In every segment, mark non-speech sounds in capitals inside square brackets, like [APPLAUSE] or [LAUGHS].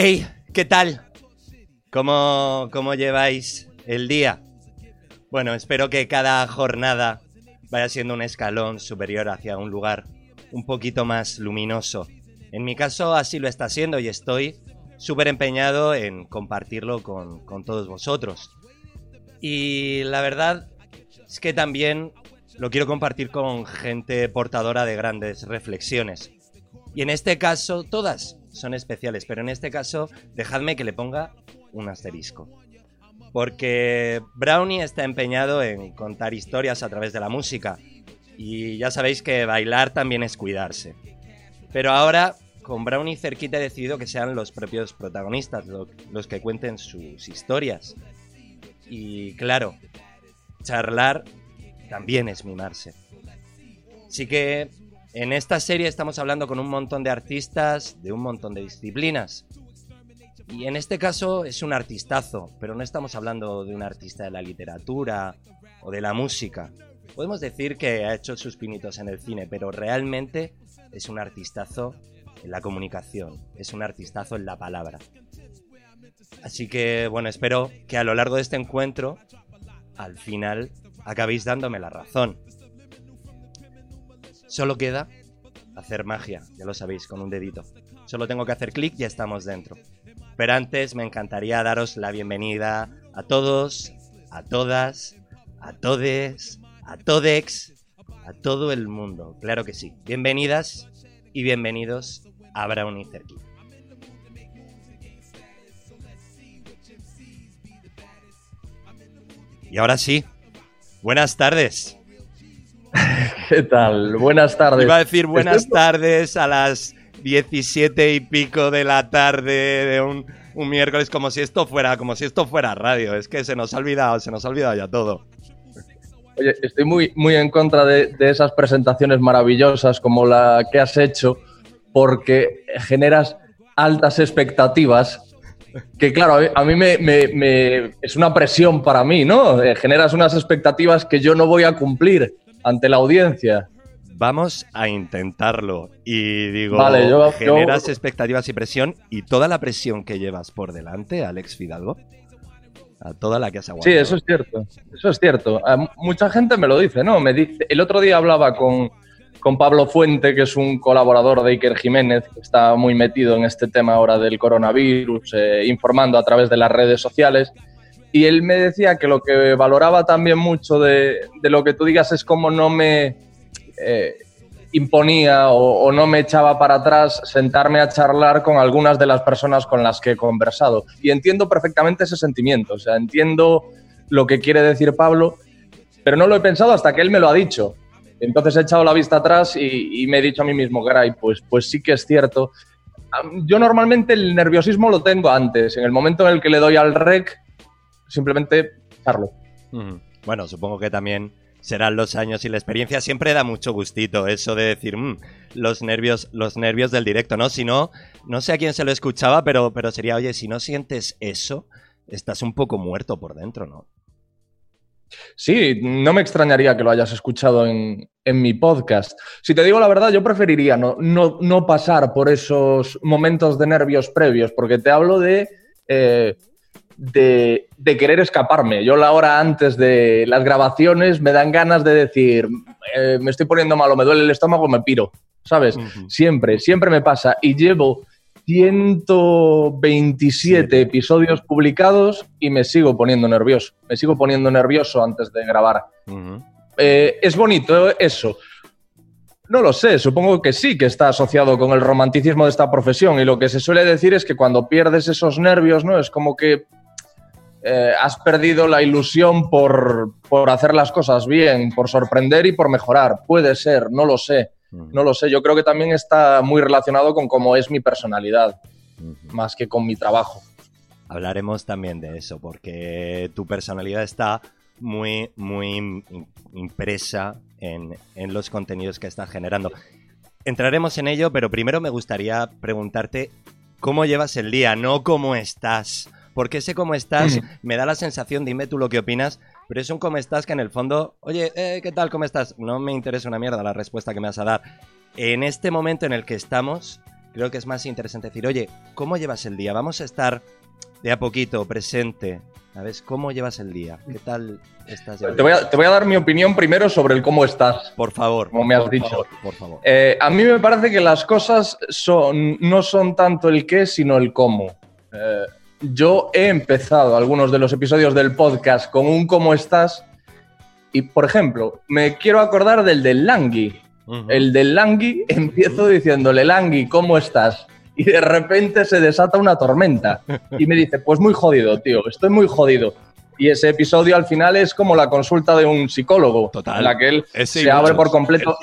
Hey, ¿qué tal? ¿Cómo, ¿Cómo lleváis el día? Bueno, espero que cada jornada vaya siendo un escalón superior hacia un lugar un poquito más luminoso. En mi caso así lo está siendo y estoy súper empeñado en compartirlo con, con todos vosotros. Y la verdad es que también lo quiero compartir con gente portadora de grandes reflexiones. Y en este caso, todas son especiales, pero en este caso, dejadme que le ponga un asterisco. Porque Brownie está empeñado en contar historias a través de la música. Y ya sabéis que bailar también es cuidarse. Pero ahora, con Brownie cerquita he decidido que sean los propios protagonistas los que cuenten sus historias. Y claro, charlar también es mimarse. Así que en esta serie estamos hablando con un montón de artistas de un montón de disciplinas. Y en este caso es un artistazo, pero no estamos hablando de un artista de la literatura o de la música. Podemos decir que ha hecho sus pinitos en el cine, pero realmente es un artistazo en la comunicación, es un artistazo en la palabra. Así que bueno, espero que a lo largo de este encuentro, al final, acabéis dándome la razón. Solo queda hacer magia, ya lo sabéis, con un dedito. Solo tengo que hacer clic y estamos dentro. Pero antes me encantaría daros la bienvenida a todos, a todas, a todes, a todex, a todo el mundo. Claro que sí. Bienvenidas y bienvenidos a Brownie Cerquita. Y ahora sí, buenas tardes. [LAUGHS] ¿Qué tal? Buenas tardes. Iba a decir buenas tardes a las 17 y pico de la tarde de un, miércoles, como si esto fuera, como si esto fuera radio. Es que se nos ha olvidado, se nos ha olvidado ya todo. Oye, estoy muy, muy en contra de, esas presentaciones maravillosas como la que has hecho, porque generas altas expectativas que claro, a mí me, es una presión para mí, ¿no? Eh, generas unas expectativas que yo no voy a cumplir ante la audiencia. Vamos a intentarlo. Y digo, vale, yo, generas expectativas y presión y toda la presión que llevas por delante, Alex Fidalgo. A toda la que has aguantado. Sí, eso es cierto. Eso es cierto. mucha gente me lo dice, ¿no? Me dice, el otro día hablaba con, con Pablo Fuente, que es un colaborador de Iker Jiménez, que está muy metido en este tema ahora del coronavirus, eh, informando a través de las redes sociales. Y él me decía que lo que valoraba también mucho de, lo que tú digas es cómo no me eh, imponía o, no me echaba para atrás sentarme a charlar con algunas de las personas con las que he conversado. Y entiendo perfectamente ese sentimiento, o sea, entiendo lo que quiere decir Pablo, pero no lo he pensado hasta que él me lo ha dicho. Entonces he echado la vista atrás y, me he dicho a mí mismo, caray, pues, pues sí que es cierto. Yo normalmente el nerviosismo lo tengo antes, en el momento en el que le doy al rec, simplemente echarlo. Bueno, supongo que también serán los años y la experiencia. Siempre da mucho gustito eso de decir, mm, los nervios, los nervios del directo, ¿no? Si no, no sé a quién se lo escuchaba, pero, pero sería, oye, si no sientes eso, estás un poco muerto por dentro, ¿no? Sí, no me extrañaría que lo hayas escuchado en, mi podcast. Si te digo la verdad, yo preferiría no, no, pasar por esos momentos de nervios previos, porque te hablo de, eh, de, querer escaparme. Yo la hora antes de las grabaciones me dan ganas de decir, eh, me estoy poniendo malo, me duele el estómago, me piro. ¿Sabes? Siempre, siempre me pasa. Y llevo 127 episodios publicados y me sigo poniendo nervioso. Me sigo poniendo nervioso antes de grabar. Eh, es bonito eso. No lo sé, supongo que sí que está asociado con el romanticismo de esta profesión y lo que se suele decir es que cuando pierdes esos nervios, ¿no? Es como que eh, has perdido la ilusión por, por hacer las cosas bien, por sorprender y por mejorar. Puede ser, no lo sé. No lo sé, yo creo que también está muy relacionado con cómo es mi personalidad, más que con mi trabajo. Hablaremos también de eso, porque tu personalidad está muy, muy impresa en, en los contenidos que estás generando. Entraremos en ello, pero primero me gustaría preguntarte cómo llevas el día, no cómo estás. Porque ese cómo estás me da la sensación, dime tú lo que opinas, pero es un cómo estás que en el fondo, oye, eh, ¿qué tal? ¿Cómo estás? No me interesa una mierda la respuesta que me vas a dar. En este momento en el que estamos, creo que es más interesante decir, oye, ¿cómo llevas el día? Vamos a estar de a poquito presente. ¿Sabes? ¿Cómo llevas el día? ¿Qué tal estás? Te voy, a, te voy a dar mi opinión primero sobre el cómo estás. Por favor. Como me has por dicho. favor, por favor. Eh, a mí me parece que las cosas son, no son tanto el qué, sino el cómo. Eh, yo he empezado algunos de los episodios del podcast con un cómo estás y, por ejemplo, me quiero acordar del del Langui. El del Langui [LAUGHS] empiezo diciéndole, Langui, ¿cómo estás? Y de repente se desata una tormenta. Y me dice, pues muy jodido, tío, estoy muy jodido. Y ese episodio al final es como la consulta de un psicólogo, Total. en la que él Ese se abre por completo.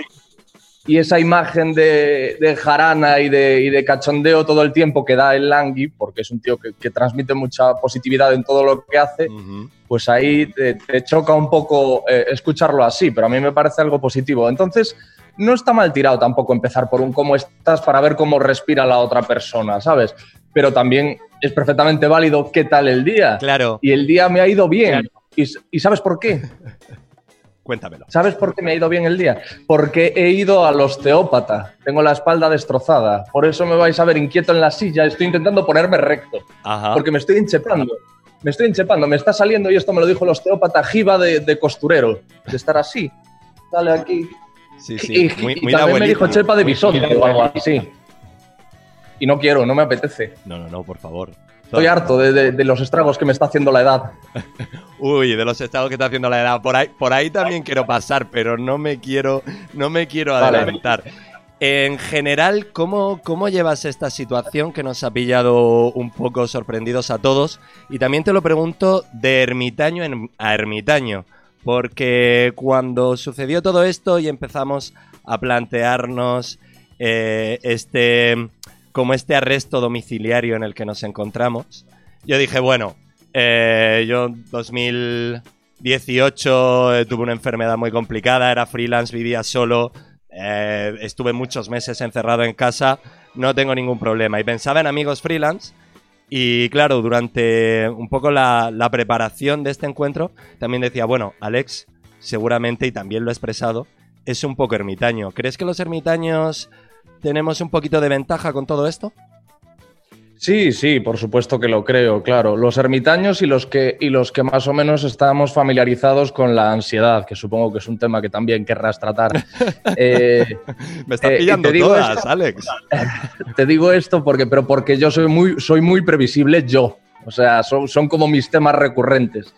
Y esa imagen de, de jarana y de, y de cachondeo todo el tiempo que da el Langui, porque es un tío que, que transmite mucha positividad en todo lo que hace, Ujú. pues ahí te, te choca un poco eh, escucharlo así, pero a mí me parece algo positivo. Entonces, no está mal tirado tampoco empezar por un cómo estás para ver cómo respira la otra persona, ¿sabes? Pero también es perfectamente válido qué tal el día. Claro, Y el día me ha ido bien. ¿Y, s- ¿Y sabes por qué? [LAUGHS] cuéntamelo. ¿Sabes por qué me ha ido bien el día? Porque he ido al osteópata. Tengo la espalda destrozada. Por eso me vais a ver inquieto en la silla. Estoy intentando ponerme recto. Ajá. Porque me estoy enchepando. Me estoy enchepando. Me está saliendo, y esto me lo dijo el osteópata, jiba de, de costurero. De estar así. Dale aquí. Sí, sí. y Muy, y muy también me dijo chepa de bisonte o algo así. Y no quiero, no me apetece. No, no, no, por favor. Estoy harto de, de- de los estragos que me está haciendo la edad. [LAUGHS] Uy, de los estados que está haciendo la edad. Por ahí, por ahí también quiero pasar, pero no me quiero, no me quiero Vale. adelantar. En general, ¿cómo, ¿cómo llevas esta situación que nos ha pillado un poco sorprendidos a todos? Y también te lo pregunto de ermitaño en- a ermitaño, porque cuando sucedió todo esto y empezamos a plantearnos eh, este como este arresto domiciliario en el que nos encontramos, yo dije, bueno, eh, yo en 2018 eh, tuve una enfermedad muy complicada, era freelance, vivía solo, eh, estuve muchos meses encerrado en casa, no tengo ningún problema. Y pensaba en amigos freelance y claro, durante un poco la, la preparación de este encuentro, también decía, bueno, Alex, seguramente, y también lo he expresado, es un poco ermitaño. ¿Crees que los ermitaños tenemos un poquito de ventaja con todo esto? Sí, sí, por supuesto que lo creo, claro. Los ermitaños y los que, y los que más o menos estamos familiarizados con la ansiedad, que supongo que es un tema que también querrás tratar. [LAUGHS] Eh, Me estás Eh, pillando te digo todas, esto- Alex. [LAUGHS] te digo esto porque, pero porque yo soy muy, soy muy previsible yo. O sea, son, son como mis temas recurrentes.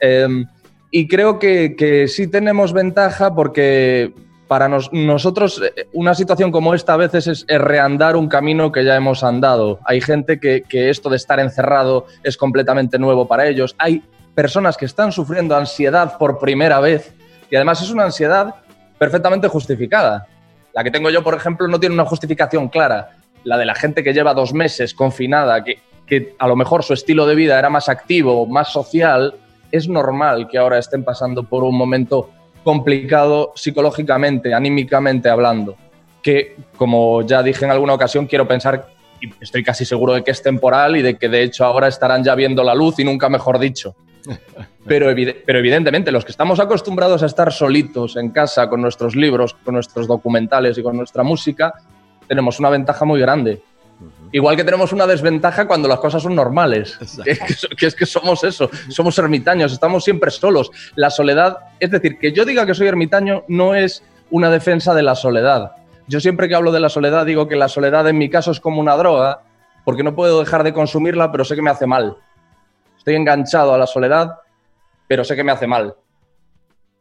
Eh, y creo que, que sí tenemos ventaja porque para nos- nosotros eh, una situación como esta a veces es, reandar un camino que ya hemos andado. Hay gente que, esto de estar encerrado es completamente nuevo para ellos. Hay personas que están sufriendo ansiedad por primera vez y además es una ansiedad perfectamente justificada. La que tengo yo, por ejemplo, no tiene una justificación clara. La de la gente que lleva dos meses confinada, que a lo mejor su estilo de vida era más activo, más social, es normal que ahora estén pasando por un momento complicado psicológicamente, anímicamente hablando. Que, como ya dije en alguna ocasión, quiero pensar, y estoy casi seguro de que es temporal y de que de hecho ahora estarán ya viendo la luz y nunca mejor dicho. [LAUGHS] Pero, pero evidentemente, los que estamos acostumbrados a estar solitos en casa con nuestros libros, con nuestros documentales y con nuestra música, tenemos una ventaja muy grande. Igual que tenemos una desventaja cuando las cosas son normales. [LAUGHS] Que, es que somos eso, somos ermitaños, estamos siempre solos. La soledad, es decir, que yo diga que soy ermitaño no es una defensa de la soledad. Yo siempre que hablo de la soledad digo que la soledad en mi caso es como una droga, porque no puedo dejar de consumirla, pero sé que me hace mal. Estoy enganchado a la soledad, pero sé que me hace mal.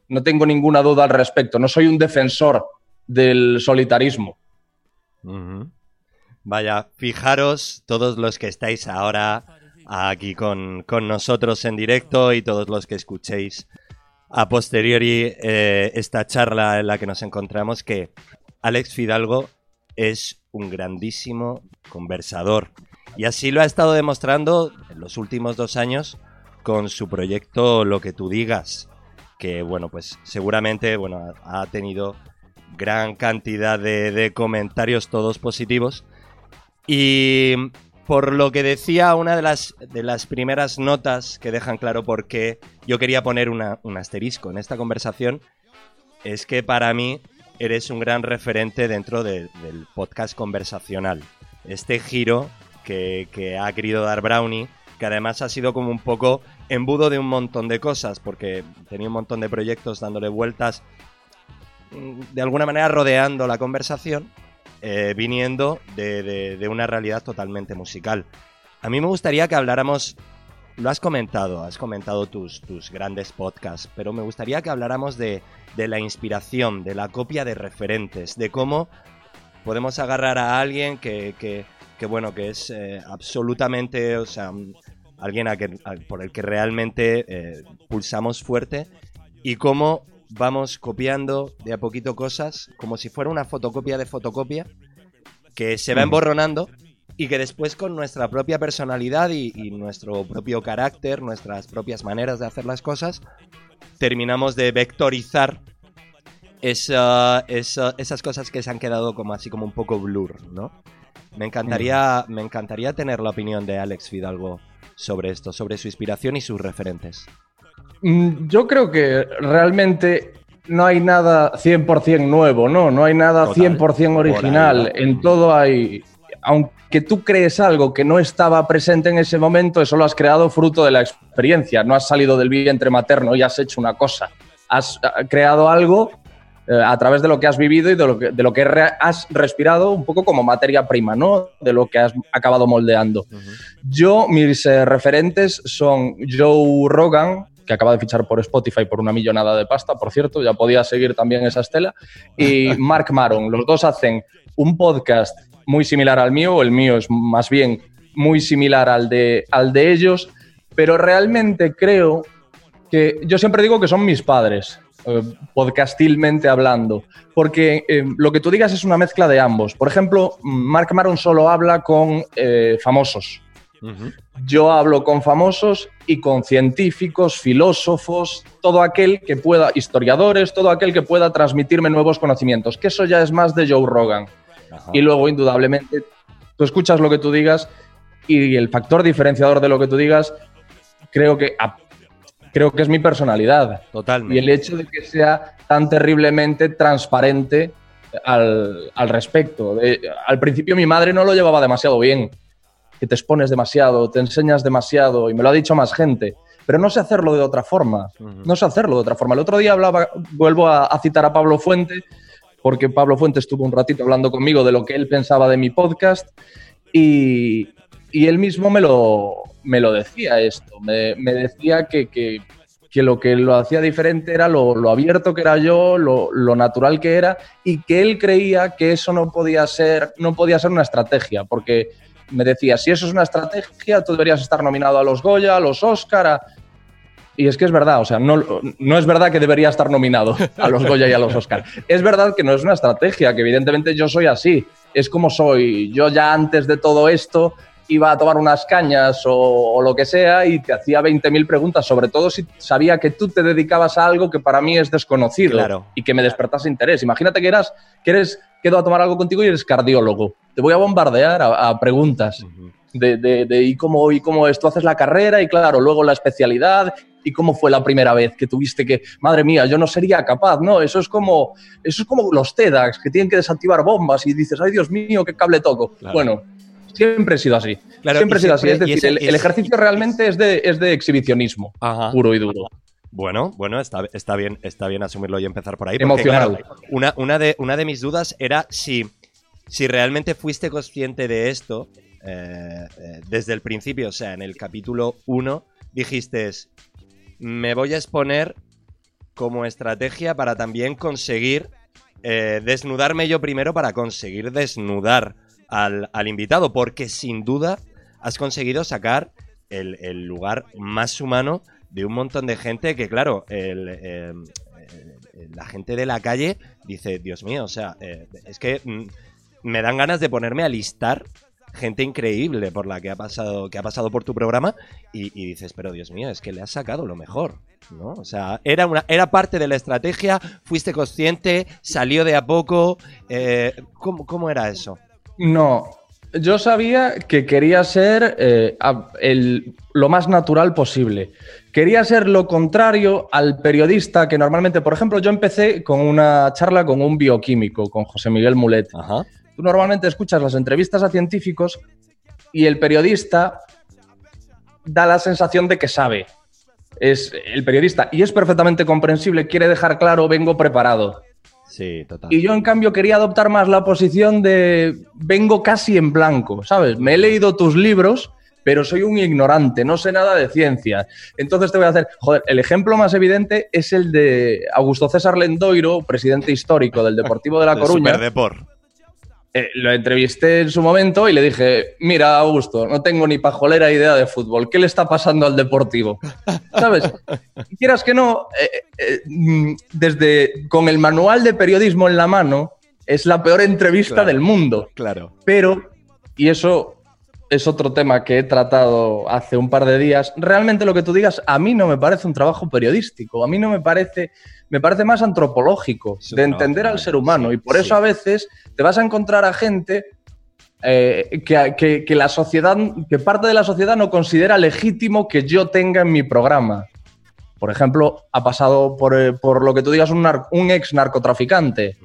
No tengo ninguna duda al respecto. No soy un defensor del solitarismo. Ujú. Vaya, fijaros todos los que estáis ahora aquí con, con nosotros en directo y todos los que escuchéis a posteriori eh, esta charla en la que nos encontramos que Alex Fidalgo es un grandísimo conversador y así lo ha estado demostrando en los últimos dos años con su proyecto Lo que tú digas que bueno pues seguramente bueno ha tenido gran cantidad de, de comentarios, todos positivos. Y por lo que decía una de las, de las primeras notas que dejan claro por qué yo quería poner un asterisco en esta conversación, es que para mí eres un gran referente dentro de- del podcast conversacional. este giro que, ha querido dar Brownie, que además ha sido como un poco embudo de un montón de cosas, porque tenía un montón de proyectos dándole vueltas, de alguna manera rodeando la conversación, eh, viniendo de, de- una realidad totalmente musical. A mí me gustaría que habláramos, lo has comentado, has comentado tus, tus grandes podcasts, pero me gustaría que habláramos de, de la inspiración, de la copia de referentes, de cómo podemos agarrar a alguien que, que- que, bueno, que es eh, absolutamente, o sea, alguien a que- por el que realmente eh, pulsamos fuerte y cómo vamos copiando de a poquito cosas, como si fuera una fotocopia de fotocopia, que se va emborronando y que después con nuestra propia personalidad y, y nuestro propio carácter, nuestras propias maneras de hacer las cosas, terminamos de vectorizar esa- esa- esas cosas que se han quedado como así como un poco blur, ¿no? Me encantaría, me encantaría tener la opinión de Alex Fidalgo sobre esto, sobre su inspiración y sus referentes. Mm, Yo creo que realmente no hay nada 100% nuevo, ¿no? No hay nada Total. 100% original. En todo hay... Aunque tú crees algo que no estaba presente en ese momento, eso lo has creado fruto de la experiencia. No has salido del vientre materno y has hecho una cosa. Has ah, creado algo eh, a través de lo que has vivido y de lo que, de lo que re- has respirado un poco como materia prima, ¿no? De lo que has acabado moldeando. Yo, mis eh, referentes son Joe Rogan, que acaba de fichar por Spotify por una millonada de pasta, por cierto, ya podía seguir también esa estela, y [LAUGHS] Mark Maron. Los dos hacen un podcast muy similar al mío, el mío es más bien muy similar al de, al de ellos, pero realmente creo que yo siempre digo que son mis padres, eh, podcastilmente hablando, porque eh, lo que tú digas es una mezcla de ambos. Por ejemplo, Mark Maron solo habla con eh, famosos. Yo hablo con famosos y con científicos, filósofos, todo aquel que pueda, historiadores, todo aquel que pueda transmitirme nuevos conocimientos, que eso ya es más de Joe Rogan. Ajá. Y luego, indudablemente, tú escuchas lo que tú digas y el factor diferenciador de lo que tú digas, creo que, creo que es mi personalidad. Totalmente. Y el hecho de que sea tan terriblemente transparente al, al respecto. De- al principio mi madre no lo llevaba demasiado bien, que te expones demasiado, te enseñas demasiado, y me lo ha dicho más gente. Pero no sé hacerlo de otra forma. No sé hacerlo de otra forma. El otro día hablaba, vuelvo a, a citar a Pablo Fuente, porque Pablo Fuente estuvo un ratito hablando conmigo de lo que él pensaba de mi podcast y, y él mismo me lo, me lo decía esto. Me, me decía que, que- que lo que lo hacía diferente era lo, lo abierto que era yo, lo, lo natural que era y que él creía que eso no podía ser, no podía ser una estrategia, porque me decía, si eso es una estrategia, tú deberías estar nominado a los Goya, a los Oscar, y es que es verdad, o sea, no, no es verdad que debería estar nominado a los Goya y a los Oscar. Es verdad que no es una estrategia, que evidentemente yo soy así, es como soy. Yo ya antes de todo esto iba a tomar unas cañas o, o lo que sea y te hacía 20.000 preguntas, sobre todo si sabía que tú te dedicabas a algo que para mí es desconocido Claro. y que me despertase interés. Imagínate que eras, que eres, quedo a tomar algo contigo y eres cardiólogo. Te voy a bombardear a, a preguntas de, de, de y cómo y cómo es. Tú haces la carrera y claro, luego la especialidad y cómo fue la primera vez que tuviste que, madre mía, yo no sería capaz, ¿no? Eso es como, eso es como los TEDx que tienen que desactivar bombas y dices, ay Dios mío, qué cable toco. Claro. Bueno, siempre he sido así. Claro, siempre he sido así. Es decir, ese- el, y el ese- ejercicio realmente es de, es de exhibicionismo, Ajá. puro y duro. Bueno, bueno, está, está bien, está bien asumirlo y empezar por ahí. porque, Emocional. claro, una, una, de, una de mis dudas era si, si realmente fuiste consciente de esto eh, eh, desde el principio. O sea, en el capítulo 1 dijiste, me voy a exponer como estrategia para también conseguir eh, desnudarme yo primero para conseguir desnudar al, invitado. Porque sin duda has conseguido sacar el, lugar más humano de un montón de gente que, claro, el, eh, la gente de la calle dice, Dios mío, o sea, eh, es que mm, me dan ganas de ponerme a listar gente increíble por la que ha pasado, que ha pasado por tu programa y, y dices, pero Dios mío, es que le has sacado lo mejor, ¿no? O sea, era, una, era parte de la estrategia, fuiste consciente, salió de a poco, eh, ¿cómo, ¿cómo era eso? No, yo sabía que quería ser eh, el- lo más natural posible. Quería ser lo contrario al periodista que normalmente, por ejemplo, yo empecé con una charla con un bioquímico, con José Miguel Mulet. Ajá. tú normalmente escuchas las entrevistas a científicos y el periodista da la sensación de que sabe. Es el periodista, y es perfectamente comprensible, quiere dejar claro, vengo preparado. Sí, total. Y yo, en cambio, quería adoptar más la posición de vengo casi en blanco, ¿sabes? Me he leído tus libros, pero soy un ignorante, no sé nada de ciencia. Entonces te voy a hacer, joder, el ejemplo más evidente es el de Augusto César Lendoiro, presidente histórico del Deportivo de La [LAUGHS] Coruña. Eh, lo entrevisté en su momento y le dije, mira, Augusto, no tengo ni pajolera idea de fútbol. ¿Qué le está pasando al Deportivo? [LAUGHS] ¿Sabes? Quieras que no, eh, eh, mm, desde con el manual de periodismo en la mano, es la peor entrevista Claro. del mundo. Claro. Pero, y eso es otro tema que he tratado hace un par de días, realmente lo que tú digas a mí no me parece un trabajo periodístico, a mí no me parece, me parece más antropológico, de entender al ser humano. sí, y por eso a veces te vas a encontrar a gente eh, que, que- que la sociedad, que parte de la sociedad no considera legítimo que yo tenga en mi programa. Por ejemplo, ha pasado por, eh, por lo que tú digas un, nar- un ex narcotraficante,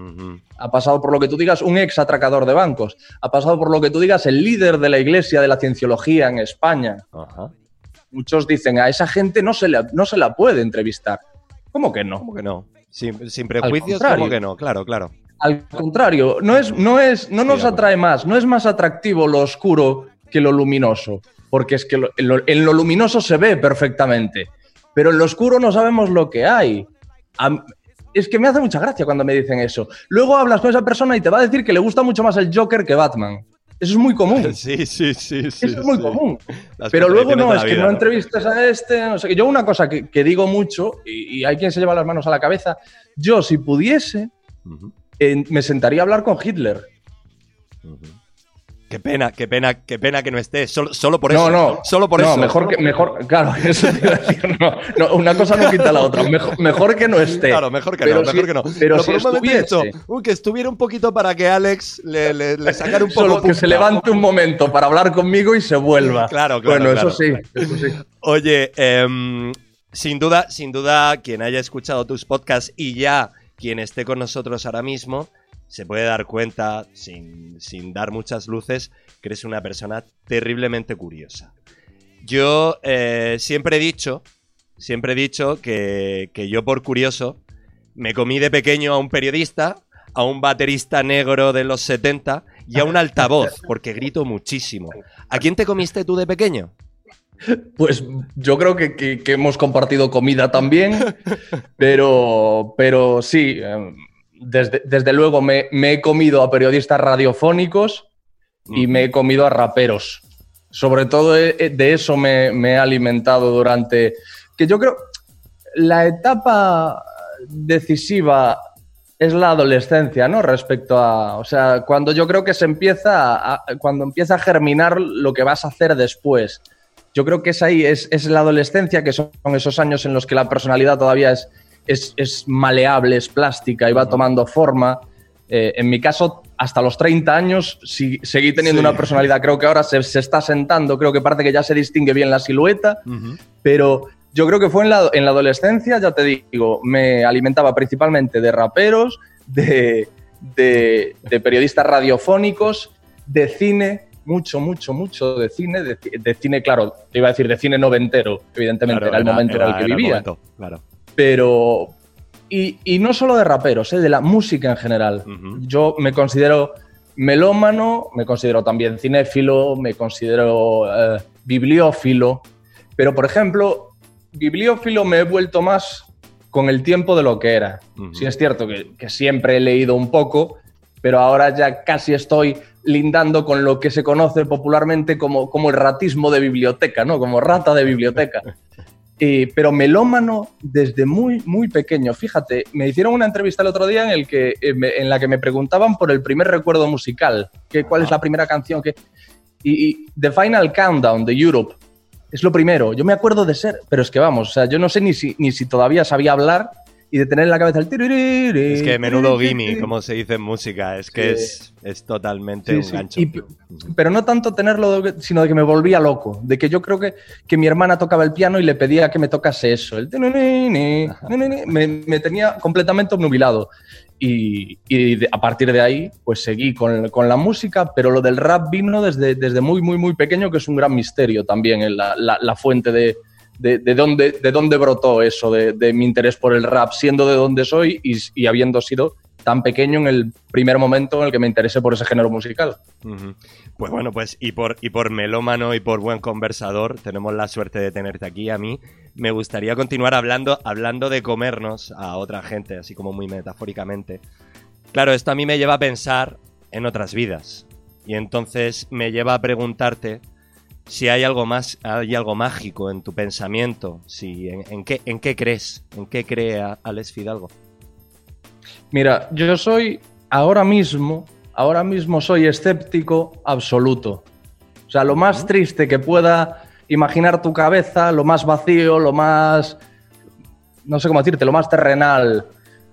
ha pasado por lo que tú digas un ex atracador de bancos, ha pasado por lo que tú digas el líder de la iglesia de la cienciología en España. Muchos dicen, a esa gente no se, le, no se la puede entrevistar. ¿Cómo que no? ¿Cómo que no? Sin, sin prejuicios. ¿cómo que no? Claro, claro. Al contrario, no, es, no, es, no nos atrae más, no es más atractivo lo oscuro que lo luminoso, porque es que lo- en, lo, en lo luminoso se ve perfectamente, pero en lo oscuro no sabemos lo que hay. Es que me hace mucha gracia cuando me dicen eso. Luego hablas con esa persona y te va a decir que le gusta mucho más el Joker que Batman. Eso es muy común. [LAUGHS] Sí, sí, sí, sí. Eso es muy sí. común. Las Pero luego no, es que no entrevistes a este, no sé. Yo una cosa que, que digo mucho, y, y hay quien se lleva las manos a la cabeza, yo si pudiese, eh, me sentaría a hablar con Hitler. Qué pena, qué pena, qué pena que no estés. Solo, solo por no, eso. no, Solo por no, eso. mejor que, mejor, claro, [LAUGHS] eso te iba a decir, no, no, una cosa no quita la otra, mejor, mejor que no esté. Claro, mejor que Pero no, mejor que no. pero si por un momento "Uy, que estuviera un poquito para que Alex le, le, le sacara un [LAUGHS] poco Solo que punta". se levante un momento para hablar conmigo y se vuelva. Claro, claro, Bueno, claro. eso sí, eso sí. Oye, em, sin duda, sin duda, quien haya escuchado tus podcasts y ya quien esté con nosotros ahora mismo, se puede dar cuenta, sin, sin dar muchas luces, que eres una persona terriblemente curiosa. Yo eh, siempre he dicho, siempre he dicho que, que yo por curioso me comí de pequeño a un periodista, a un baterista negro de los 70 y a un [LAUGHS] altavoz, porque grito muchísimo. ¿A quién te comiste tú de pequeño? Pues yo creo que, que- que hemos compartido comida también, [LAUGHS] pero, pero sí, eh, desde, desde luego me, me he comido a periodistas radiofónicos y me he comido a raperos. Sobre todo eh, eh, de eso me, me he alimentado durante... Que yo creo, la etapa decisiva es la adolescencia, ¿no? Respecto a, o sea, cuando yo creo que se empieza, a- cuando empieza a germinar lo que vas a hacer después. Yo creo que es ahí, es, es la adolescencia, que son esos años en los que la personalidad todavía es, es, es maleable, es plástica y va tomando forma. Eh, en mi caso, hasta los 30 años sí- seguí teniendo Sí. una personalidad. Creo que ahora se, se está sentando, creo que parece que ya se distingue bien la silueta, pero yo creo que fue en la, en la adolescencia, ya te digo, me alimentaba principalmente de raperos, de, de- de periodistas radiofónicos, de cine, mucho, mucho, mucho de cine, de, ci- de cine, claro, te iba a decir de cine noventero, evidentemente, Claro, era el momento en el que vivía momento, claro. Pero. Y, y no solo de raperos, ¿eh? de la música en general. Ujú. Yo me considero melómano, me considero también cinéfilo, me considero eh, bibliófilo, pero por ejemplo, bibliófilo me he vuelto más con el tiempo de lo que era. Ujú. Sí es cierto que, que siempre he leído un poco, pero ahora ya casi estoy lindando con lo que se conoce popularmente como, como el ratismo de biblioteca, ¿no? Como rata de biblioteca. [LAUGHS] Eh, pero melómano desde muy, muy pequeño. Fíjate, me hicieron una entrevista el otro día en, el que, eh, me- en la que me preguntaban por el primer recuerdo musical, que, cuál es la primera canción que... Y, y The Final Countdown de Europe es lo primero. Yo me acuerdo de ser, pero es que vamos, o sea, yo no sé ni si, ni si todavía sabía hablar y de tener en la cabeza el tiriri, Es que menudo gimme, como se dice en música, es que es, es, totalmente Sí, un gancho. Y- pero no tanto tenerlo, sino de que me volvía loco. De que yo creo que, que mi hermana tocaba el piano y le pedía que me tocase eso. El me, me tenía completamente obnubilado. Y, y de- a partir de ahí, pues seguí con, con la música, pero lo del rap vino desde, desde muy, muy, muy pequeño, que es un gran misterio también, en la, la- la fuente de, de, de dónde, de dónde brotó eso, de, mi interés por el rap, siendo de donde soy y, habiendo sido tan pequeño en el primer momento en el que me interesé por ese género musical. Pues bueno, pues y por, y por melómano y por buen conversador, tenemos la suerte de tenerte aquí. A mí me gustaría continuar hablando, hablando de comernos a otra gente, así como muy metafóricamente. Claro, esto a mí me lleva a pensar en otras vidas. Y entonces me lleva a preguntarte si hay algo más, hay algo mágico en tu pensamiento, si en, en qué, en qué crees, en qué cree Alex Fidalgo. Mira, yo soy ahora mismo, ahora mismo soy escéptico absoluto. O sea, lo más triste que pueda imaginar tu cabeza, lo más vacío, lo más, no sé cómo decirte, lo más terrenal.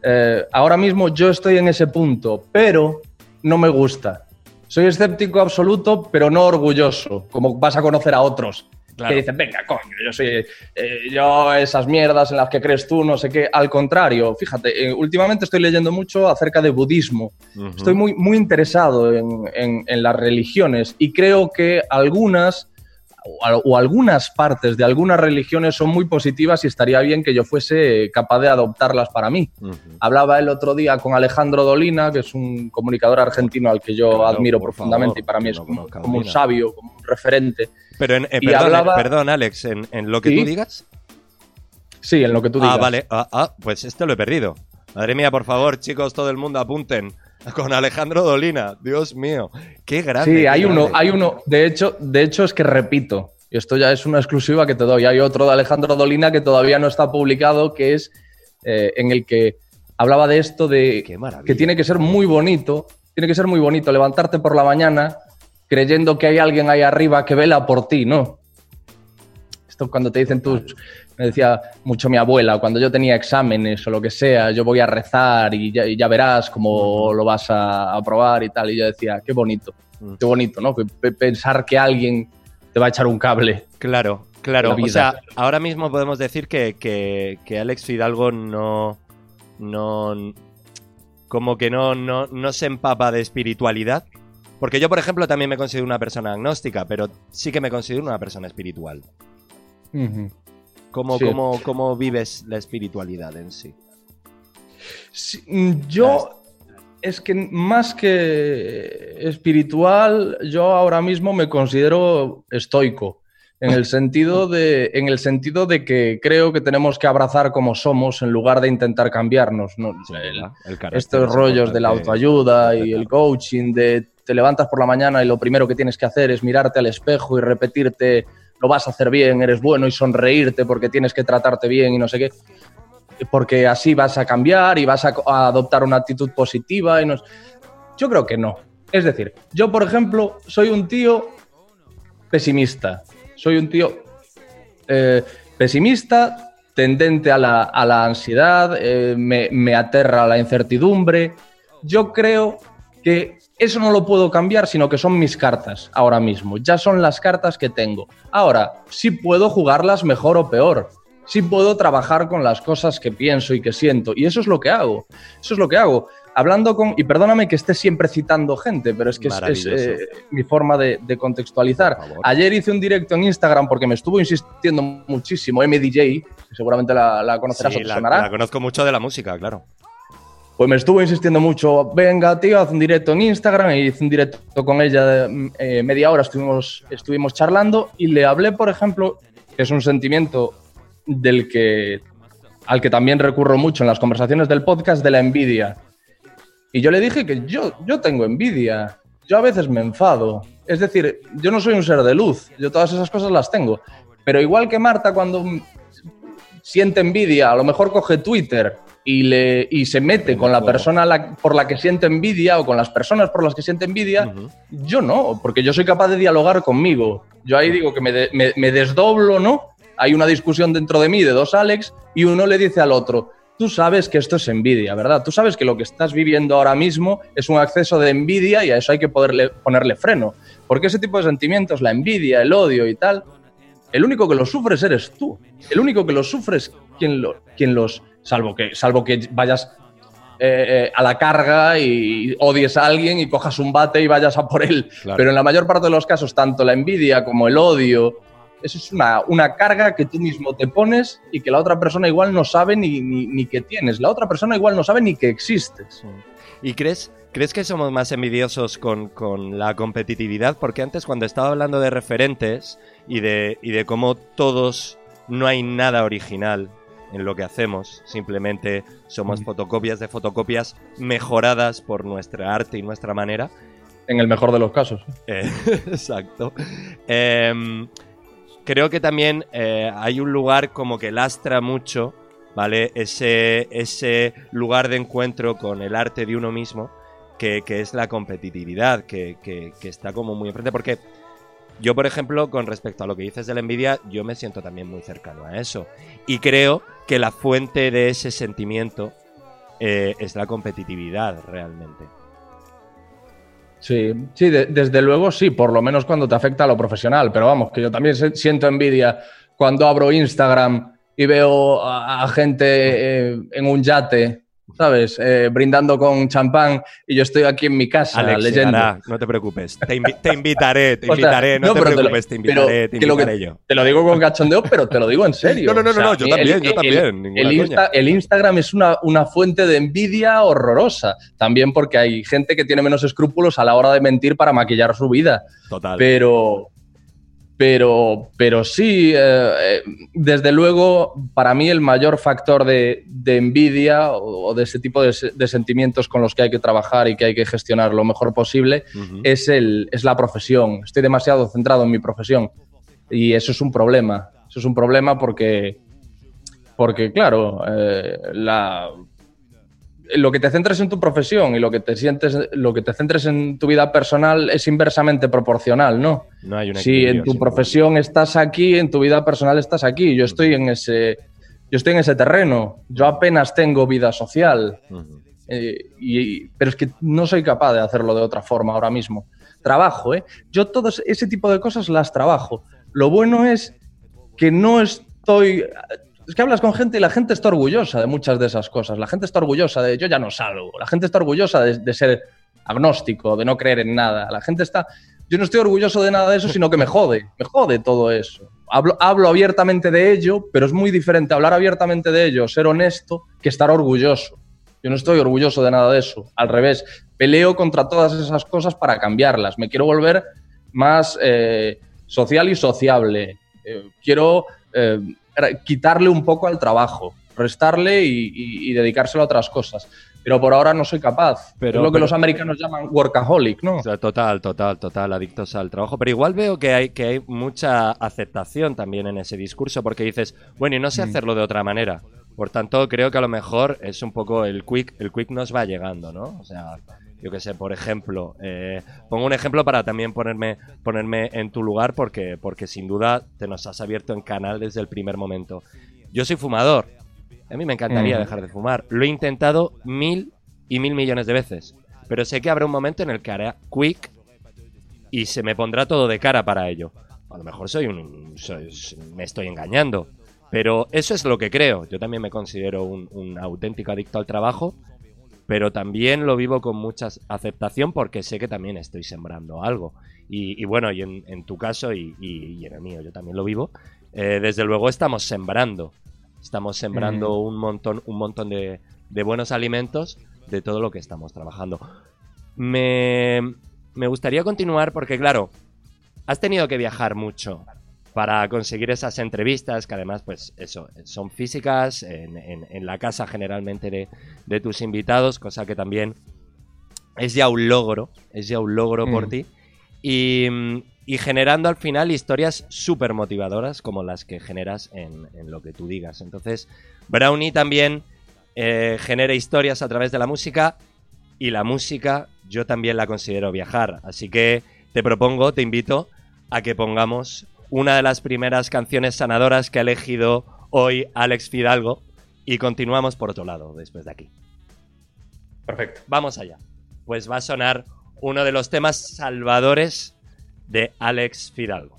Eh, ahora mismo yo estoy en ese punto, pero no me gusta. Soy escéptico absoluto, pero no orgulloso, como vas a conocer a otros. Claro. Que dicen, venga, coño, yo soy. eh, yo, esas mierdas en las que crees tú, no sé qué. Al contrario, fíjate, eh, últimamente estoy leyendo mucho acerca de budismo. Estoy muy, muy interesado en, en- en las religiones y creo que algunas o, al- o algunas partes de algunas religiones son muy positivas y estaría bien que yo fuese capaz de adoptarlas para mí. Hablaba el otro día con Alejandro Dolina, que es un comunicador argentino al que yo Claro, admiro por profundamente favor, y para mí es no como, un sabio, como un referente. Pero en, eh, Y perdón, hablaba- eh, perdón, Alex, en, en lo que Sí. tú digas. Sí, en lo que tú digas. Ah, vale. Ah, ah, pues este lo he perdido. Madre mía, por favor, chicos, todo el mundo apunten. Con Alejandro Dolina. Dios mío. Qué grande. Sí, hay uno, hay uno. De hecho, de hecho es que repito, y esto ya es una exclusiva que te doy. Hay otro de Alejandro Dolina que todavía no está publicado, que es eh, en el que hablaba de esto de que tiene que ser muy bonito, tiene que ser muy bonito levantarte por la mañana creyendo que hay alguien ahí arriba que vela por ti, ¿no? Esto cuando te dicen tus, me decía mucho mi abuela, cuando yo tenía exámenes o lo que sea, yo voy a rezar y ya, y ya verás cómo lo vas a aprobar y tal. Y yo decía, qué bonito, Mm. qué bonito, ¿no? Pensar que alguien te va a echar un cable. Claro, claro. La O sea, ahora mismo podemos decir que, que- que Alex Fidalgo no. no como que no, no, no se empapa de espiritualidad. Porque yo, por ejemplo, también me considero una persona agnóstica, pero sí que me considero una persona espiritual. ¿Cómo, Sí. cómo- cómo vives la espiritualidad en sí? Sí, mm, yo es que más que espiritual, yo ahora mismo me considero estoico. En el, sentido de, en el sentido de que creo que tenemos que abrazar como somos en lugar de intentar cambiarnos. ¿no? El- El carácter estos es rollos de la autoayuda y el coaching, de te levantas por la mañana y lo primero que tienes que hacer es mirarte al espejo y repetirte lo vas a hacer bien, eres bueno y sonreírte porque tienes que tratarte bien y no sé qué. Porque así vas a cambiar y vas a, adoptar una actitud positiva. Y no... Yo creo que no. Es decir, yo, por ejemplo, soy un tío pesimista. Soy un tío eh, pesimista, tendente a la, a la ansiedad, eh, me, me aterra la incertidumbre. Yo creo que eso no lo puedo cambiar, sino que son mis cartas ahora mismo. Ya son las cartas que tengo. Ahora, sí puedo jugarlas mejor o peor. Sí puedo trabajar con las cosas que pienso y que siento. Y eso es lo que hago. Eso es lo que hago. Hablando con... Y perdóname que esté siempre citando gente, pero es que es, es, eh, mi forma de, de contextualizar. Ayer hice un directo en Instagram porque me estuvo insistiendo muchísimo MDJ, que seguramente la, la conocerás Sí, o te la, sonará. la conozco mucho de la música, claro. Pues me estuvo insistiendo mucho, venga, tío, haz un directo en Instagram. Y hice un directo con ella eh, media hora, estuvimos, estuvimos charlando y le hablé, por ejemplo, que es un sentimiento del que, al que también recurro mucho en las conversaciones del podcast, de la envidia. Y yo le dije que yo, yo tengo envidia, yo a veces me enfado. Es decir, yo no soy un ser de luz, yo todas esas cosas las tengo. Pero igual que Marta cuando siente envidia, a lo mejor coge Twitter y, le, y se mete con la persona la- por la que siente envidia o con las personas por las que siente envidia, yo no, porque yo soy capaz de dialogar conmigo. Yo ahí digo que me, de- me- me desdoblo, ¿no? Hay una discusión dentro de mí de dos Alex y uno le dice al otro, tú sabes que esto es envidia, ¿verdad? Tú sabes que lo que estás viviendo ahora mismo es un acceso de envidia y a eso hay que poderle, ponerle freno. Porque ese tipo de sentimientos, la envidia, el odio y tal, el único que los sufres eres tú. El único que los sufres quien, lo, quien los... Salvo que, salvo que vayas eh, eh, a la carga y odies a alguien y cojas un bate y vayas a por él. Pero en la mayor parte de los casos, tanto la envidia como el odio, eso es una, una, carga que tú mismo te pones y que la otra persona igual no sabe ni, ni, que tienes. La otra persona igual no sabe ni que existes. ¿Y crees, crees que somos más envidiosos con, con, la competitividad? Porque antes cuando estaba hablando de referentes y de, y de cómo todos no hay nada original en lo que hacemos, simplemente somos fotocopias de fotocopias mejoradas por nuestra arte y nuestra manera. En el mejor de los casos. Eh, [LAUGHS] exacto. Em, creo que también eh, hay un lugar como que lastra mucho, ¿vale? Ese, ese lugar de encuentro con el arte de uno mismo, que, es la competitividad, que, que, está como muy enfrente. Porque yo, por ejemplo, con respecto a lo que dices de la envidia, yo me siento también muy cercano a eso. Y creo que la fuente de ese sentimiento eh, es la competitividad realmente. Sí, sí, desde luego sí, por lo menos cuando te afecta a lo profesional, pero vamos, que yo también siento envidia cuando abro Instagram y veo a, gente eh, en un yate ¿sabes? Eh, brindando con champán y yo estoy aquí en mi casa leyendo. no te preocupes. Te, invitaré, te [LAUGHS] invitaré, no, te preocupes, te, invitaré, te invitaré yo. Te lo digo con cachondeo, pero te lo digo en serio. No, no, no, no yo también, yo también. El, Instagram es una, una fuente de envidia horrorosa. También porque hay gente que tiene menos escrúpulos a la hora de mentir para maquillar su vida. Total. Pero, pero, pero sí, eh, eh, desde luego, para mí el mayor factor de, envidia o, de ese tipo de, sentimientos con los que hay que trabajar y que hay que gestionar lo mejor posible es, el, es la profesión. Estoy demasiado centrado en mi profesión y eso es un problema. Eso es un problema porque, porque claro, eh, la, lo que te centres en tu profesión y lo que te sientes, lo que te centres en tu vida personal es inversamente proporcional, ¿no? No hay Si en tu profesión estás aquí, en tu vida personal estás aquí. Yo estoy en ese, yo estoy en ese terreno. Yo apenas tengo vida social. Eh, y, pero es que no soy capaz de hacerlo de otra forma ahora mismo. Trabajo, ¿eh? Yo todo ese tipo de cosas las trabajo. Lo bueno es que no estoy es que hablas con gente y la gente está orgullosa de muchas de esas cosas. La gente está orgullosa de yo ya no salgo. La gente está orgullosa de, ser agnóstico, de no creer en nada. La gente está. Yo no estoy orgulloso de nada de eso, sino que me jode. Me jode todo eso. Hablo, hablo abiertamente de ello, pero es muy diferente hablar abiertamente de ello, ser honesto, que estar orgulloso. Yo no estoy orgulloso de nada de eso. Al revés, peleo contra todas esas cosas para cambiarlas. Me quiero volver más eh, social y sociable. Eh, quiero eh, quitarle un poco al trabajo, restarle y, dedicárselo a otras cosas. Pero por ahora no soy capaz. Pero, es lo que los americanos llaman workaholic, ¿no? total, total, total, adictos al trabajo. Pero igual veo que hay, que hay mucha aceptación también en ese discurso, porque dices, bueno, y no sé mm. hacerlo de otra manera. Por tanto, creo que a lo mejor es un poco el quick, el quick nos va llegando, ¿no? O sea, yo qué sé, por ejemplo, eh, pongo un ejemplo para también ponerme, ponerme en tu lugar porque, porque sin duda te nos has abierto en canal desde el primer momento. Yo soy fumador. A mí me encantaría dejar de fumar. Lo he intentado mil y mil millones de veces. Pero sé que habrá un momento en el que haré quick y se me pondrá todo de cara para ello. A lo mejor soy un. me estoy engañando. Pero eso es lo que creo. Yo también me considero un, un auténtico adicto al trabajo pero también lo vivo con mucha aceptación porque sé que también estoy sembrando algo. Y, bueno, y en, tu caso y, en el mío, yo también lo vivo. Eh, desde luego estamos sembrando. Estamos sembrando un montón, un montón de, buenos alimentos de todo lo que estamos trabajando. Me, me gustaría continuar porque, claro, has tenido que viajar mucho para conseguir esas entrevistas, que además, pues eso, son físicas, en, la casa generalmente de, tus invitados, cosa que también es ya un logro, es ya un logro por mm. ti. Y, generando al final historias súper motivadoras como las que generas en, lo que tú digas. Entonces, Brownie también eh, genera historias a través de la música y la música yo también la considero viajar. Así que te propongo, te invito a que pongamos una de las primeras canciones sanadoras que ha elegido hoy Alex Fidalgo y continuamos por otro lado después de aquí. Perfecto. Vamos allá. Pues va a sonar uno de los temas salvadores de Alex Fidalgo.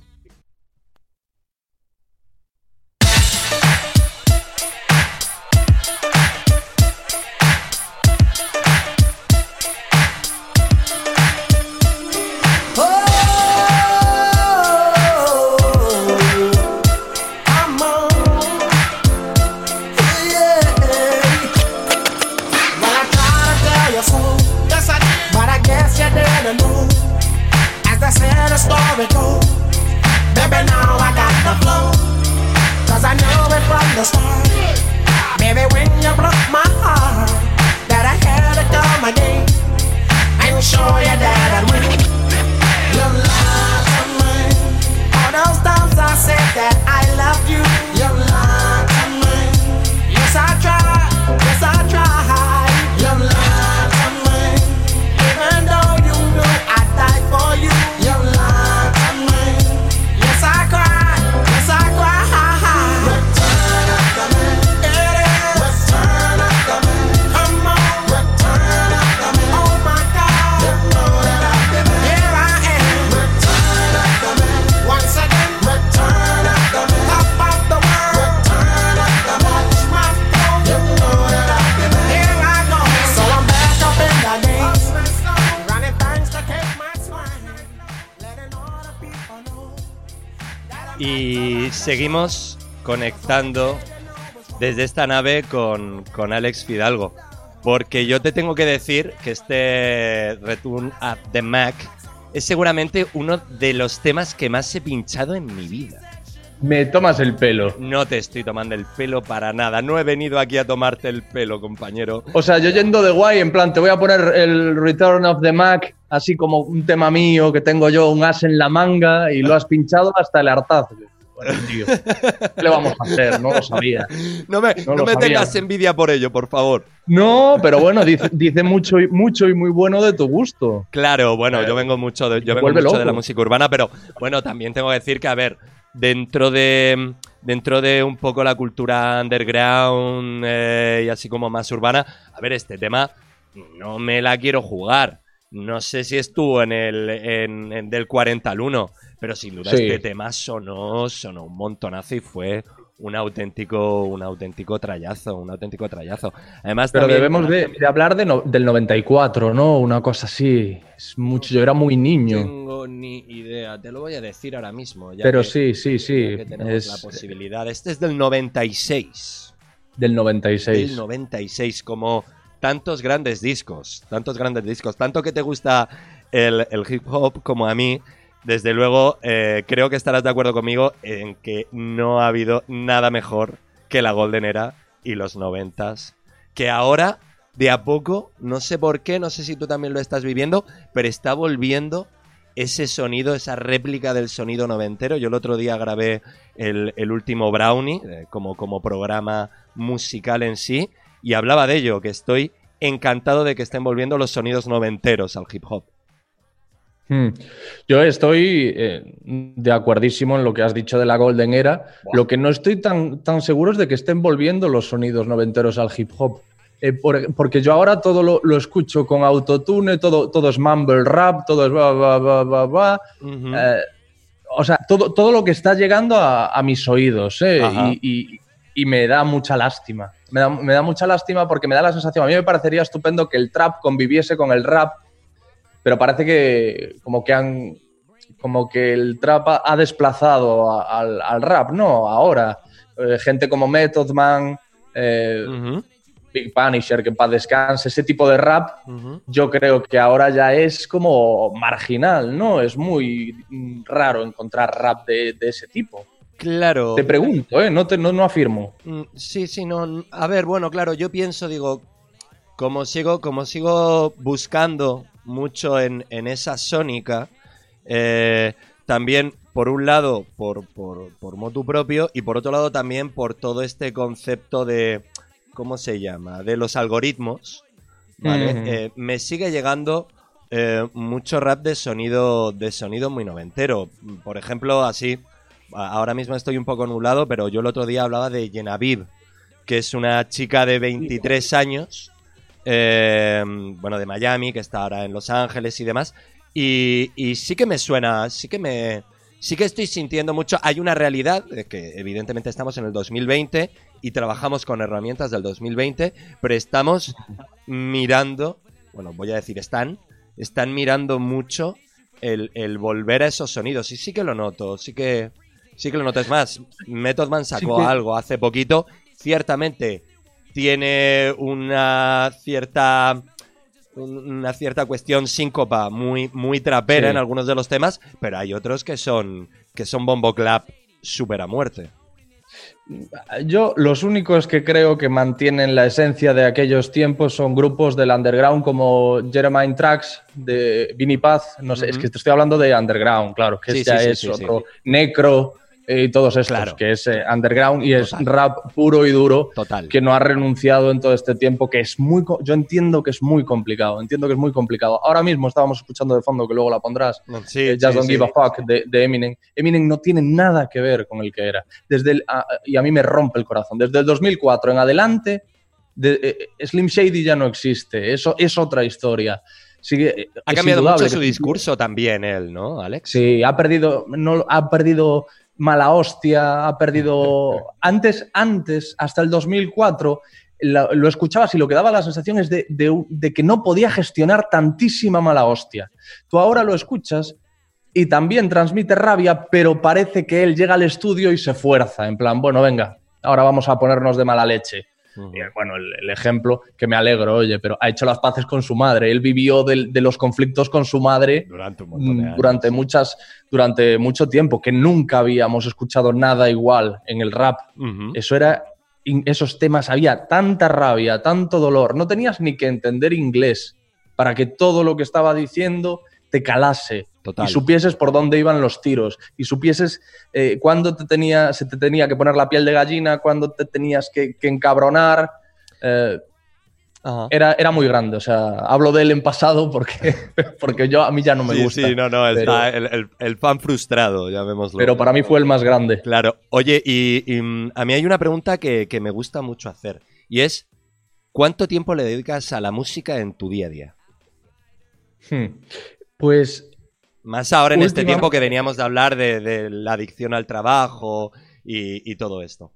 Baby, when you broke my heart, that I had to come again. And show you that I'd win. You to me. All those times I said that I love you. You seguimos conectando desde esta nave con, con Alex Fidalgo. Porque yo te tengo que decir que este Return at the Mac es seguramente uno de los temas que más he pinchado en mi vida. Me tomas el pelo. No te estoy tomando el pelo para nada. No he venido aquí a tomarte el pelo, compañero. O sea, yo yendo de guay, en plan, te voy a poner el Return of the Mac, así como un tema mío que tengo yo, un as en la manga, y lo has pinchado hasta el hartazgo. Bueno, tío, ¿qué le vamos a hacer? No lo sabía. No me, No no lo me sabía. tengas envidia por ello, por favor. No, pero bueno, dice, dice mucho, y- mucho y muy bueno de tu gusto. Claro, bueno, yo vengo mucho de, yo vengo mucho de la música urbana, pero bueno, también tengo que decir que, a ver, dentro de dentro de un poco la cultura underground eh, y así como más urbana, a ver, este tema no me la quiero jugar. No sé si estuvo en el en, en del 40 al 1, pero sin duda Sí. este tema sonó, sonó un montonazo y fue un auténtico, un auténtico trayazo, un auténtico trayazo. Además, Pero también- debemos de, de hablar de no- del 94, ¿no? Una cosa así. Es mucho, yo era muy niño. tengo ni idea, te lo voy a decir ahora mismo. ya Pero que- sí, sí, sí. que tenemos Es la posibilidad. Este es del 96. del 96. Del 96, como tantos grandes discos. Tantos grandes discos. Tanto que te gusta el, el hip hop como a mí. Desde luego, eh, creo que estarás de acuerdo conmigo en que no ha habido nada mejor que la Golden Era y los noventas. Que ahora, de a poco, no sé por qué, no sé si tú también lo estás viviendo, pero está volviendo ese sonido, esa réplica del sonido noventero. Yo el otro día grabé el, el último Brownie eh, como, como programa musical en sí y hablaba de ello, que estoy encantado de que estén volviendo los sonidos noventeros al hip hop. Hmm. Yo estoy eh, de acuerdísimo en lo que has dicho de la Golden Era. Lo que no estoy tan, tan seguro es de que estén volviendo los sonidos noventeros al hip hop. Eh, por- porque yo ahora todo lo, lo escucho con autotune, todo, todo es mumble rap, todo es va, va, va, va, va. Eh, o sea, todo, todo lo que está llegando a, a mis oídos, ¿eh? Y, y- y me da mucha lástima. Me da, me da mucha lástima porque me da la sensación, a mí me parecería estupendo que el trap conviviese con el rap, pero parece que como que han como que el trap ha, desplazado a- al, al rap, ¿no? Ahora, eh, gente como Method Man, eh, Big Punisher, que en paz descanse, ese tipo de rap yo creo que ahora ya es como marginal, ¿no? Es muy raro encontrar rap de, de ese tipo. Claro. Te pregunto, ¿eh? No, te, no, no afirmo. Mm, Sí, sí, no. A ver, bueno, claro, yo pienso, digo, como sigo, como sigo buscando mucho en, en esa sónica, eh, también, por un lado, por, por, por motu propio, y por otro lado también por todo este concepto de, ¿cómo se llama? De los algoritmos. Eh, me sigue llegando eh, mucho rap de sonido, de sonido muy noventero. Por ejemplo, así, ahora mismo estoy un poco nublado, pero yo el otro día hablaba de Genaviv, que es una chica de 23 años, eh, bueno, de Miami, que está ahora en Los Ángeles y demás. Y, y sí que me suena, sí que me... Sí que estoy sintiendo mucho. Hay una realidad de que evidentemente estamos en el 2020 y trabajamos con herramientas del 2020, pero estamos mirando, bueno, voy a decir están, están mirando mucho el, el volver a esos sonidos. Y sí que lo noto, sí que, sí que lo noto. Es más, Method Man sacó Sí que- algo hace poquito. Ciertamente tiene una cierta una cierta cuestión síncopa muy, muy trapera Sí. en algunos de los temas, pero hay otros que son que son bombo clap súper a muerte. Yo, los únicos que creo que mantienen la esencia de aquellos tiempos son grupos del underground como Jeremiah Tracks, de Vinnie Paz. No sé, es que te estoy hablando de underground, claro, que Sí, ya sí, sí, es otro. Necro y todos estos, Claro. que es eh, underground y es rap puro y duro. Total. que no ha renunciado en todo este tiempo, que es muy... Yo entiendo que es muy complicado, entiendo que es muy complicado. Ahora mismo estábamos escuchando de fondo, que luego la pondrás, Sí, eh, sí, Just Don't sí. Give a Fuck de, de Eminem. Eminem no tiene nada que ver con el que era. Desde el, a- y a mí me rompe el corazón. Desde el 2004 en adelante, de- eh, Slim Shady ya no existe. Eso es otra historia. Sigue, eh, Ha cambiado indudable mucho su discurso también él, ¿no, Alex? Sí, ha perdido, no, ha perdido mala hostia, ha perdido... [LAUGHS] Antes, antes, hasta el 2004, la- lo escuchabas y lo que daba la sensación es de, de que no podía gestionar tantísima mala hostia. Tú ahora lo escuchas y también transmite rabia, pero parece que él llega al estudio y se fuerza, en plan, bueno, venga, ahora vamos a ponernos de mala leche. Y, bueno, el, el ejemplo que me alegro, oye, pero ha hecho las paces con su madre. Él vivió del- de los conflictos con su madre Durante un montón de mm, años. durante muchas durante mucho tiempo que nunca habíamos escuchado nada igual en el rap eso era esos temas había tanta rabia tanto dolor no tenías ni que entender inglés para que todo lo que estaba diciendo te calase Total. y supieses por dónde iban los tiros y supieses eh, cuándo te tenía, se te tenía que poner la piel de gallina, cuándo te tenías que, que encabronar. Eh, era, era muy grande, o sea, hablo de él en pasado porque, [LAUGHS] porque yo a mí ya no me sí, gusta. sí, no, no, pero- está el, el- el fan frustrado, llamémoslo. pero para mí fue el más grande. Claro. Oye, y, y, mm, a mí hay una pregunta que, que me gusta mucho hacer, y es, ¿cuánto tiempo le dedicas a la música en tu día a día? Hmm. Pues Más ahora en este tiempo que veníamos de hablar de, de la adicción al trabajo y, y todo esto.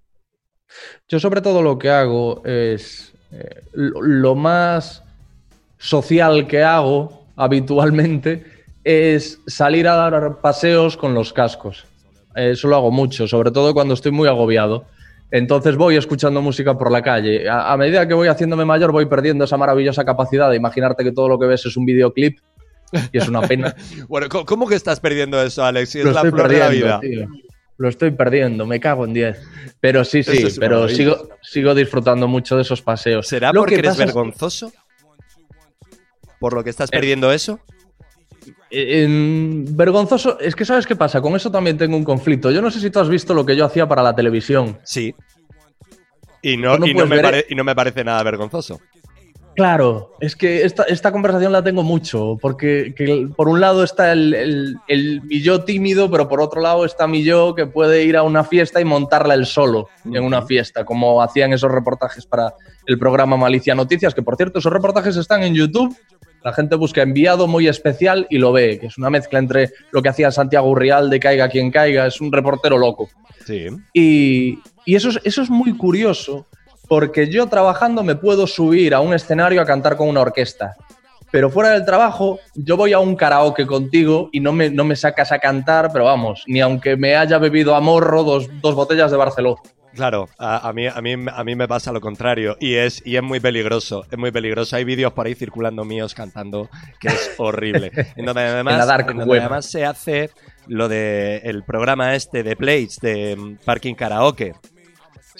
Yo sobre todo lo que hago es eh, lo, lo más social que hago habitualmente es salir a dar paseos con los cascos. Eso lo hago mucho, sobre todo cuando estoy muy agobiado. Entonces voy escuchando música por la calle. A, a medida que voy haciéndome mayor voy perdiendo esa maravillosa capacidad de imaginarte que todo lo que ves es un videoclip y es una pena. [LAUGHS] Bueno, ¿cómo, que estás perdiendo eso, Alex? Si es lo la estoy flor de la perdiendo, vida. tío. Lo estoy perdiendo, me cago en 10. Pero sí, sí, es pero sigo, sigo disfrutando mucho de esos paseos. ¿Será Lo porque que eres vergonzoso? ¿Por lo que Eh, estás perdiendo eso? Eh, vergonzoso, es que sabes qué pasa, con eso también tengo un conflicto. Yo no sé si tú has visto lo que yo hacía para la televisión. Sí. Y no, Tú no y no, puedes me, ver- pare- y no me parece nada vergonzoso. Claro, es que esta, esta conversación la tengo mucho, porque que por un lado está el, el- el mi yo tímido, pero por otro lado está mi yo que puede ir a una fiesta y montarla él solo en una fiesta, como hacían esos reportajes para el programa Malicia Noticias, que por cierto esos reportajes están en YouTube. La gente busca enviado muy especial y lo ve, que es una mezcla entre lo que hacía Santiago Urrial de Caiga quien caiga, es un reportero loco. Sí. Y, y eso, es, eso es muy curioso, porque yo trabajando me puedo subir a un escenario a cantar con una orquesta. Pero fuera del trabajo, yo voy a un karaoke contigo y no me, no me sacas a cantar, pero vamos, ni aunque me haya bebido a morro dos, dos botellas de Barceló. Claro, a, a mí, a, mí, a mí me pasa lo contrario y es, y es muy peligroso, es muy peligroso. Hay vídeos por ahí circulando míos cantando que es horrible. [LAUGHS] En donde además, En la dark en donde web. además se hace lo de el programa este de Plates, de mm, Parking Karaoke.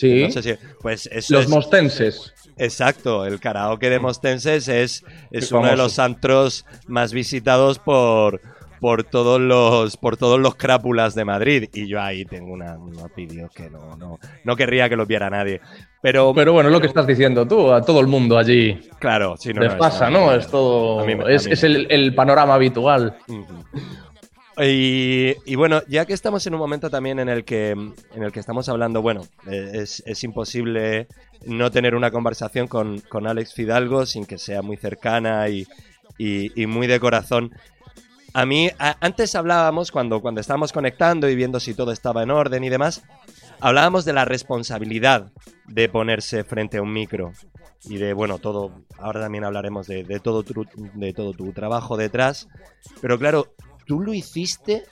Sí, No sé si, pues eso los es, mostenses. Exacto, el karaoke de Mostenses es, es uno de los antros más visitados por, por todos los por todos los crápulas de Madrid. Y yo ahí tengo una, unos vídeos que no, no, no querría que los viera nadie. Pero, Pero bueno, es lo que estás diciendo tú, a todo el mundo allí. claro, si no, les no, pasa, no, Es todo. Mí es el, el panorama habitual. Y, y bueno, ya que estamos en un momento también en el que, en el que estamos hablando, bueno, es, imposible no tener una conversación con, con Alex Fidalgo sin que sea muy cercana y, y- muy de corazón. A mí, antes hablábamos, cuando, cuando estábamos conectando y viendo si todo estaba en orden y demás, hablábamos de la responsabilidad de ponerse frente a un micro y de, bueno, todo, ahora también hablaremos de, de todo, tu, de todo tu trabajo detrás, pero claro, tú lo hiciste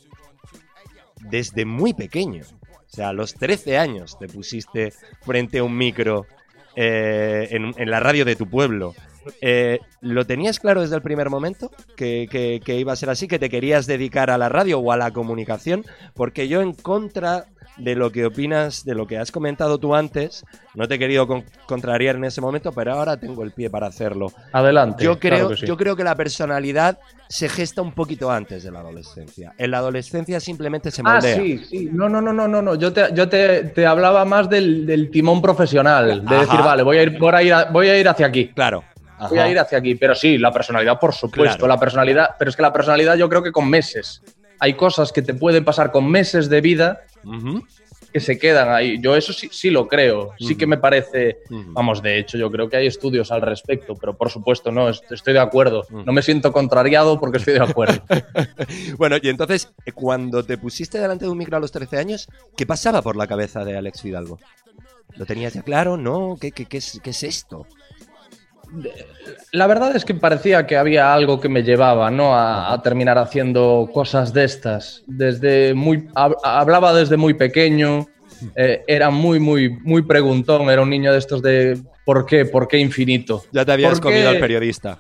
desde muy pequeño. O sea, a los 13 años te pusiste frente a un micro eh, en, la radio de tu pueblo. Eh, ¿Lo tenías claro desde el primer momento? Que- que iba a ser así? ¿Que te querías dedicar a la radio o a la comunicación? Porque yo en contra de lo que opinas, de lo que has comentado tú antes, no te he querido con- contrariar en ese momento, pero ahora tengo el pie para hacerlo. Adelante. Yo creo, claro que sí. yo creo que la personalidad se gesta un poquito antes de la adolescencia. En la adolescencia simplemente se Ah, moldea. sí, sí. No, no, no, no, no, no. Yo te, yo te, te hablaba más del, del timón profesional, de Ajá. decir, vale, voy a ir, voy a ir, a- voy a ir hacia aquí. Claro. Voy a ir hacia aquí. Pero sí, la personalidad, por supuesto. Claro. La personalidad, pero es que la personalidad yo creo que con meses. Hay cosas que te pueden pasar con meses de vida Que se quedan ahí. Yo eso sí, sí lo creo. Sí que me parece. Vamos, de hecho, yo creo que hay estudios al respecto, pero por supuesto no, est- estoy de acuerdo. No me siento contrariado porque estoy de acuerdo. [LAUGHS] Bueno, y entonces, eh, cuando te pusiste delante de un micro a los 13 años, ¿qué pasaba por la cabeza de Alex Fidalgo? ¿Lo tenías ya claro? ¿No? ¿Qué, qué, qué es, qué es esto? La verdad es que parecía que había algo que me llevaba, ¿no? A, a terminar haciendo cosas de estas. Desde muy, hab- hablaba desde muy pequeño, eh, era muy, muy, muy preguntón, era un niño de estos de ¿por qué? ¿Por qué infinito? Ya te habías ¿Por qué? comido al periodista.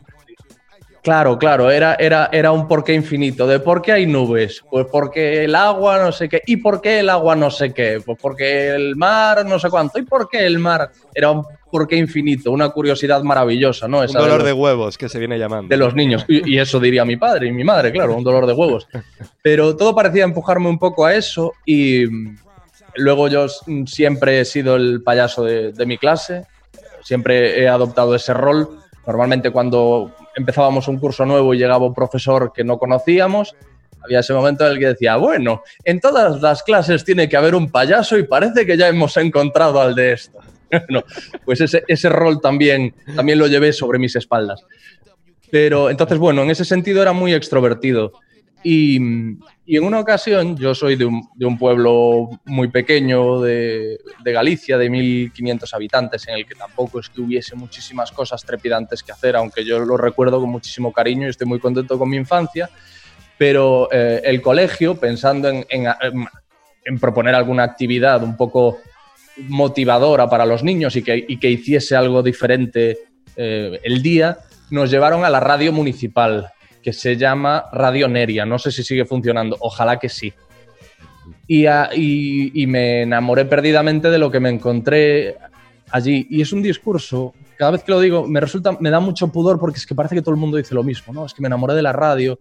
Claro, claro, era, era, era un por qué infinito. ¿De por qué hay nubes? Pues porque el agua no sé qué. ¿Y por qué el agua no sé qué? Pues porque el mar no sé cuánto. ¿Y por qué el mar? Era un por qué infinito, una curiosidad maravillosa, ¿no? Un Esa dolor los- de huevos que se viene llamando. de los niños. Y, y eso diría mi padre y mi madre, claro, un dolor de huevos. Pero todo parecía empujarme un poco a eso y mm, luego yo mm, siempre he sido el payaso de, de mi clase, siempre he adoptado ese rol. Normalmente cuando empezábamos un curso nuevo y llegaba un profesor que no conocíamos, había ese momento en el que decía, bueno, en todas las clases tiene que haber un payaso y parece que ya hemos encontrado al de esto. [LAUGHS] No, pues ese, ese rol también, también lo llevé sobre mis espaldas. Pero entonces, bueno, en ese sentido era muy extrovertido. Y, en una ocasión, yo soy de un, pueblo muy pequeño de, Galicia, de 1.500 habitantes, en el que tampoco es que hubiese muchísimas cosas trepidantes que hacer, aunque yo lo recuerdo con muchísimo cariño y estoy muy contento con mi infancia. Pero eh, el colegio, pensando en, proponer alguna actividad un poco motivadora para los niños y que, y que hiciese algo diferente eh, el día, nos llevaron a la radio municipal, que se llama Radio Neria. No sé si sigue funcionando, ojalá que sí. Y, a- y- y me enamoré perdidamente de lo que me encontré allí. Y es un discurso, cada vez que lo digo, me resulta, me da mucho pudor porque es que parece que todo el mundo dice lo mismo, ¿no? Es que me enamoré de la radio.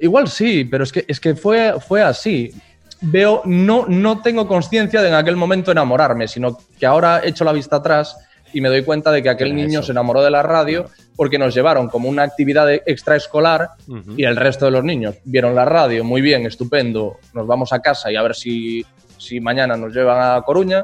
Igual sí, pero es que, es que fue, fue así. Veo, no, no tengo conciencia de en aquel momento enamorarme, sino que ahora echo la vista atrás y me doy cuenta de que aquel niño eso. se enamoró de la radio porque nos llevaron como una actividad extraescolar y el resto de los niños vieron la radio, muy bien, estupendo, nos vamos a casa y a ver si, si mañana nos llevan a Coruña.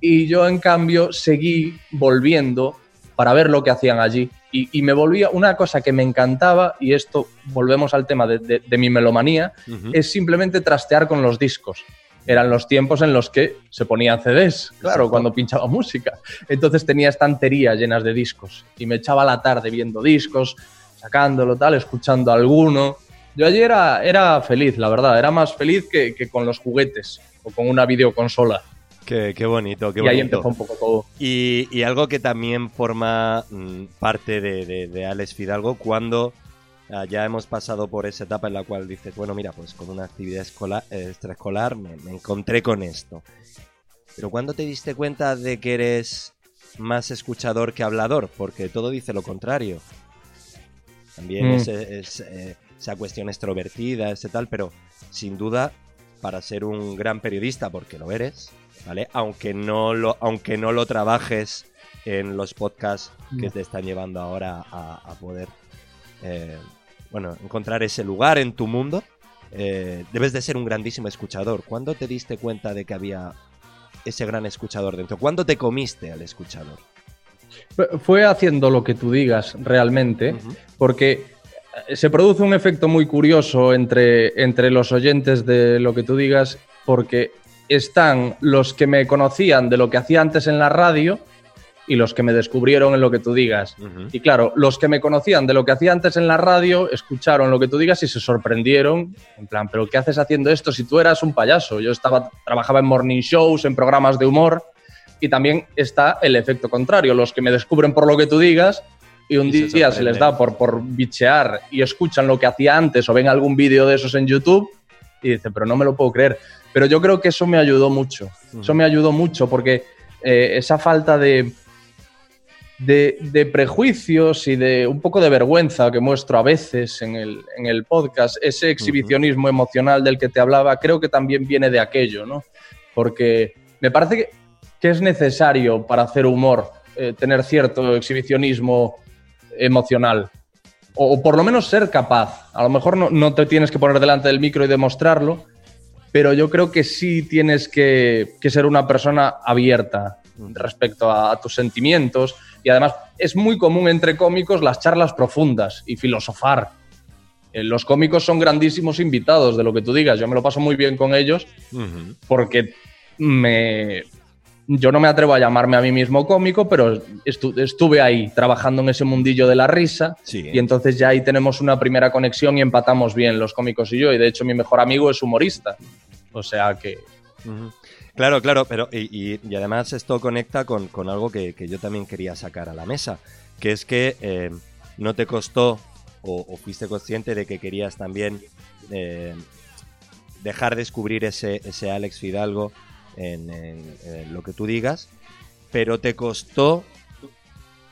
Y yo, en cambio, seguí volviendo para ver lo que hacían allí. Y, y me volvía una cosa que me encantaba, y esto volvemos al tema de, de- de mi melomanía, es simplemente trastear con los discos. Eran los tiempos en los que se ponían CDs, claro, cuando pinchaba [LAUGHS] música. Entonces tenía estanterías llenas de discos y me echaba la tarde viendo discos, sacándolo tal, escuchando alguno. Yo ayer era, era feliz, la verdad, era más feliz que, que con los juguetes o con una videoconsola. Qué, qué bonito, qué y ahí bonito. empezó un poco todo. Y, y algo que también forma mm, parte de, de, de Alex Fidalgo cuando ya hemos pasado por esa etapa en la cual dices, bueno, mira, pues con una actividad escolar, eh, extraescolar me, me encontré con esto. Pero cuando te diste cuenta de que eres más escuchador que hablador? Porque todo dice lo contrario. También Mm. es, es, eh, esa cuestión extrovertida, ese tal, pero sin duda, para ser un gran periodista, porque lo eres, ¿vale? Aunque no lo, aunque no lo trabajes en los podcasts que Mm. te están llevando ahora a, a poder, eh, bueno, encontrar ese lugar en tu mundo. eh, debes de ser un grandísimo escuchador. ¿Cuándo te diste cuenta de que había ese gran escuchador dentro? ¿Cuándo te comiste al escuchador? Fue haciendo lo que tú digas realmente, porque eh, se produce un efecto muy curioso entre, entre los oyentes de lo que tú digas, porque están los que me conocían de lo que hacía antes en la radio y los que me descubrieron en lo que tú digas. Y claro, los que me conocían de lo que hacía antes en la radio, escucharon lo que tú digas y se sorprendieron. En plan, ¿pero qué haces haciendo esto si tú eras un payaso? Yo estaba, trabajaba en morning shows, en programas de humor. Y también está el efecto contrario, los que me descubren por lo que tú digas y un Y día se les da por, por bichear y escuchan lo que hacía antes o ven algún vídeo de esos en YouTube y dicen, pero no me lo puedo creer. Pero yo creo que eso me ayudó mucho. Eso me ayudó mucho porque eh, esa falta de, de, de prejuicios y de un poco de vergüenza que muestro a veces en el, en el podcast, ese exhibicionismo emocional del que te hablaba, creo que también viene de aquello, ¿no? Porque me parece que, que es necesario para hacer humor eh, tener cierto exhibicionismo emocional. O, o por lo menos ser capaz. A lo mejor no, no te tienes que poner delante del micro y demostrarlo, pero yo creo que sí tienes que, que ser una persona abierta respecto a, a tus sentimientos. Y además es muy común entre cómicos las charlas profundas y filosofar. Eh, Los cómicos son grandísimos invitados de lo que tú digas. Yo me lo paso muy bien con ellos porque me, yo no me atrevo a llamarme a mí mismo cómico, pero estu- estuve ahí trabajando en ese mundillo de la risa Sí. y entonces ya ahí tenemos una primera conexión y empatamos bien los cómicos y yo. Y de hecho mi mejor amigo es humorista. O sea que... Claro, claro, pero y, y- además esto conecta con, con algo que, que yo también quería sacar a la mesa, que es que eh, no te costó o, o fuiste consciente de que querías también eh, dejar descubrir ese, ese Alex Fidalgo en lo que tú digas, pero te costó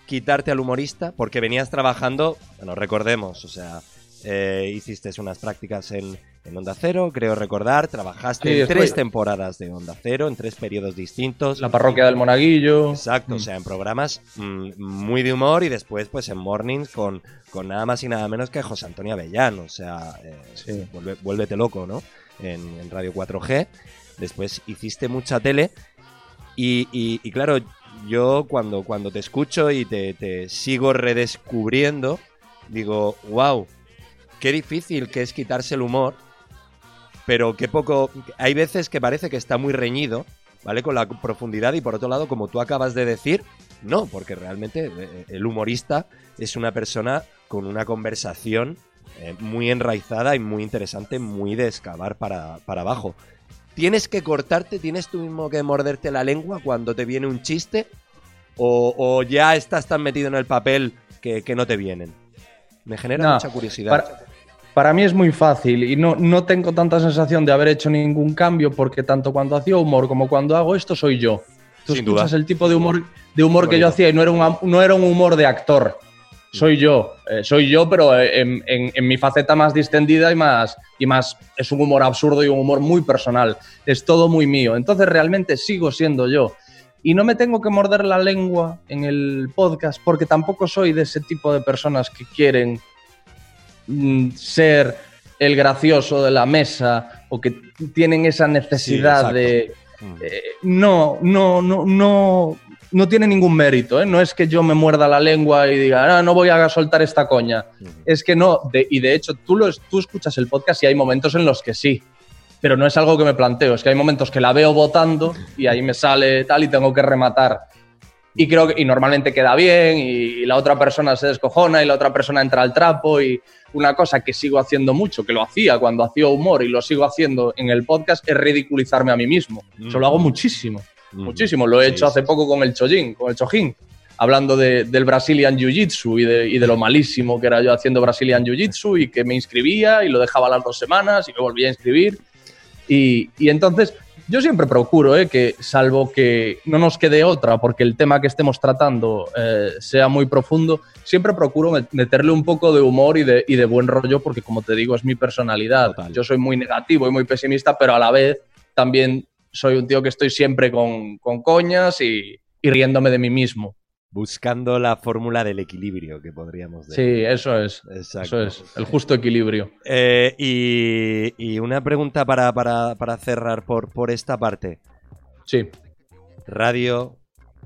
quitarte al humorista porque venías trabajando, bueno, recordemos, o sea, eh, hiciste unas prácticas en, en Onda Cero, creo recordar, trabajaste Sí, en tres temporadas de Onda Cero, en tres periodos distintos. La parroquia del Monaguillo. Exacto, Mm. o sea, en programas mm, muy de humor y después pues en mornings con, con nada más y nada menos que José Antonio Avellán, o sea, eh, Sí. vuelve- vuélvete loco, ¿no? En, en Radio 4G. Después hiciste mucha tele y, y- y claro, yo cuando, cuando te escucho y te, te sigo redescubriendo, digo, wow, qué difícil que es quitarse el humor, pero qué poco... Hay veces que parece que está muy reñido, ¿vale? Con la profundidad y por otro lado, como tú acabas de decir, no, porque realmente eh, el humorista es una persona con una conversación eh, muy enraizada y muy interesante, muy de excavar para, para abajo. ¿Tienes que cortarte? ¿Tienes tú mismo que morderte la lengua cuando te viene un chiste? ¿O, o ya estás tan metido en el papel que, que no te vienen? Me genera No, mucha curiosidad. Para, para mí es muy fácil y no, no tengo tanta sensación de haber hecho ningún cambio porque tanto cuando hacía humor como cuando hago esto soy yo. Tú Sin escuchas duda. el tipo de humor, de humor que yo hacía y no era un, no era un humor de actor. Soy yo, eh, soy yo, pero eh, en, en- en mi faceta más distendida y más, y más. Es un humor absurdo y un humor muy personal. Es todo muy mío. Entonces realmente sigo siendo yo. Y no me tengo que morder la lengua en el podcast porque tampoco soy de ese tipo de personas que quieren mm, ser el gracioso de la mesa o que tienen esa necesidad de... Mm. eh, no, no, no, no, no tiene ningún mérito. ¿eh? No es que yo me muerda la lengua y diga, "Ah, no voy a soltar esta coña. Es que no, de- y de hecho tú, lo, tú escuchas el podcast y hay momentos en los que sí, pero no es algo que me planteo, es que hay momentos que la veo votando y ahí me sale tal y tengo que rematar. Y creo que y normalmente queda bien y, la otra persona se descojona y la otra persona entra al trapo y una cosa que sigo haciendo mucho, que lo hacía cuando hacía humor y lo sigo haciendo en el podcast, es ridiculizarme a mí mismo. Eso lo hago muchísimo. Ujú. Muchísimo. Lo he Sí, hecho hace sí, poco con el Chojin, con el Chojin, hablando de- del Brazilian Jiu-Jitsu y de, y de lo malísimo que era yo haciendo Brazilian Jiu-Jitsu y que me inscribía y lo dejaba las dos semanas y me volvía a inscribir. Y, y entonces yo siempre procuro ¿eh? que, salvo que no nos quede otra, porque el tema que estemos tratando eh, sea muy profundo, siempre procuro met- meterle un poco de humor y de, y de buen rollo, porque como te digo, es mi personalidad. Total. Yo soy muy negativo y muy pesimista, pero a la vez también soy un tío que estoy siempre con, con coñas y, y riéndome de mí mismo. Buscando la fórmula del equilibrio que podríamos decir. Sí, eso es. Exacto. Eso es. El justo equilibrio. Eh, y, y una pregunta para, para- para cerrar por, por esta parte. Sí. radio,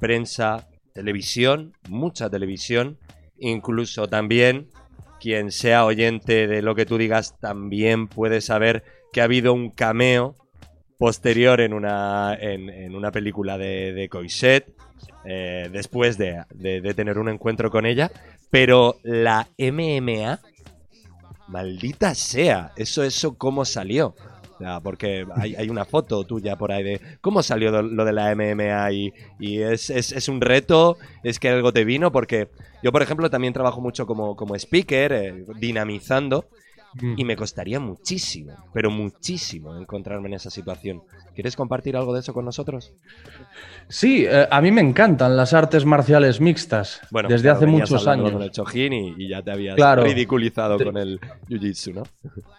prensa, televisión, mucha televisión, incluso también quien sea oyente de lo que tú digas también puede saber que ha habido un cameo posterior en una, en, en una película de, de Coixet, eh, después de, de- tener un encuentro con ella, pero la MMA, maldita sea, eso, eso, ¿cómo salió? Porque hay, hay una foto tuya por ahí de cómo salió lo, lo de la MMA y, y es, es- es un reto, es que algo te vino, porque yo, por ejemplo, también trabajo mucho como, como speaker, eh, dinamizando, y me costaría muchísimo, pero muchísimo encontrarme en esa situación. ¿Quieres compartir algo de eso con nosotros? Sí, eh, a mí me encantan las artes marciales mixtas. Bueno, desde claro, hace muchos años. Con el Chojín y, y ya te habías Claro. ridiculizado Te- con el jiu-jitsu, ¿no?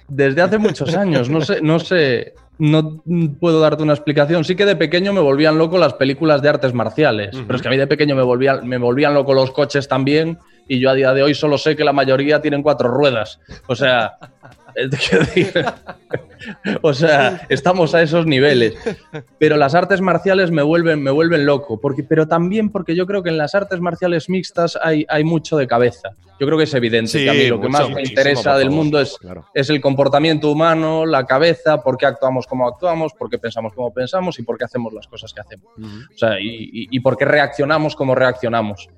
Desde hace muchos años. No sé, no sé, no puedo darte una explicación. Sí que de pequeño me volvían loco las películas de artes marciales. Pero es que a mí de pequeño me volvían, me volvían loco los coches también. Y yo a día de hoy solo sé que la mayoría tienen cuatro ruedas. O sea, [LAUGHS] [LAUGHS] o sea, estamos a esos niveles. Pero las artes marciales me vuelven, me vuelven loco. Porque, pero también porque yo creo que en las artes marciales mixtas hay, hay mucho de cabeza. Yo creo que es evidente que a mí lo que mucho, más me interesa del mundo es Claro. es el comportamiento humano, la cabeza, por qué actuamos como actuamos, por qué pensamos como pensamos y por qué hacemos las cosas que hacemos. Ujú. O sea, y, y- y por qué reaccionamos como reaccionamos.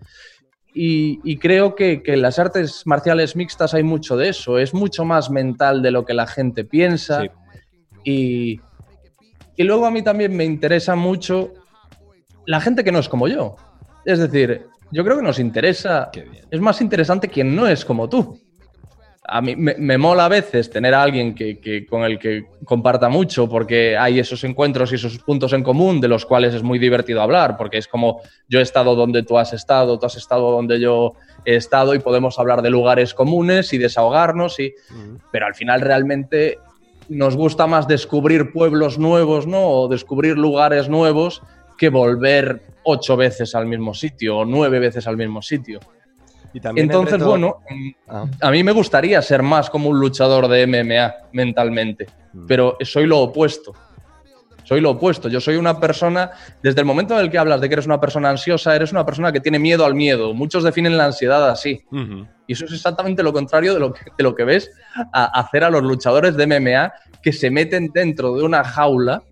Y, y creo que, que en las artes marciales mixtas hay mucho de eso. Es mucho más mental de lo que la gente piensa. Sí. Y, y luego a mí también me interesa mucho la gente que no es como yo. Es decir, yo creo que nos interesa es más interesante quien no es como tú. A mí me, me mola a veces tener a alguien que, que- con el que comparta mucho, porque hay esos encuentros y esos puntos en común de los cuales es muy divertido hablar, porque es como yo he estado donde tú has estado, tú has estado donde yo he estado y podemos hablar de lugares comunes y desahogarnos, y, pero al final realmente nos gusta más descubrir pueblos nuevos, ¿no? O descubrir lugares nuevos que volver ocho veces al mismo sitio o nueve veces al mismo sitio. Y también el Entonces, reto- bueno, Ah, a mí me gustaría ser más como un luchador de MMA mentalmente, mm. pero soy lo opuesto. Soy lo opuesto. Yo soy una persona, desde el momento en el que hablas de que eres una persona ansiosa, eres una persona que tiene miedo al miedo. Muchos definen la ansiedad así. Y eso es exactamente lo contrario de lo que, de lo que ves a hacer a los luchadores de MMA que se meten dentro de una jaula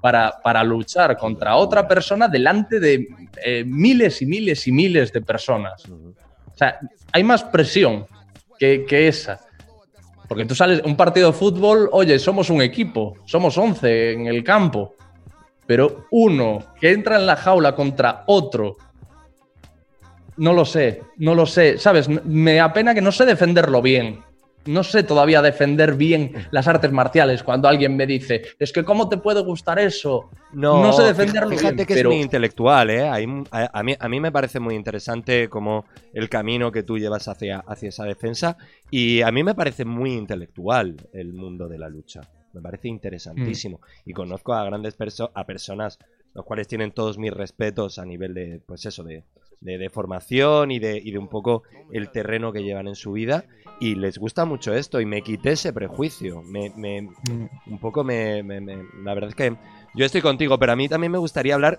para, para luchar contra otra persona delante de eh, miles y miles y miles de personas. O sea, hay más presión que, que esa. Porque tú sales un partido de fútbol, oye, somos un equipo, somos 11 en el campo, pero uno que entra en la jaula contra otro, no lo sé, no lo sé, ¿sabes? Me apena que no sé defenderlo bien. No sé todavía defender bien las artes marciales cuando alguien me dice, es que ¿cómo te puede gustar eso? No, No sé defenderlo Fíjate bien, que pero- es muy intelectual, ¿eh? A, mí, a mí me parece muy interesante como el camino que tú llevas hacia, hacia esa defensa y a mí me parece muy intelectual el mundo de la lucha. Me parece interesantísimo. Mm. Y conozco a grandes perso- a personas los cuales tienen todos mis respetos a nivel de, pues eso, de, de, de formación y de, y de un poco el terreno que llevan en su vida. Y les gusta mucho esto y me quité ese prejuicio. Me, me- un poco me, me- me- La verdad es que yo estoy contigo, pero a mí también me gustaría hablar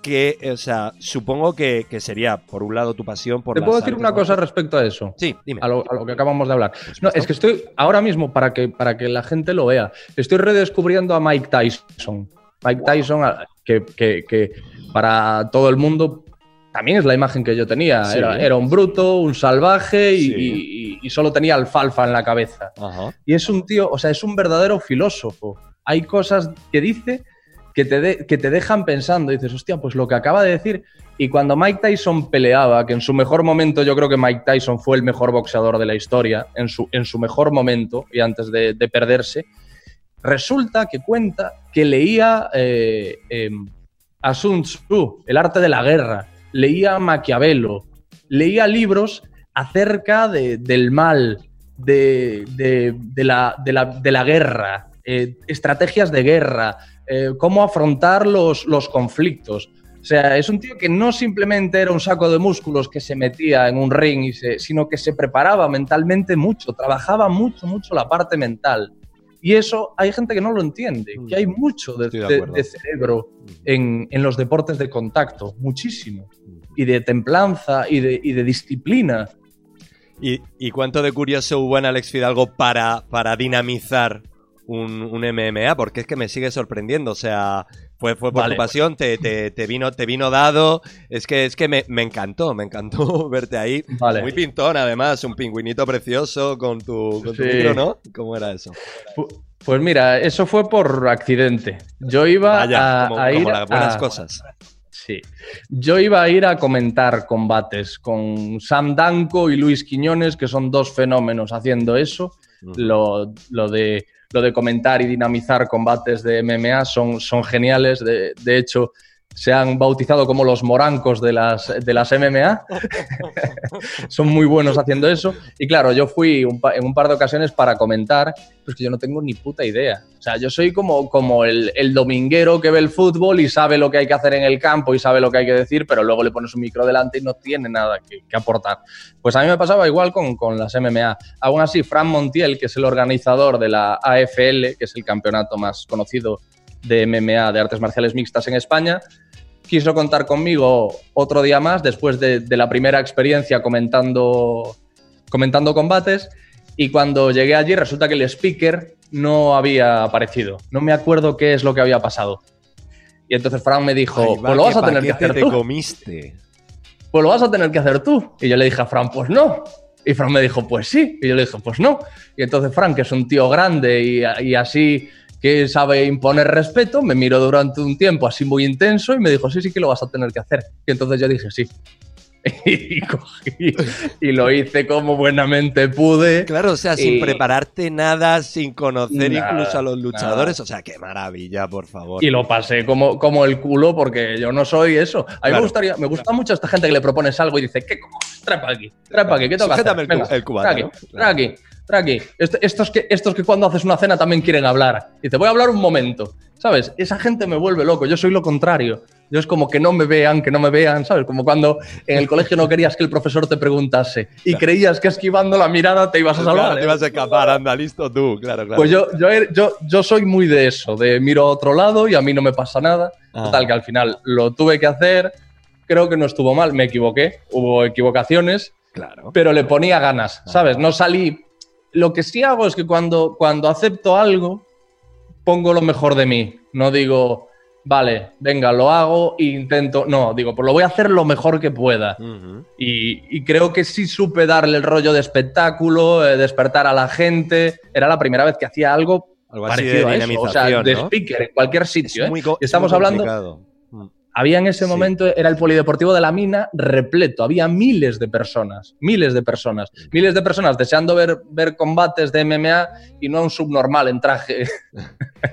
que, o sea, supongo que, que sería, por un lado, tu pasión por ¿Te puedo decir una cosa respecto a eso? Sí, dime. a lo, a lo que acabamos de hablar. No, es que estoy ahora mismo, para que, para que la gente lo vea, estoy redescubriendo a Mike Tyson. Mike Tyson, que- que para todo el mundo también es la imagen que yo tenía. Sí. Era, era un bruto, un salvaje y, Sí. y- y solo tenía alfalfa en la cabeza. Ajá. Y es un tío, o sea, es un verdadero filósofo. Hay cosas que dice que te, de- que te dejan pensando. dices, hostia, pues lo que acaba de decir. Y cuando Mike Tyson peleaba, que en su mejor momento yo creo que Mike Tyson fue el mejor boxeador de la historia, en su, en su mejor momento y antes de, de perderse, resulta que cuenta que leía eh, eh, a Sun Tzu, el arte de la guerra, leía Maquiavelo, leía libros acerca de- del mal, de, de- de la, de la- de la guerra, eh, estrategias de guerra, eh, cómo afrontar los, los conflictos. sea, es un tío que no simplemente era un saco de músculos que se metía en un ring, y se- sino que se preparaba mentalmente mucho, trabajaba mucho, mucho la parte mental. Y eso hay gente que no lo entiende, que hay mucho de, de cerebro en, en los deportes de contacto, muchísimo. Y de templanza y de, y de disciplina. ¿Y, y cuánto de curioso hubo en Alex Fidalgo para, para dinamizar un, un MMA? Porque es que me sigue sorprendiendo. O sea, fue, fue por Vale. tu pasión, te, te- te vino, te vino dado. Es que, es que me, me encantó, me encantó [LAUGHS] verte ahí. Vale. Muy pintón, además, un pingüinito precioso con tu, con tu Sí. micro, ¿no? ¿Cómo era eso? Pu- Pues mira, eso fue por accidente. Yo iba Vaya, a, como, a ir como las buenas a- cosas. Sí. Yo iba a ir a comentar combates con Sam Danko y Luis Quiñones, que son dos fenómenos haciendo eso. Lo, lo de, lo de comentar y dinamizar combates de MMA son, son geniales. De, de hecho, se han bautizado como los morancos de las, de las MMA. [LAUGHS] son muy buenos haciendo eso. Y claro, yo fui en un par de ocasiones para comentar, pues que yo no tengo ni puta idea. O sea, yo soy como, como el, el dominguero que ve el fútbol y sabe lo que hay que hacer en el campo y sabe lo que hay que decir, pero luego le pones un micro delante y no tiene nada que, que aportar. Pues a mí me pasaba igual con, con las MMA. Aún así, Fran Montiel, que es el organizador de la AFL, que es el campeonato más conocido de MMA, de artes marciales mixtas en España, quiso contar conmigo otro día más después de, de la primera experiencia comentando, comentando combates. Y cuando llegué allí, resulta que el speaker no había aparecido. No me acuerdo qué es lo que había pasado. Y entonces Fran me dijo, va, pues lo vas a tener que hacer te tú. comiste. Pues lo vas a tener que hacer tú. Y yo le dije a Fran, pues no. Y Fran me dijo, pues sí. Y yo le dije, pues no. Y entonces Fran, que es un tío grande y, y así que sabe imponer respeto, me miró durante un tiempo así muy intenso y me dijo, sí, sí que lo vas a tener que hacer. Y entonces yo dije, sí. [LAUGHS] Y cogí y lo hice como buenamente pude. Claro, o sea, sin Y- prepararte nada, sin conocer Nada, incluso a los luchadores. O sea, qué maravilla, por favor. Y lo pasé como, como el culo porque yo no soy eso. A mí Claro. me gustaría, me gusta mucho esta gente que le propones algo y dice, ¿qué cojones? Trae para aquí, trae para aquí, ¿qué tengo que hacer? Sujétame el Venga, el cubata, trae ¿no? aquí, aquí, trae aquí. Est- Estos que, estos que cuando haces una cena también quieren hablar. Y te voy a hablar un momento. ¿Sabes? Esa gente me vuelve loco. Yo soy lo contrario. Yo es como que no me vean, que no me vean, ¿sabes? Como cuando en el colegio no querías que el profesor te preguntase y creías que esquivando la mirada te ibas a salvar. Claro, te ¿eh? vas a escapar, anda, listo tú, claro, claro. Pues yo, yo, yo, yo soy muy de eso, de miro a otro lado y a mí no me pasa nada. Ah. Total, que al final lo tuve que hacer. Creo que no estuvo mal, me equivoqué, hubo equivocaciones, Claro. pero le ponía ganas, ¿sabes? No salí. Lo que sí hago es que cuando, cuando acepto algo, pongo lo mejor de mí. No digo, vale, venga, lo hago e intento. No, digo, pues lo voy a hacer lo mejor que pueda. Y, y creo que sí supe darle el rollo de espectáculo, eh, despertar a la gente. Era la primera vez que hacía algo Algo así parecido de a eso. O sea, de ¿no? speaker en cualquier sitio. ¿eh? muy co- es Estamos hablando-. Había en ese Sí. momento, era el polideportivo de la mina repleto, había miles de personas, miles de personas, miles de personas deseando ver, ver combates de MMA y no a un subnormal en traje.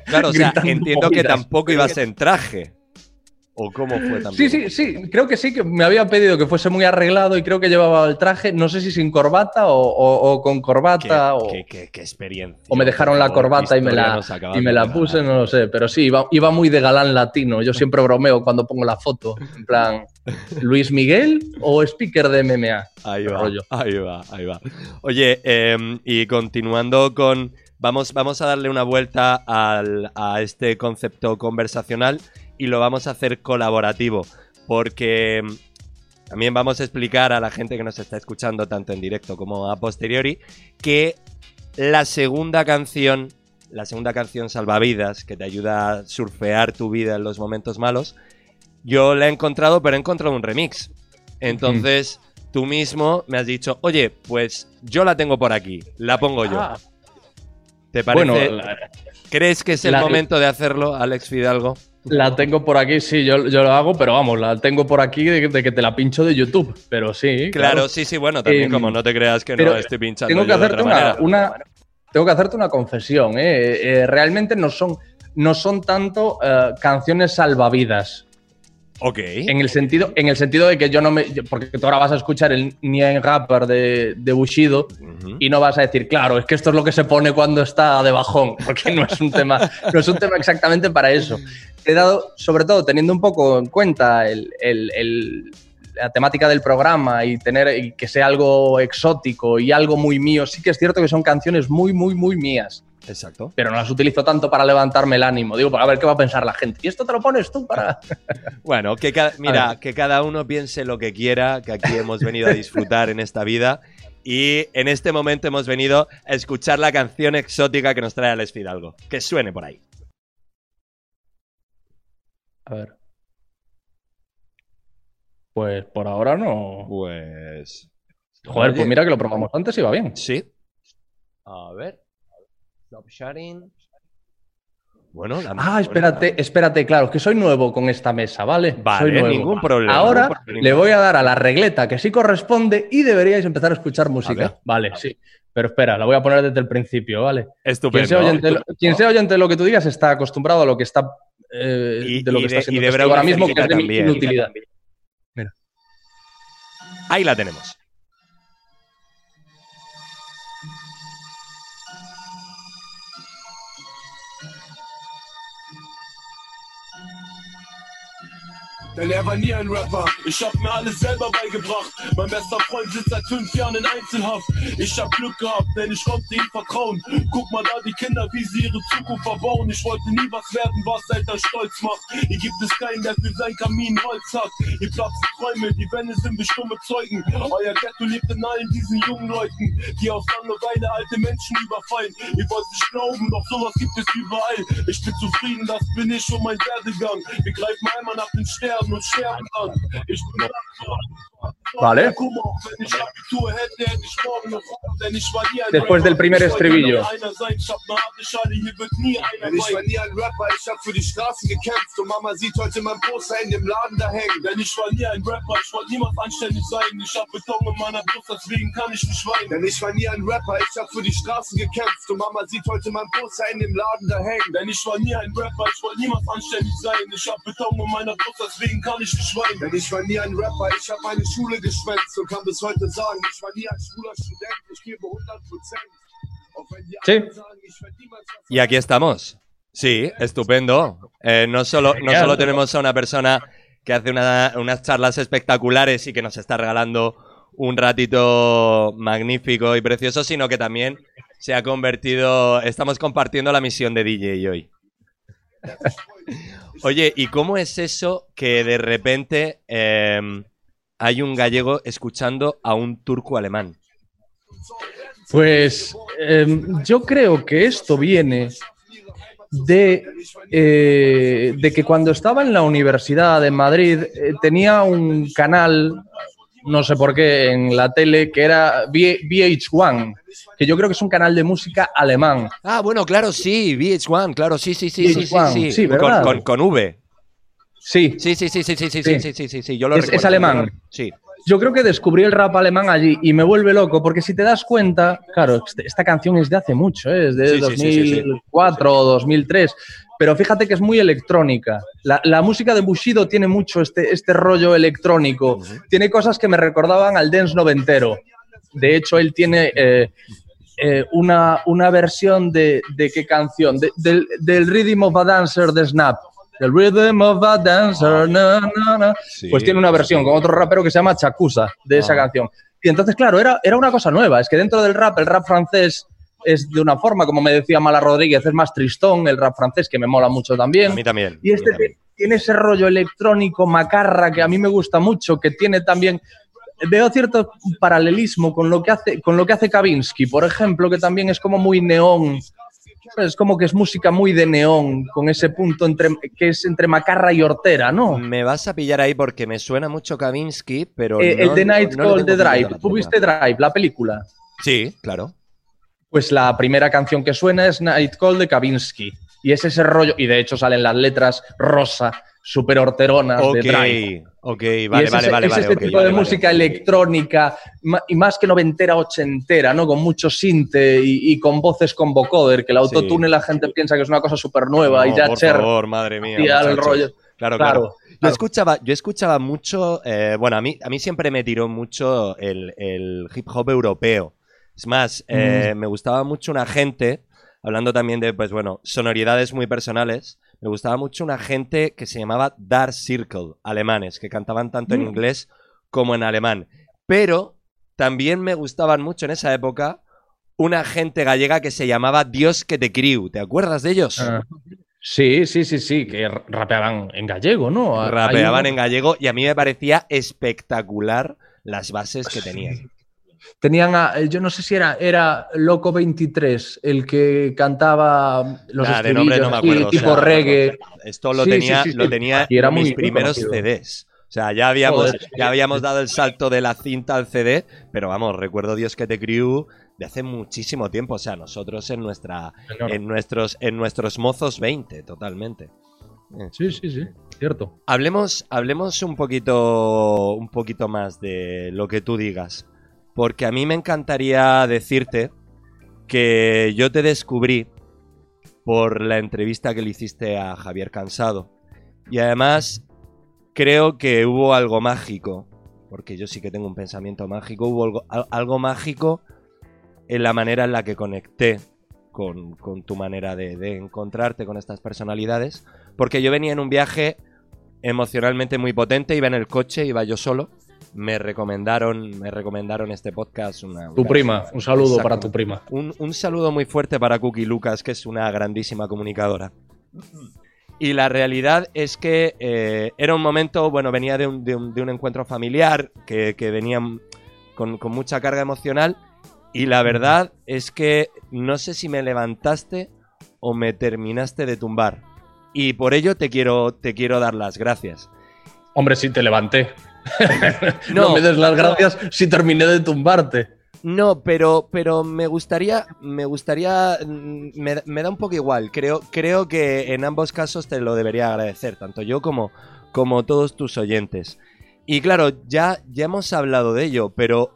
Claro, o sea, [LAUGHS] entiendo que tampoco ibas en traje. ¿O cómo fue también? Sí, sí, sí, creo que sí, que me había pedido que fuese muy arreglado y creo que llevaba el traje, no sé si sin corbata o, o- o con Qué, corbata o, qué- qué- qué experiencia. o me dejaron la corbata y me la, y me la puse, no lo sé, pero sí, iba, iba muy de galán latino. Yo siempre bromeo cuando pongo la foto, en plan, ¿Luis Miguel o speaker de MMA? Ahí va, rollo. ahí va, ahí va. Oye, em, y continuando con... Vamos, vamos a darle una vuelta al- a este concepto conversacional y lo vamos a hacer colaborativo, porque em, también vamos a explicar a la gente que nos está escuchando, tanto en directo como a posteriori, que la segunda canción, la segunda canción salvavidas, que te ayuda a surfear tu vida en los momentos malos, yo la he encontrado, pero he encontrado un remix. Entonces, tú mismo me has dicho, oye, pues yo la tengo por aquí, la pongo yo. Ah, ¿Te parece? bueno, la, ¿Crees que es el la- momento de hacerlo, Alex Fidalgo? La tengo por aquí, sí, yo, yo lo hago, pero vamos, la tengo por aquí de, de que te la pincho de YouTube, pero sí. Claro, sí, sí, bueno, también Em, como no te creas que no estoy pinchando tengo que yo de hacerte otra una, manera. una- tengo que hacerte una confesión ¿eh? Eh, realmente no son no son tanto eh, canciones salvavidas Ok. en el sentido en el sentido de que yo no me porque tú ahora vas a escuchar el Nien Rapper de, de Bushido. Y no vas a decir, claro, es que esto es lo que se pone cuando está de bajón, [LAUGHS] porque no es un tema, no es un tema exactamente para eso. He dado, sobre todo, teniendo un poco en cuenta el- el- el- la temática del programa y tener y que sea algo exótico y algo muy mío, sí que es cierto que son canciones muy, muy, muy mías, Exacto. pero no las utilizo tanto para levantarme el ánimo. Digo, a ver qué va a pensar la gente. Y esto te lo pones tú para. [LAUGHS] Bueno, que mira, que cada uno piense lo que quiera, que aquí hemos venido a disfrutar en esta vida. Y en este momento hemos venido a escuchar la canción exótica que nos trae Alex Fidalgo. Que suene por ahí. A ver. Pues por ahora no. Pues. Joder, Oye, pues mira que lo probamos antes y va bien. Sí. A ver. Stop sharing. Bueno, la Ah, espérate, espérate, claro, que soy nuevo con esta mesa, ¿vale? Vale, soy nuevo. ningún problema. Ahora ningún problema. le voy a dar a la regleta que sí corresponde y deberíais empezar a escuchar ver. música. Vale, sí. Pero espera, la voy a poner desde el principio, ¿vale? Estupendo. Quien sea, oyente, quien sea oyente de lo que tú digas está acostumbrado a lo que está eh, Y- de lo y que de- está y testigo Braulio ahora mismo, que es de mi inutilidad. Ahí la tenemos. Denn er war nie ein Rapper. Ich hab mir alles selber beigebracht. Mein bester Freund sitzt seit fünf Jahren in Einzelhaft. Ich hab Glück gehabt, denn ich konnte ihm vertrauen. Guck mal da die Kinder, wie sie ihre Zukunft verbauen. Ich wollte nie was werden, was Eltern stolz macht. Hier gibt es keinen, der für sein Kamin Holz hat. Hier platzen Träume, die Wände sind wie stumme Zeugen. Euer Ghetto lebt in allen diesen jungen Leuten, die aus Langeweile alte Menschen überfallen. Ihr wollt nicht glauben, doch sowas gibt es überall. Ich bin zufrieden, das bin ich und mein Werdegang. Wir greifen einmal nach den sterben Michelle, love. It's Vale. Después del Rapper. primer Ich wollte estribillo. Nur einer sein, ich hab ne harte Schale, hier wird nie einer Denn ich war weinen. nie ein Rapper, ich hab für die Straßen gekämpft und Mama sieht heute mein Poster in dem Laden da hängen. Denn ich war nie ein Rapper, ich wollte niemals anständig sein. Ich hab Beton in meiner Brust, deswegen kann ich nicht weinen. Denn ich war nie ein Rapper, ich hab für die Straßen gekämpft und Mama sieht heute mein Poster in dem Laden da hängen. Denn ich war nie ein Rapper, ich wollte niemals anständig sein. Ich hab Beton in meiner Brust, deswegen kann ich nicht weinen. Denn ich war nie ein Rapper, ich hab meine Schule geschwänzt und kann bis heute sagen, ich war nie ein schwuler Student, ich gebe 100 Prozent. Auch wenn die Sí. Y aquí estamos. Sí, estupendo. Eh, no, solo, no solo tenemos a una persona que hace una- unas charlas espectaculares y que nos está regalando un ratito magnífico y precioso, sino que también se ha convertido. Estamos compartiendo la misión de DJ hoy. Oye, ¿y cómo es eso que de repente eh, hay un gallego escuchando a un turco alemán? Pues em, yo creo que esto viene de, eh, de que cuando estaba en la Universidad de Madrid eh, tenía un canal, no sé por qué, en la tele que era V- VH1, que yo creo que es un canal de música alemán. Ah, bueno, claro, sí, VH1, claro, sí, sí, sí, sí, sí, VH1, sí, sí, con, ¿verdad? con, con V. Sí, Sí, sí, sí, sí, sí, sí, sí, Sí. sí, sí, sí, yo lo Es- es recuerdo. alemán. Sí. yo creo que descubrí el rap alemán allí y me vuelve loco, porque si te das cuenta, claro, este- esta canción es de hace mucho, ¿eh? es de Sí, sí, sí, sí, sí. 2004 o 2003, pero fíjate que es muy electrónica. La, la música de Bushido tiene mucho este, este rollo electrónico, tiene cosas que me recordaban al dance noventero. De hecho, él tiene eh, eh, una, una versión de, de qué canción, De- del, del Rhythm of a Dancer de Snap. El Rhythm of a Dancer, na, na, na. Sí. pues tiene una versión con otro rapero que se llama Chacusa de esa Ah. canción. Y entonces, claro, era, era una cosa nueva. Es que dentro del rap, el rap francés es de una forma, como me decía Mala Rodríguez, es más tristón, el rap francés, que me mola mucho también. A mí también. Y este también. ti- tiene ese rollo electrónico, macarra, que a mí me gusta mucho, que tiene también. Veo cierto paralelismo con lo que hace, con lo que hace Kavinsky, por ejemplo, que también es como muy neón. Es como que es música muy de neón, con ese punto entre, que es entre macarra y hortera, ¿no? Me vas a pillar ahí porque me suena mucho Kavinsky, pero. Eh, no- el de Night no Call de pillado Drive. ¿Tú viste Drive, la película? Sí, claro. Pues la primera canción que suena es Night Call de Kavinsky. Y es ese rollo, y de hecho salen las letras rosa, súper horteronas Ok, de Drive. ok, Y vale, es vale, ese, vale. es vale, este tipo vale, de vale. música electrónica y más que noventera, ochentera, ¿no? Con mucho sinte y, y con voces con vocoder, que el autotune la gente piensa que es una cosa súper nueva y ya por Cher favor, madre mía. el muchachos. rollo. Claro, claro. Claro, Yo claro. escuchaba, yo escuchaba mucho, eh, bueno, a mí, a mí siempre me tiró mucho el, el hip hop europeo. Es más, eh, me gustaba mucho una gente, hablando también de, pues bueno, sonoridades muy personales, me gustaba mucho una gente que se llamaba Dark Circle, alemanes, que cantaban tanto en Mm. inglés como en alemán. Pero también me gustaban mucho en esa época una gente gallega que se llamaba Dios que te criu. ¿Te acuerdas de ellos? Ah, sí, sí, sí, sí, que rapeaban en gallego, ¿no? Rapeaban en gallego y a mí me parecía espectacular las bases que tenían. Tenían a, eh, yo no sé si era, era Loco 23, el que cantaba los Nah, de nombre no me o tipo sea, reggae. Esto lo Sí, tenía, sí, sí. lo tenía Y era en mis muy- primeros conocido. CDs. O sea, ya habíamos, Joder. ya habíamos dado el salto de la cinta al CD, pero vamos, recuerdo Dios que te criu de hace muchísimo tiempo. O sea, nosotros en nuestra, Enorme. en nuestros, en nuestros mozos 20, totalmente. Sí, sí, sí, cierto. Hablemos, hablemos un poquito, un poquito más de lo que tú digas. Porque a mí me encantaría decirte que yo te descubrí por la entrevista que le hiciste a Javier Cansado. Y además creo que hubo algo mágico, porque yo sí que tengo un pensamiento mágico, hubo algo, al- algo mágico en la manera en la que conecté con, tu manera de encontrarte con estas personalidades, porque yo venía en un viaje emocionalmente muy potente, iba en el coche, iba yo solo, me recomendaron, me recomendaron este podcast. Una, Tu una- prima, un saludo Exacto. para tu prima. un, un saludo muy fuerte para Cookie Lucas, que es una grandísima comunicadora. Y la realidad es que eh, era un momento, bueno, venía de un, de un- de un encuentro familiar que, que venía con, con mucha carga emocional. Y la verdad es que no sé si me levantaste o me terminaste de tumbar. Y por ello te quiero, te quiero dar las gracias. Hombre, sí te levanté. [LAUGHS] No, No, me des las gracias si terminé de tumbarte. No, pero, pero me gustaría, me gustaría, mm, me, me da un poco igual. Creo, creo que en ambos casos te lo debería agradecer, tanto yo como, como todos tus oyentes. Y claro, ya, ya hemos hablado de ello, pero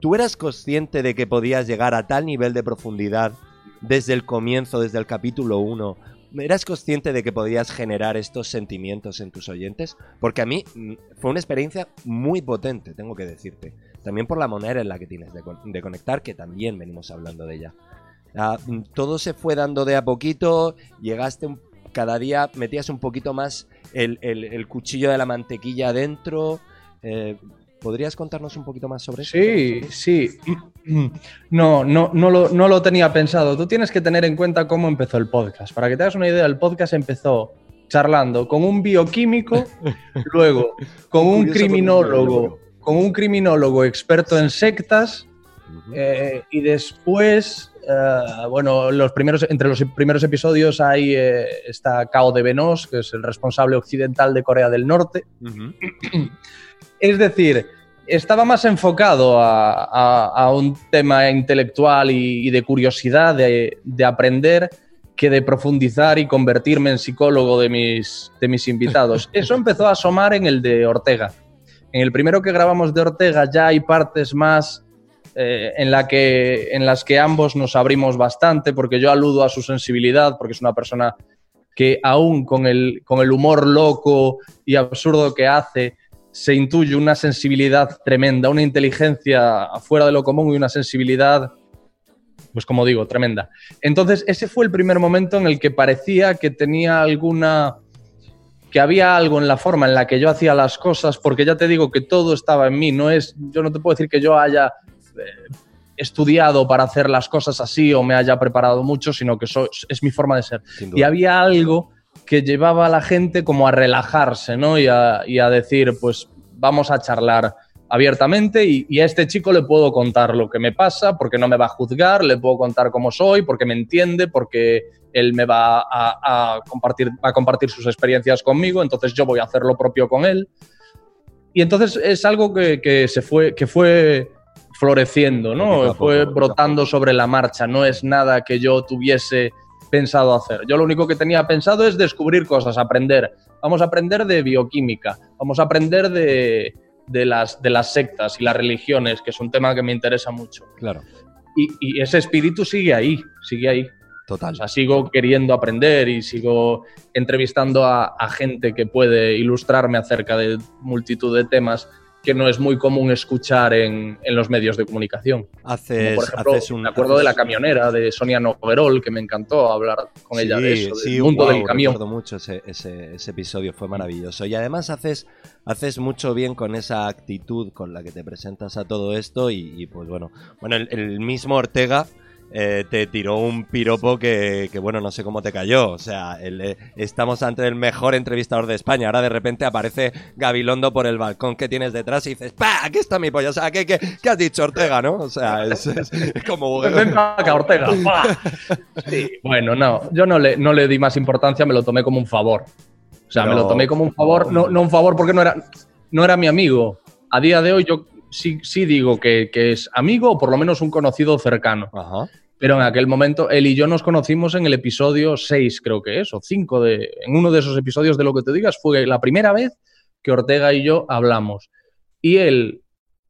¿tú eras consciente de que podías llegar a tal nivel de profundidad desde el comienzo, desde el capítulo 1? ¿Eras consciente de que podías generar estos sentimientos en tus oyentes? Porque a mí mm, fue una experiencia muy potente, tengo que decirte. También por la manera en la que tienes de, con- de conectar, que también venimos hablando de ella. Ah, mm, todo se fue dando de a poquito, llegaste un- cada día, metías un poquito más el, el- el cuchillo de la mantequilla adentro. eh, ¿Podrías contarnos un poquito más sobre eso? Sí, sí. [CLEARS THROAT] No, no, no, lo, no lo tenía pensado. Tú tienes que tener en cuenta cómo empezó el podcast. Para que te hagas una idea, el podcast empezó charlando con un bioquímico, [LAUGHS] luego con un criminólogo, con un criminólogo experto en sectas, eh, y después, eh, bueno, los primeros, entre los primeros episodios hay eh, está Cao de Venos, que es el responsable occidental de Corea del Norte. [CLEARS THROAT] Es decir, estaba más enfocado a, a- a un tema intelectual y, y de curiosidad, de, de aprender, que de profundizar y convertirme en psicólogo de mis, de mis invitados. [LAUGHS] Eso empezó a asomar en el de Ortega. En el primero que grabamos de Ortega ya hay partes más eh, en, la que, en las que ambos nos abrimos bastante, porque yo aludo a su sensibilidad, porque es una persona que aún con el, con el humor loco y absurdo que hace, se intuye una sensibilidad tremenda, una inteligencia fuera de lo común y una sensibilidad, pues como digo, tremenda. Entonces, ese fue el primer momento en el que parecía que tenía alguna que había algo en la forma en la que yo hacía las cosas, porque ya te digo que todo estaba en mí, no es yo no te puedo decir que yo haya eh, estudiado para hacer las cosas así o me haya preparado mucho, sino que eso es mi forma de ser. Y había algo que llevaba a la gente como a relajarse, ¿no? Y a, y a decir, pues vamos a charlar abiertamente y, y a este chico le puedo contar lo que me pasa, porque no me va a juzgar, le puedo contar cómo soy, porque me entiende, porque él me va a, a compartir, va a compartir sus experiencias conmigo, entonces yo voy a hacer lo propio con él. Y entonces es algo que, que se fue, que fue floreciendo, ¿no? poco, fue brotando sobre la marcha, no es nada que yo tuviese pensado hacer. Yo lo único que tenía pensado es descubrir cosas, aprender. Vamos a aprender de bioquímica, vamos a aprender de, de las, de las sectas y las religiones, que es un tema que me interesa mucho. Claro, Y, y ese espíritu sigue ahí, sigue ahí. total. O sea, sigo queriendo aprender y sigo entrevistando a, a gente que puede ilustrarme acerca de multitud de temas que no es muy común escuchar en, en los medios de comunicación. Haces, por ejemplo, haces un. me acuerdo de la camionera de Sonia Noverol, que me encantó hablar con ella de eso, sí, del mundo del camión. recuerdo mucho ese, ese- ese episodio, fue maravilloso. Y además haces, haces mucho bien con esa actitud con la que te presentas a todo esto y, y, pues bueno, bueno, el, el mismo Ortega eh, te tiró un piropo que, que, bueno, no sé cómo te cayó. O sea, el, eh, estamos ante el mejor entrevistador de España. Ahora de repente aparece Gabilondo por el balcón que tienes detrás y dices, ¡pa! Aquí está mi pollo. O sea, ¿qué, qué, qué has dicho Ortega, no? O sea, es, es- es como... Acá, Ortega. [LAUGHS] bueno, no, yo no le, no le di más importancia, me lo tomé como un favor. O sea, me lo tomé como un favor, no, no un favor porque no era, no era mi amigo. A día de hoy yo sí, sí digo que, que es amigo o por lo menos un conocido cercano. Ajá. Pero en aquel momento él y yo nos conocimos en el episodio 6, creo que es, o 5 de... En uno de esos episodios de lo que te digas fue la primera vez que Ortega y yo hablamos. Y él,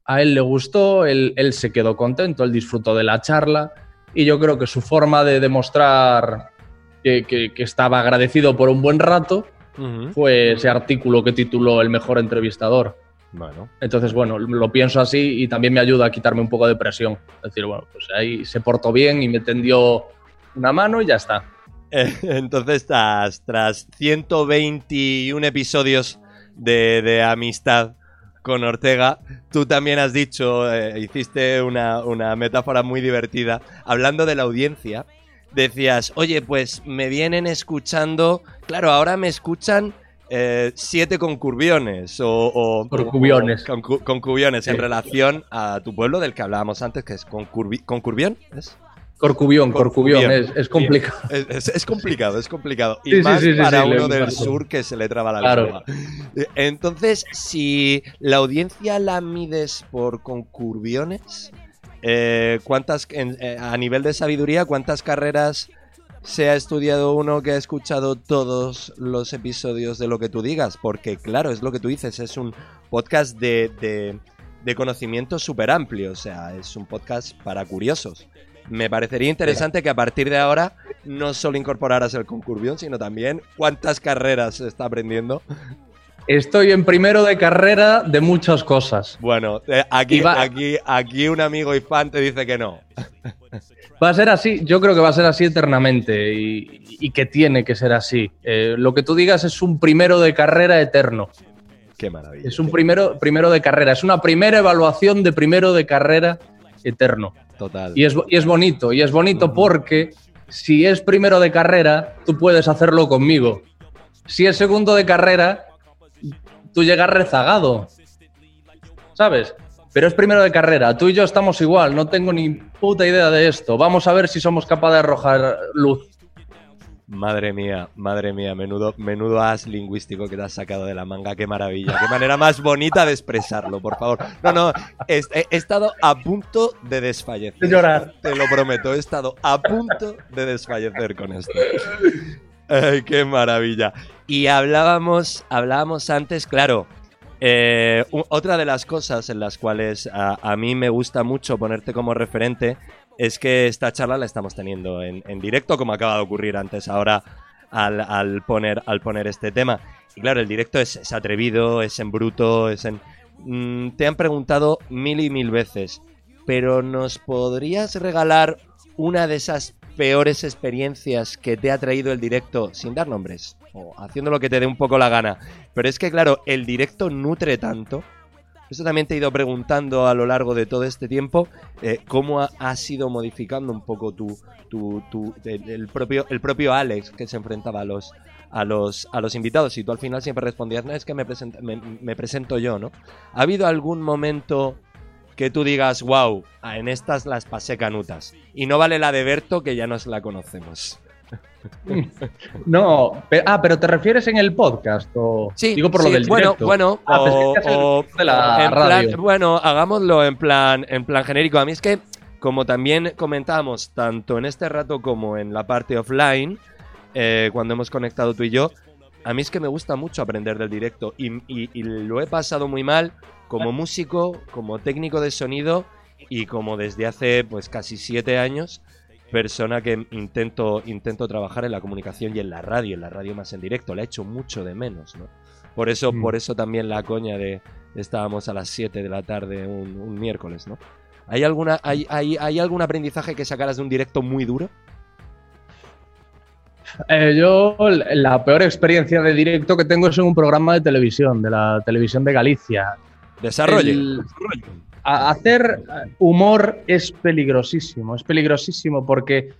a él le gustó, él, él se quedó contento, él disfrutó de la charla y yo creo que su forma de demostrar que, que- que estaba agradecido por un buen rato fue ese artículo que tituló El mejor entrevistador. Bueno. Entonces, bueno, lo pienso así y también me ayuda a quitarme un poco de presión. Es decir, bueno, pues ahí se portó bien y me tendió una mano y ya está. [LAUGHS] Entonces, tras, tras 121 episodios de, de amistad con Ortega, tú también has dicho, eh, hiciste una, una metáfora muy divertida, hablando de la audiencia, decías, oye, pues me vienen escuchando, claro, ahora me escuchan eh, siete concurbiones o... o- Concubiones. concubiones en relación a tu pueblo del que hablábamos antes, que es concurbi- concurbión, ¿es? Corcubión, Corcubión, Corcubión. es, es complicado. Es, complicado, es complicado. Y Sí, más sí, sí, para uno del sur que se le traba la Claro. lengua. Entonces, si la audiencia la mides por concurbiones, eh, ¿cuántas, en- eh, a nivel de sabiduría, cuántas carreras se ha estudiado uno que ha escuchado todos los episodios de lo que tú digas? Porque, claro, es lo que tú dices, es un podcast de, de, de conocimiento súper amplio, o sea, es un podcast para curiosos. Me parecería interesante que a partir de ahora no solo incorporaras el concurbión, sino también cuántas carreras está aprendiendo. Estoy en primero de carrera de muchas cosas. Bueno, eh, aquí, va- aquí, aquí un amigo y fan te dice que no. Va a ser así, yo creo que va a ser así eternamente y, y que tiene que ser así. Eh, lo que tú digas es un primero de carrera eterno. Qué maravilla. Es un primero, primero de carrera, es una primera evaluación de primero de carrera eterno. Total. Y es, y es bonito, y es bonito porque si es primero de carrera, tú puedes hacerlo conmigo. Si es segundo de carrera, tú llegas rezagado. ¿Sabes? Pero es primero de carrera, tú y yo estamos igual, no tengo ni puta idea de esto. Vamos a ver si somos capaces de arrojar luz. Madre mía, madre mía, menudo, menudo as lingüístico que te has sacado de la manga, qué maravilla, qué manera más bonita de expresarlo, por favor. No, no, he, estado a punto de desfallecer. De llorar. Te lo prometo, he estado a punto de desfallecer con esto. Ay, qué maravilla. Y hablábamos, hablábamos antes, claro, eh, otra de las cosas en las cuales a, mí me gusta mucho ponerte como referente es que esta charla la estamos teniendo en, directo, como acaba de ocurrir antes ahora al, poner, al poner este tema. Y claro, el directo es, es atrevido, es en bruto, es en... Mm, te han preguntado mil y mil veces, pero ¿nos podrías regalar una de esas peores experiencias que te ha traído el directo, sin dar nombres, haciendo lo que te dé un poco la gana? Pero es que, claro, el directo nutre tanto. Eso también te he ido preguntando a lo largo de todo este tiempo, eh, cómo ha, has ido modificando un poco tu, el, propio, el propio Alex que se enfrentaba a los, a los, a los invitados y tú al final siempre respondías, no, es que me, me, me presento yo, ¿no? ¿Ha habido algún momento que tú digas, wow, en estas las pasé canutas? Y no vale la de Berto, que ya nos la conocemos. [LAUGHS] No, pe- ah, pero te refieres en el podcast o Sí, digo por sí, lo del bueno, directo. bueno, Ah, pensé o, que hacías el o- de la en radio. plan, bueno, hagámoslo en plan, en plan genérico. A mí es que, como también comentábamos, tanto en este rato como en la parte offline, eh, cuando hemos conectado tú y yo, a mí es que me gusta mucho aprender del directo y, y- y lo he pasado muy mal como músico, como técnico de sonido y como desde hace pues casi siete años persona que intento, intento trabajar en la comunicación y en la radio, en la radio más en directo. La he hecho mucho de menos, ¿no? Por eso, Mm. por eso también la coña de, estábamos a las 7 de la tarde un, un miércoles, ¿no? ¿Hay, alguna, hay, hay, ¿Hay algún aprendizaje que sacaras de un directo muy duro? Eh, yo la peor experiencia de directo que tengo es en un programa de televisión, de la televisión de Galicia. Desarrolle. El- a- hacer humor es peligrosísimo, es peligrosísimo porque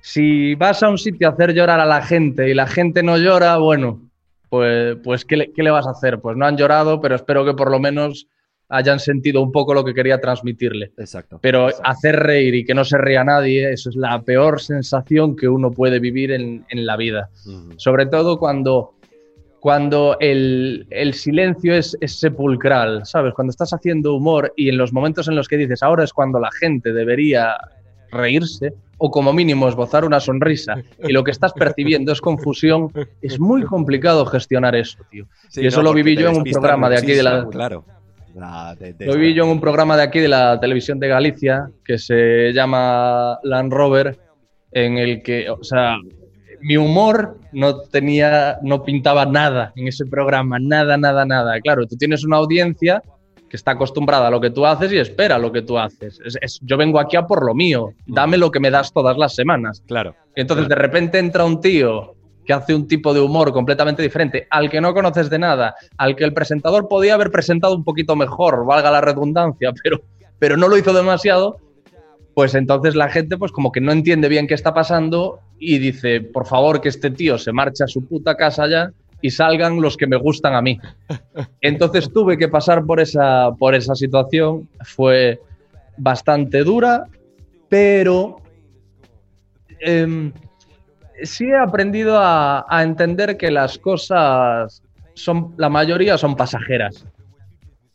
si vas a un sitio a hacer llorar a la gente y la gente no llora, bueno, pues, pues ¿qué, le, qué le vas a hacer? Pues no han llorado, pero espero que por lo menos hayan sentido un poco lo que quería transmitirle. Exacto. Pero exacto. hacer reír y que no se ría nadie, eso es la peor sensación que uno puede vivir en, en la vida. Sobre todo cuando, cuando el, el silencio es, es sepulcral, ¿sabes? Cuando estás haciendo humor y en los momentos en los que dices, ahora es cuando la gente debería reírse o como mínimo esbozar una sonrisa y lo que estás percibiendo es confusión, es muy complicado gestionar eso, tío. Sí, y eso lo viví yo en un programa de aquí de la- Claro. La- de- de- Lo viví yo en un programa de aquí de la televisión de Galicia que se llama Land Rover, en el que, o sea, mi humor no tenía, no pintaba nada en ese programa, nada, nada, nada. Claro, tú tienes una audiencia que está acostumbrada a lo que tú haces y espera lo que tú haces. Es- es- yo vengo aquí a por lo mío, dame lo que me das todas las semanas. Claro. Y entonces de repente entra un tío que hace un tipo de humor completamente diferente, al que no conoces de nada, al que el presentador podía haber presentado un poquito mejor, valga la redundancia, pero, pero no lo hizo demasiado, pues entonces la gente pues como que no entiende bien qué está pasando y dice, por favor que este tío se marche a su puta casa ya y salgan los que me gustan a mí. [LAUGHS] Entonces tuve que pasar por esa, por esa situación, fue bastante dura, pero em, sí he aprendido a, a entender que las cosas son, la mayoría son pasajeras.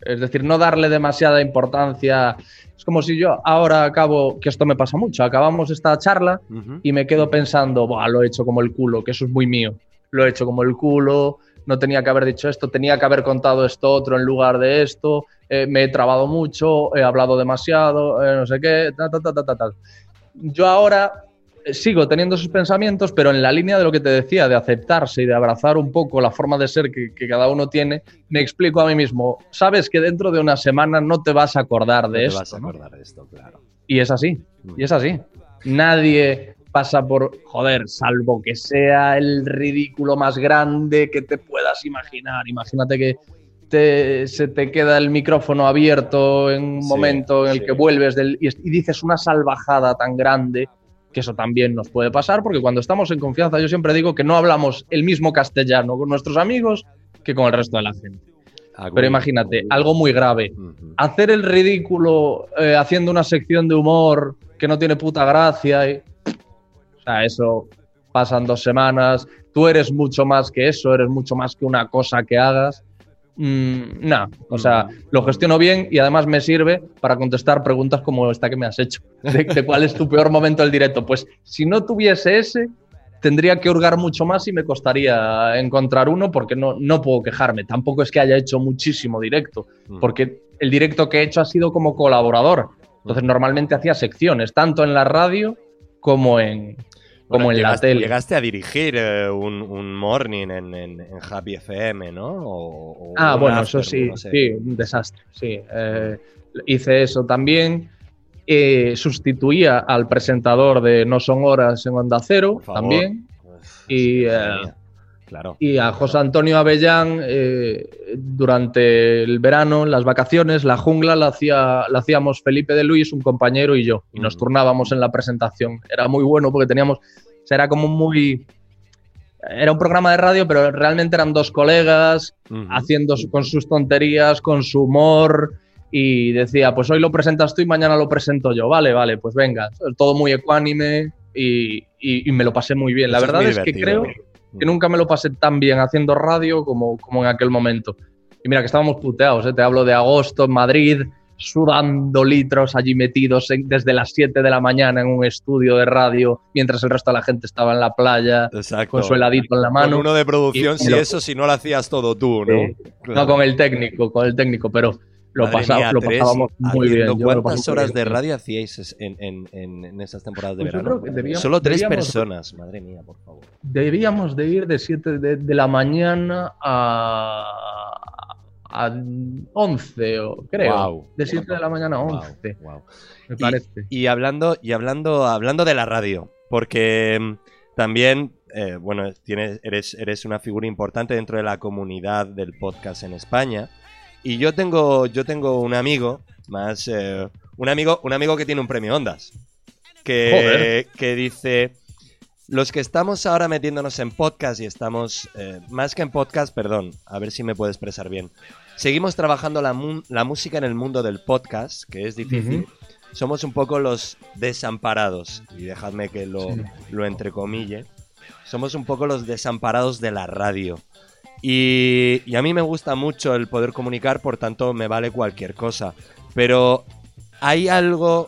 Es decir, no darle demasiada importancia. Es como si yo ahora acabo, que esto me pasa mucho, acabamos esta charla y me quedo pensando, Buah, lo he hecho como el culo, que eso es muy mío. Lo he hecho como el culo, no tenía que haber dicho esto, tenía que haber contado esto otro en lugar de esto, eh, me he trabado mucho, he hablado demasiado, eh, no sé qué, ta, ta, ta, ta, ta. Yo ahora sigo teniendo esos pensamientos, pero en la línea de lo que te decía, de aceptarse y de abrazar un poco la forma de ser que, que cada uno tiene, me explico a mí mismo, sabes que dentro de una semana no te vas a acordar No de te esto. vas a ¿no? acordar de esto, claro. Y es así, y es así. Nadie pasa por, joder, salvo que sea el ridículo más grande que te puedas imaginar. Imagínate que te- se te queda el micrófono abierto en un Sí, momento en el sí. que vuelves del, y, y dices una salvajada tan grande que eso también nos puede pasar, porque cuando estamos en confianza, yo siempre digo que no hablamos el mismo castellano con nuestros amigos que con el resto de la gente. Pero imagínate, algo muy grave, hacer el ridículo eh, haciendo una sección de humor que no tiene puta gracia. Y... O sea, eso pasan dos semanas. Tú eres mucho más que eso, eres mucho más que una cosa que hagas. Mm, no, o sea, lo gestiono bien y además me sirve para contestar preguntas como esta que me has hecho. De, de cuál es tu peor momento del directo. Pues si no tuviese ese, tendría que hurgar mucho más y me costaría encontrar uno porque no, no puedo quejarme. Tampoco es que haya hecho muchísimo directo Ujú. porque el directo que he hecho ha sido como colaborador. Entonces normalmente hacía secciones, tanto en la radio como en, como Bueno, en la llegaste, tele. Llegaste a dirigir eh, un, un morning en, en, en Happy FM, ¿no? O- o Ah, bueno, after, eso sí, no sé. sí, un desastre. Sí, Eh, hice eso también. Eh, sustituía al presentador de No Son Horas en Onda Cero también. Uf, Y. Claro. Y a José Antonio Avellán, durante el verano, las vacaciones, la jungla la, hacía, la hacíamos Felipe de Luis, un compañero y yo. Y nos Ujú. turnábamos en la presentación. Era muy bueno porque teníamos. O sea, era como muy. Era un programa de radio, pero realmente eran dos colegas haciendo su- con sus tonterías, con su humor. Y decía, pues hoy lo presentas tú y mañana lo presento yo. Vale, vale, pues venga. Todo muy ecuánime y, y- y me lo pasé muy bien. La Eso verdad es, que creo que nunca me lo pasé tan bien haciendo radio como, como en aquel momento. Y mira que estábamos puteados, ¿eh? te hablo de agosto en Madrid, sudando litros allí metidos en- desde las 7 de la mañana en un estudio de radio, mientras el resto de la gente estaba en la playa Exacto. con su heladito en la Con mano. uno de producción, Y- si pero- eso, si no lo hacías todo tú, ¿no? Sí. Claro. No, con el técnico, con el técnico, pero lo, pasaba- mía, lo tres, pasábamos muy bien. ¿Cuántas horas bien. de radio hacíais en, en, en, en esas temporadas de Pues verano? debíamos- Solo tres debíamos- personas, madre mía, por favor. Debíamos de ir de 7 de, de la mañana a, a 11, o, creo. De 7 de la mañana a 11, Guau, guau. me Y- parece. Y, hablando, y hablando, hablando de la radio, porque mm, también, eh, bueno, tienes, eres, eres una figura importante dentro de la comunidad del podcast en España. Y yo tengo, yo tengo un amigo, más, eh, un amigo, un amigo que tiene un premio Ondas, que, que dice, los que estamos ahora metiéndonos en podcast y estamos, eh, más que en podcast, perdón, a ver si me puedo expresar bien. Seguimos trabajando la, música en el mundo del podcast, que es difícil. Somos un poco los desamparados, y dejadme que lo, Sí. lo entrecomille. Somos un poco los desamparados de la radio. Y, y a mí me gusta mucho el poder comunicar, por tanto me vale cualquier cosa. Pero hay algo,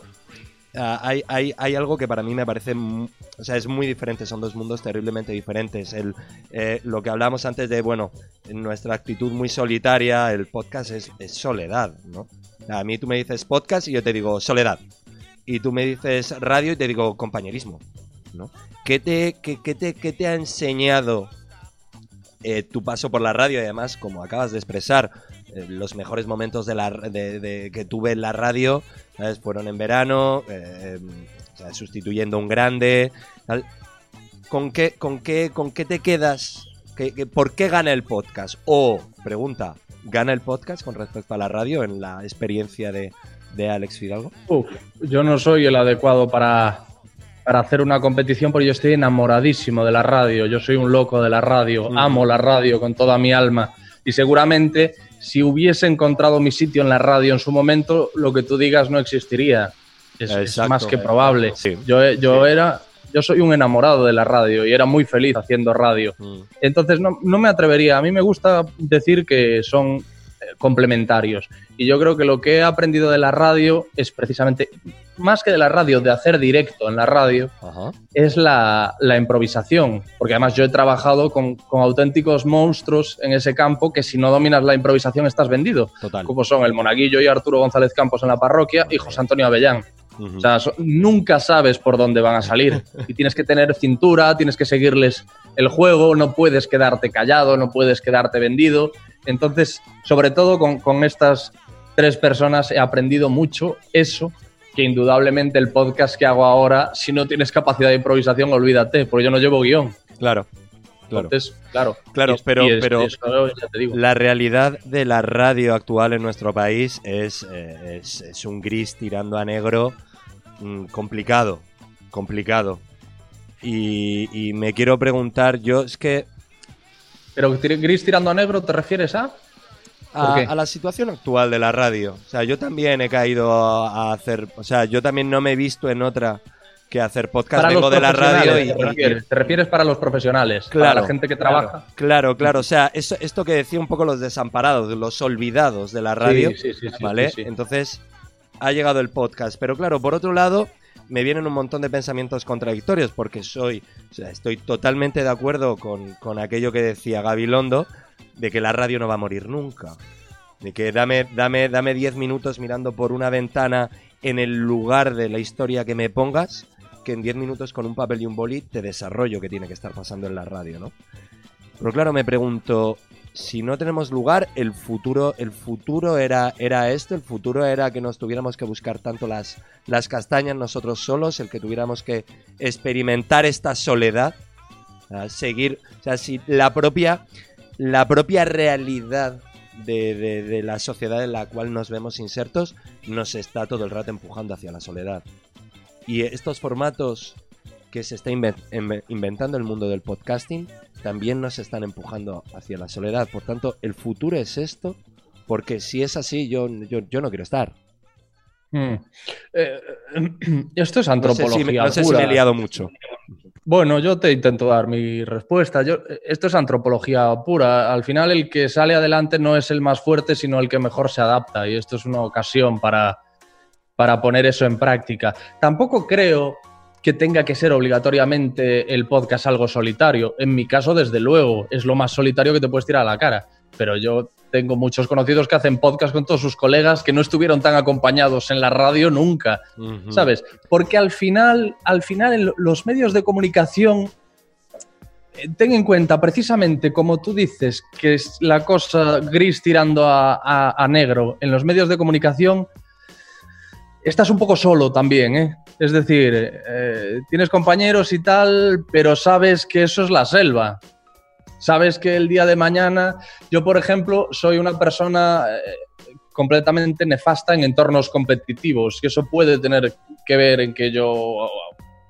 hay, hay, hay algo que para mí me parece, o sea, es muy diferente, son dos mundos terriblemente diferentes. El, eh, lo que hablamos antes de, bueno, en nuestra actitud muy solitaria, el podcast es, es soledad, ¿no? A mí tú me dices podcast y yo te digo soledad. Y tú me dices radio y te digo compañerismo, ¿no? ¿Qué te, qué, qué te, qué te ha enseñado eh, tu paso por la radio? Y además, como acabas de expresar, eh, los mejores momentos de la, de, de- que tuve en la radio ¿sabes? fueron en verano, eh, sustituyendo un grande. ¿Con qué, con qué, con qué te quedas? ¿Qué- qué- ¿Por qué gana el podcast? O, pregunta, ¿gana el podcast con respecto a la radio en la experiencia de, de Alex Fidalgo? Uf, yo no soy el adecuado para, para hacer una competición porque yo estoy enamoradísimo de la radio. Yo soy un loco de la radio. Amo la radio con toda mi alma. Y seguramente si hubiese encontrado mi sitio en la radio en su momento, lo que tú digas no existiría. Es, más que probable. Sí. Yo, yo Sí. era... Yo soy un enamorado de la radio y era muy feliz haciendo radio. Mm. Entonces no, no me atrevería. A mí me gusta decir que son eh, complementarios. Y yo creo que lo que he aprendido de la radio es precisamente, más que de la radio, de hacer directo en la radio, Ajá. es la, la improvisación. Porque además yo he trabajado con, con auténticos monstruos en ese campo que si no dominas la improvisación estás vendido. Total. Como son el Monaguillo y Arturo González Campos en la parroquia y José Antonio Avellán. O sea, so- nunca sabes por dónde van a salir. Y tienes que tener cintura, tienes que seguirles el juego, no puedes quedarte callado, no puedes quedarte vendido. Entonces, sobre todo con, con estas tres personas he aprendido mucho eso, que indudablemente el podcast que hago ahora, si no tienes capacidad de improvisación, olvídate, porque yo no llevo guion. Claro. Claro. Entonces, claro. Claro, es- pero- es- pero- y eso ya te digo. La realidad de la radio actual en nuestro país es, eh, es, es un gris tirando a negro mm, complicado, complicado. Y, y me quiero preguntar, yo es que Pero gris tirando a negro, ¿te refieres a? A, la situación actual de la radio, o sea, yo también he caído a, hacer, o sea, yo también no me he visto en otra que hacer podcast, Para vengo de la radio y, te refieres, te refieres para los profesionales, para Claro, la gente que trabaja. Claro, claro. O sea, eso, esto que decía un poco los desamparados, los olvidados de la radio, Sí, sí, sí, sí, ¿vale? Entonces, ha llegado el podcast. Pero claro, por otro lado, me vienen un montón de pensamientos contradictorios porque soy, o sea, estoy totalmente de acuerdo con, con aquello que decía Gabilondo, de que la radio no va a morir nunca. De que dame, dame, dame 10 minutos mirando por una ventana en el lugar de la historia que me pongas, que en 10 minutos con un papel y un boli te desarrollo que tiene que estar pasando en la radio, ¿no? Pero claro, me pregunto, si no tenemos lugar, el futuro, el futuro era, era este, el futuro era que nos tuviéramos que buscar tanto las, las castañas nosotros solos, el que tuviéramos que experimentar esta soledad, seguir, o sea, si la propia, la propia realidad de, de- de la sociedad en la cual nos vemos insertos nos está todo el rato empujando hacia la soledad. Y estos formatos que se está inven- inve- inventando el mundo del podcasting también nos están empujando hacia la soledad. Por tanto, el futuro es esto, porque si es así, yo, yo, yo no quiero estar. Mm. Eh, [CLEARS THROAT] esto es No sé antropología. si me, no sé si me he liado mucho. Bueno, yo te intento dar mi respuesta. Yo, esto es antropología pura. Al final, el que sale adelante no es el más fuerte, sino el que mejor se adapta. Y esto es una ocasión para, para poner eso en práctica. Tampoco creo que tenga que ser obligatoriamente el podcast algo solitario. En mi caso, desde luego, es lo más solitario que te puedes tirar a la cara. Pero yo tengo muchos conocidos que hacen podcast con todos sus colegas que no estuvieron tan acompañados en la radio nunca. ¿sabes? Porque al final, al final en lo- los medios de comunicación eh, ten en cuenta, precisamente como tú dices, que es la cosa gris tirando a, a- a negro en los medios de comunicación, estás un poco solo también, ¿eh? Es decir, eh, tienes compañeros y tal, pero sabes que eso es la selva. Sabes que el día de mañana, yo por ejemplo, soy una persona eh, completamente nefasta en entornos competitivos, que eso puede tener que ver en que yo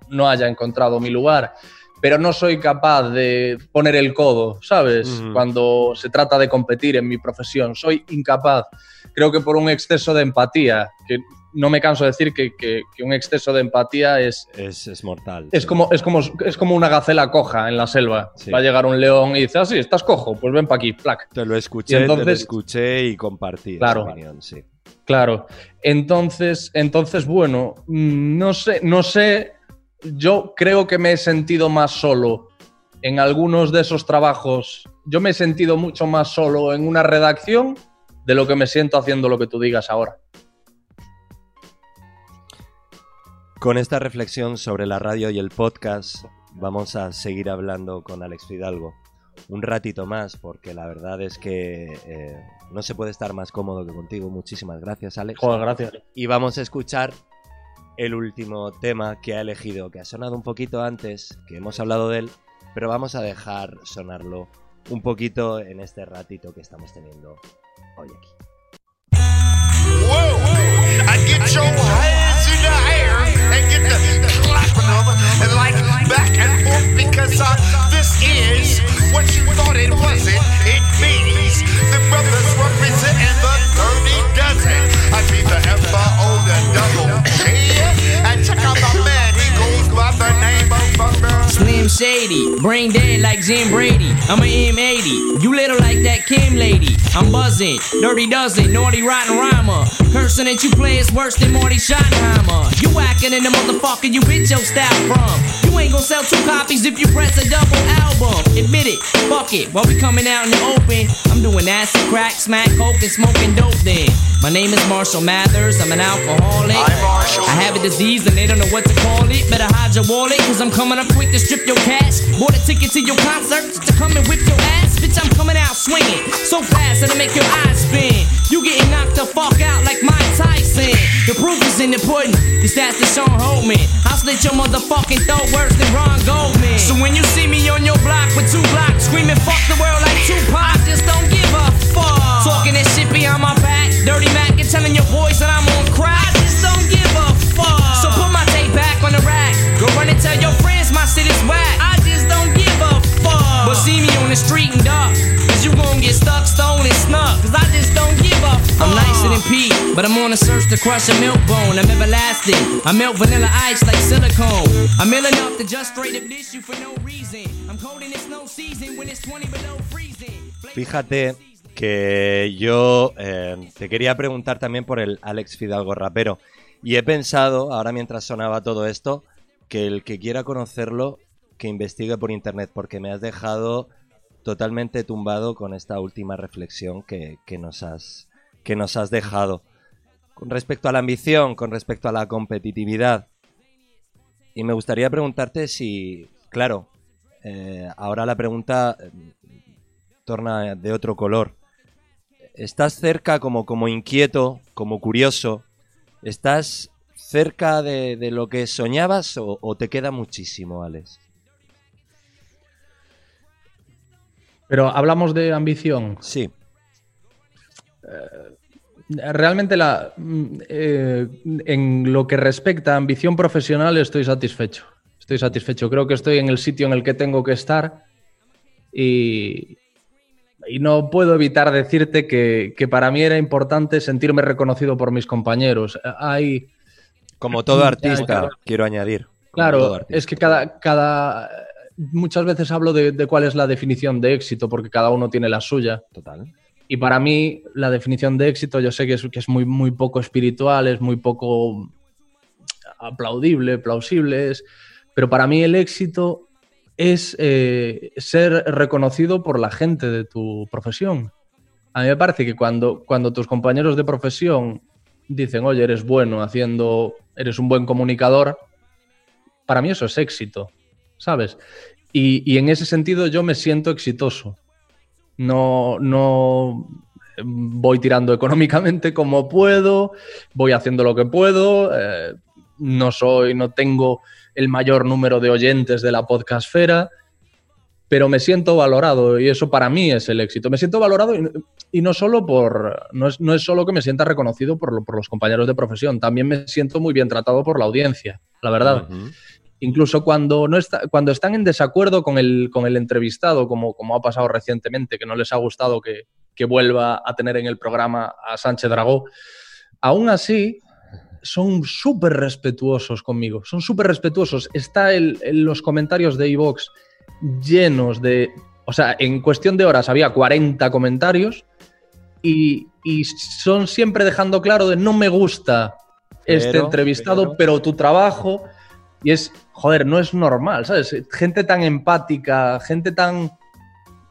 no haya encontrado mi lugar, pero no soy capaz de poner el codo, ¿sabes? Cuando se trata de competir en mi profesión, soy incapaz. Creo que por un exceso de empatía, que no me canso de decir que, que- que un exceso de empatía es, Es, es mortal. es, sí. como, es, como, es como una gacela coja en la selva. Sí. Va a llegar un león y dice, ah, sí, estás cojo, pues ven para aquí, plac. Te lo escuché, Y te lo escuché y compartí Claro. esa opinión, sí. Claro. Entonces, entonces bueno, mm, no sé, no sé. Yo creo que me he sentido más solo en algunos de esos trabajos. Yo me he sentido mucho más solo en una redacción de lo que me siento haciendo lo que tú digas ahora. Con esta reflexión sobre la radio y el podcast, vamos a seguir hablando con Alex Fidalgo un ratito más, porque la verdad es que eh, no se puede estar más cómodo que contigo. Muchísimas gracias, Alex. Joder, gracias. Y vamos a escuchar el último tema que ha elegido, que ha sonado un poquito antes, que hemos hablado de él, pero vamos a dejar sonarlo un poquito en este ratito que estamos teniendo hoy aquí. Whoa! I and like back and forth because uh, this is what you thought it wasn't. It means the brothers representing the 30 dozen. I be the FO, the double G. And check out my man, Slim Shady, brain dead like Jim Brady. I'm a M80, you little like that Kim lady. I'm buzzing, dirty dozen, naughty rotten rhymer. Cursing that you play is worse than Marty Schottenheimer. You whacking in the motherfucker you bitch your style from. You ain't gonna sell two copies if you press a double album. Admit it, fuck it. While we coming out in the open, I'm doing acid, crack, smack, coke, and smoking dope then. My name is Marshall Mathers, I'm an alcoholic. I'm Marshall. I have a disease and they don't know what to call it. Better hide your wallet, cause I'm coming up quick to strip your cash. Bought a ticket to your concert to come and whip your ass. Bitch, I'm coming out swinging so fast that'll make your eyes spin. You getting knocked the fuck out like Mike Tyson. The proof is in the pudding. This that's the Sean Holman. I'll slit your motherfucking throat worse than Ron Goldman. So when you see me on your block with two blocks screaming fuck the world like Tupac, I just don't give a fuck. Talking that shit behind my back, dirty Mac, and telling your boys that I'm on crack. I just don't give a fuck. So put my tape back on the rack. Go run and tell your friends my shit is whack. I just don't give a fuck. But see me on the street and duck. Cause you gon' get stuck, stolen, snuck. Cause I just don't give a fuck. I'm nicer than Pete, but I'm on a search to crush a milk bone. I'm everlasting. I melt vanilla ice like silicone. I'm ill enough to just straight up dish you for no reason. I'm cold in it's no season when it's 20 below freezing. Fíjate que yo eh, te quería preguntar también por el Alex Fidalgo rapero. Y he pensado, ahora mientras sonaba todo esto, que el que quiera conocerlo, que investigue por internet, porque me has dejado totalmente tumbado con esta última reflexión que, que nos, has, que nos has dejado. Con respecto a la ambición, con respecto a la competitividad. Y me gustaría preguntarte si, claro, eh, ahora la pregunta eh, torna de otro color. ¿Estás cerca como, como inquieto, como curioso? ¿Estás cerca de, de lo que soñabas o, o te queda muchísimo, Alex? Pero hablamos de ambición. Sí, Realmente la, mm, eh, en lo que respecta a ambición profesional estoy satisfecho. Estoy satisfecho. Creo que estoy en el sitio en el que tengo que estar y, y no puedo evitar decirte que, que para mí era importante sentirme reconocido por mis compañeros. Hay, como todo artista, quiero añadir. Claro, es que cada, cada. Muchas veces hablo de, de cuál es la definición de éxito, porque cada uno tiene la suya. Total. Y para mí, la definición de éxito, yo sé que es, que es muy, muy poco espiritual, es muy poco aplaudible, plausible, es- pero para mí el éxito es eh, ser reconocido por la gente de tu profesión. A mí me parece que cuando, cuando tus compañeros de profesión dicen, oye, eres bueno haciendo, eres un buen comunicador, para mí eso es éxito, ¿sabes? Y, y en ese sentido yo me siento exitoso. No, no voy tirando [LAUGHS] económicamente como puedo, voy haciendo lo que puedo, eh, no soy, no tengo el mayor número de oyentes de la podcastfera, pero me siento valorado y eso para mí es el éxito. Me siento valorado y, y no solo por, no es, no es solo que me sienta reconocido por, lo- por los compañeros de profesión, también me siento muy bien tratado por la audiencia, la verdad. Incluso cuando, no está, cuando están en desacuerdo con el, con el entrevistado, como, como ha pasado recientemente, que no les ha gustado que, que vuelva a tener en el programa a Sánchez Dragó, aún así son súper respetuosos conmigo, son súper respetuosos. Está el, en los comentarios de iVox llenos de... O sea, en cuestión de horas había 40 comentarios y, y son siempre dejando claro de no me gusta este entrevistado, pero". pero tu trabajo... Y es, joder, no es normal, ¿sabes? Gente tan empática, gente tan...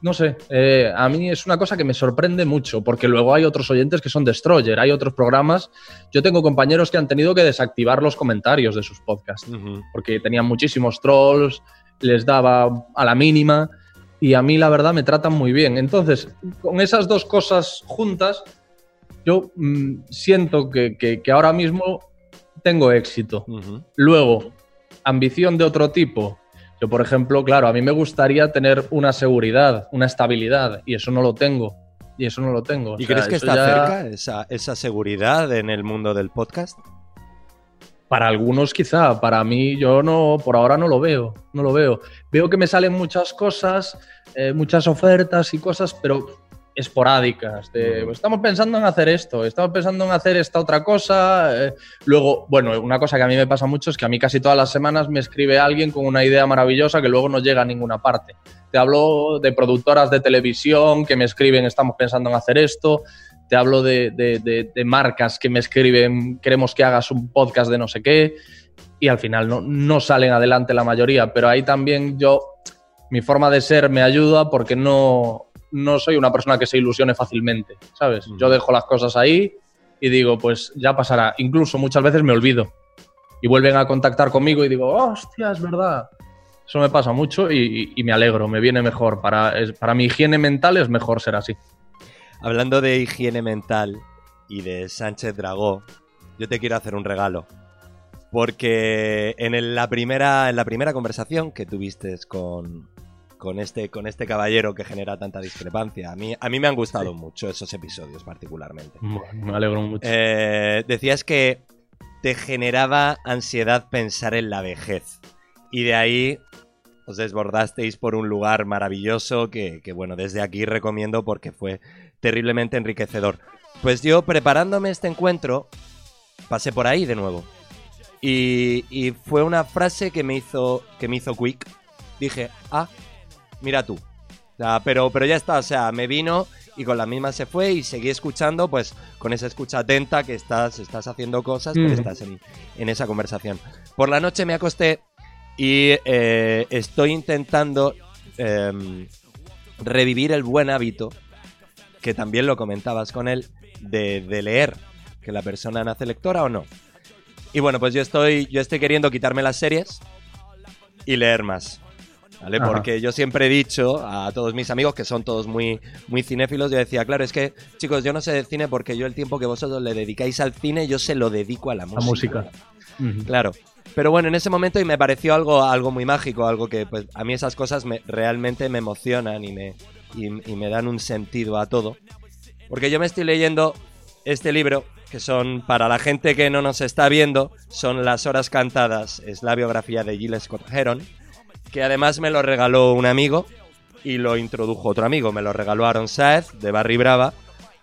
No sé, eh, a mí es una cosa que me sorprende mucho, porque luego hay otros oyentes que son destroyer, hay otros programas. Yo tengo compañeros que han tenido que desactivar los comentarios de sus podcasts, porque tenían muchísimos trolls, les daba a la mínima, y a mí la verdad me tratan muy bien. Entonces, con esas dos cosas juntas, yo mm, siento que, que- que ahora mismo tengo éxito. Luego, ambición de otro tipo. Yo, por ejemplo, claro, a mí me gustaría tener una seguridad, una estabilidad, y eso no lo tengo. Y eso no lo tengo. O ¿Y sea, crees que está ya- cerca esa, esa seguridad en el mundo del podcast? Para algunos quizá, para mí yo no, por ahora no lo veo, no lo veo. Veo que me salen muchas cosas, eh, muchas ofertas y cosas, pero esporádicas. de, Mm. estamos pensando en hacer esto, estamos pensando en hacer esta otra cosa. eh, luego, bueno, una cosa que a mí me pasa mucho es que a mí casi todas las semanas me escribe alguien con una idea maravillosa que luego no llega a ninguna parte. Te hablo de productoras de televisión que me escriben, estamos pensando en hacer esto. Te hablo de, de- de- de marcas que me escriben, queremos que hagas un podcast de no sé qué, y al final no, no salen adelante la mayoría, pero ahí también yo, mi forma de ser me ayuda porque no, no soy una persona que se ilusione fácilmente, ¿sabes? Yo dejo las cosas ahí y digo, pues ya pasará. Incluso muchas veces me olvido y vuelven a contactar conmigo y digo, hostia, es verdad. Eso me pasa mucho y, y me alegro, me viene mejor. Para, es- para mi higiene mental es mejor ser así. Hablando de higiene mental y de Sánchez Dragó, yo te quiero hacer un regalo. Porque en el- la, primera, en la primera conversación que tuviste con, con, este, con este caballero que genera tanta discrepancia, a mí, a mí me han gustado mucho esos episodios particularmente. Me alegro mucho. Eh, decías que te generaba ansiedad pensar en la vejez. Y de ahí os desbordasteis por un lugar maravilloso que, que, bueno, desde aquí recomiendo porque fue terriblemente enriquecedor. Pues yo, preparándome este encuentro, pasé por ahí de nuevo. Y, y fue una frase que me hizo, que me hizo quick. Dije, ah, mira tú. O sea, pero, pero ya está, o sea, me vino y con la misma se fue y seguí escuchando, pues con esa escucha atenta que estás, estás haciendo cosas, pero Mm. estás en, en esa conversación. Por la noche me acosté y eh, estoy intentando em, revivir el buen hábito, que también lo comentabas con él, de, de leer, que la persona nace lectora o no. Y bueno, pues yo estoy, yo estoy queriendo quitarme las series y leer más. ¿Vale? Ajá. Porque yo siempre he dicho a todos mis amigos que son todos muy, muy cinéfilos, yo decía, claro, es que, chicos, yo no sé de cine porque yo el tiempo que vosotros le dedicáis al cine, yo se lo dedico a la música. Claro. Pero bueno, en ese momento y me pareció algo, algo muy mágico, algo que pues a mí esas cosas me, realmente me emocionan y me, y, y me dan un sentido a todo. Porque yo me estoy leyendo este libro, que son, para la gente que no nos está viendo, son Las Horas Cantadas, es la biografía de Gilles Scott Heron, que además me lo regaló un amigo y lo introdujo otro amigo, me lo regaló Aaron Saez de Barry Brava,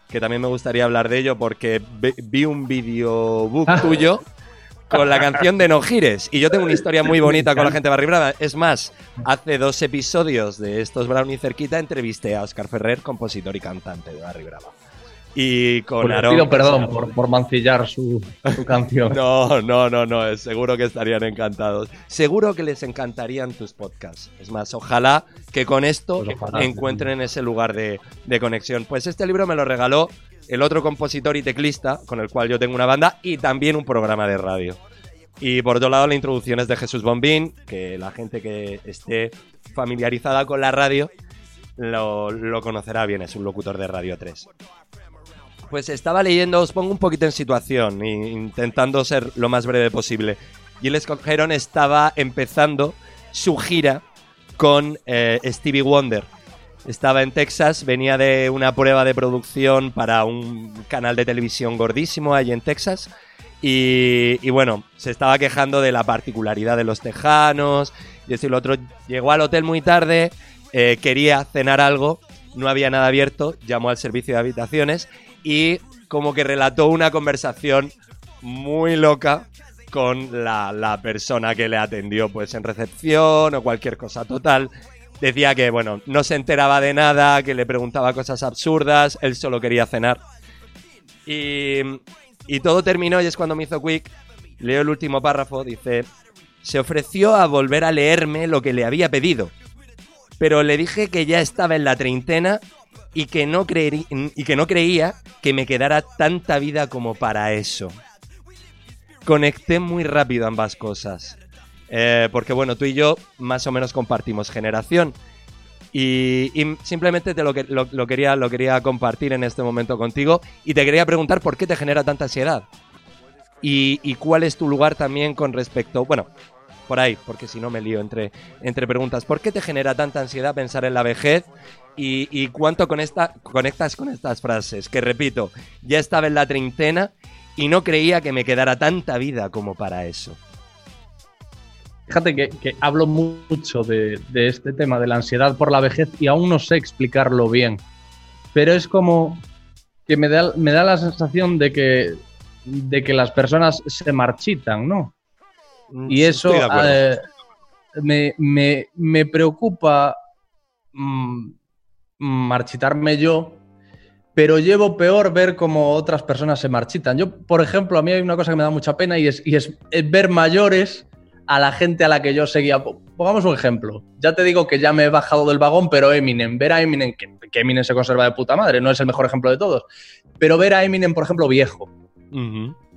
que también me gustaría hablar de ello porque vi- un videobook tuyo con la canción de No Gires. Y yo tengo una historia muy bonita con la gente de Barry Brava. Es más, hace dos episodios de estos Brownie cerquita entrevisté a Oscar Ferrer, compositor y cantante de Barry Brava. Y con Pues pido perdón por, por mancillar su, su canción. [LAUGHS] No, no, no, no, es- seguro que estarían encantados. Seguro que les encantarían tus podcasts. Es más, ojalá que con esto Pues ojalá. encuentren ese lugar de, de conexión. Pues este libro me lo regaló el otro compositor y teclista con el cual yo tengo una banda y también un programa de radio. Y por otro lado, la introducción es de Jesús Bombín, que la gente que esté familiarizada con la radio lo, lo conocerá bien, es un locutor de Radio 3. Pues estaba leyendo, os pongo un poquito en situación, intentando ser lo más breve posible. Gilles Cockheron estaba empezando su gira con eh, Stevie Wonder. Estaba en Texas, venía de una prueba de producción para un canal de televisión gordísimo allí en Texas. Y, y bueno, se estaba quejando de la particularidad de los tejanos. Y esto y lo otro. Llegó al hotel muy tarde, eh, quería cenar algo, no había nada abierto, llamó al servicio de habitaciones y como que relató una conversación muy loca con la, la persona que le atendió pues en recepción o cualquier cosa total. Decía que, bueno, no se enteraba de nada, que le preguntaba cosas absurdas, él solo quería cenar. Y, y todo terminó y es cuando me hizo quick. Leo el último párrafo, dice, se ofreció a volver a leerme lo que le había pedido. Pero le dije que ya estaba en la treintena y que no, creerí- y que no creía que me quedara tanta vida como para eso. Conecté muy rápido ambas cosas. Eh, porque bueno, tú y yo más o menos compartimos generación. Y, simplemente te lo- lo quería, lo quería compartir en este momento contigo. Y te quería preguntar por qué te genera tanta ansiedad. Y, y cuál es tu lugar también con respecto. Bueno, por ahí, porque si no me lío entre, entre preguntas. ¿Por qué te genera tanta ansiedad pensar en la vejez? Y, y cuánto con esta, conectas con estas frases. Que repito, ya estaba en la treintena y no creía que me quedara tanta vida como para eso. Fíjate que, que hablo mucho de, de este tema, de la ansiedad por la vejez, y aún no sé explicarlo bien. Pero es como que me da, me da la sensación de que, de que las personas se marchitan, ¿no? Y eso eh, me, me- me preocupa mm, marchitarme yo, pero llevo peor ver cómo otras personas se marchitan. Yo, por ejemplo, a mí hay una cosa que me da mucha pena y es, y es, es ver mayores a la gente a la que yo seguía. Po- Pongamos un ejemplo. Ya te digo que ya me he bajado del vagón, pero Eminem, ver a Eminem, que, que Eminem se conserva de puta madre, no es el mejor ejemplo de todos, pero ver a Eminem, por ejemplo, viejo,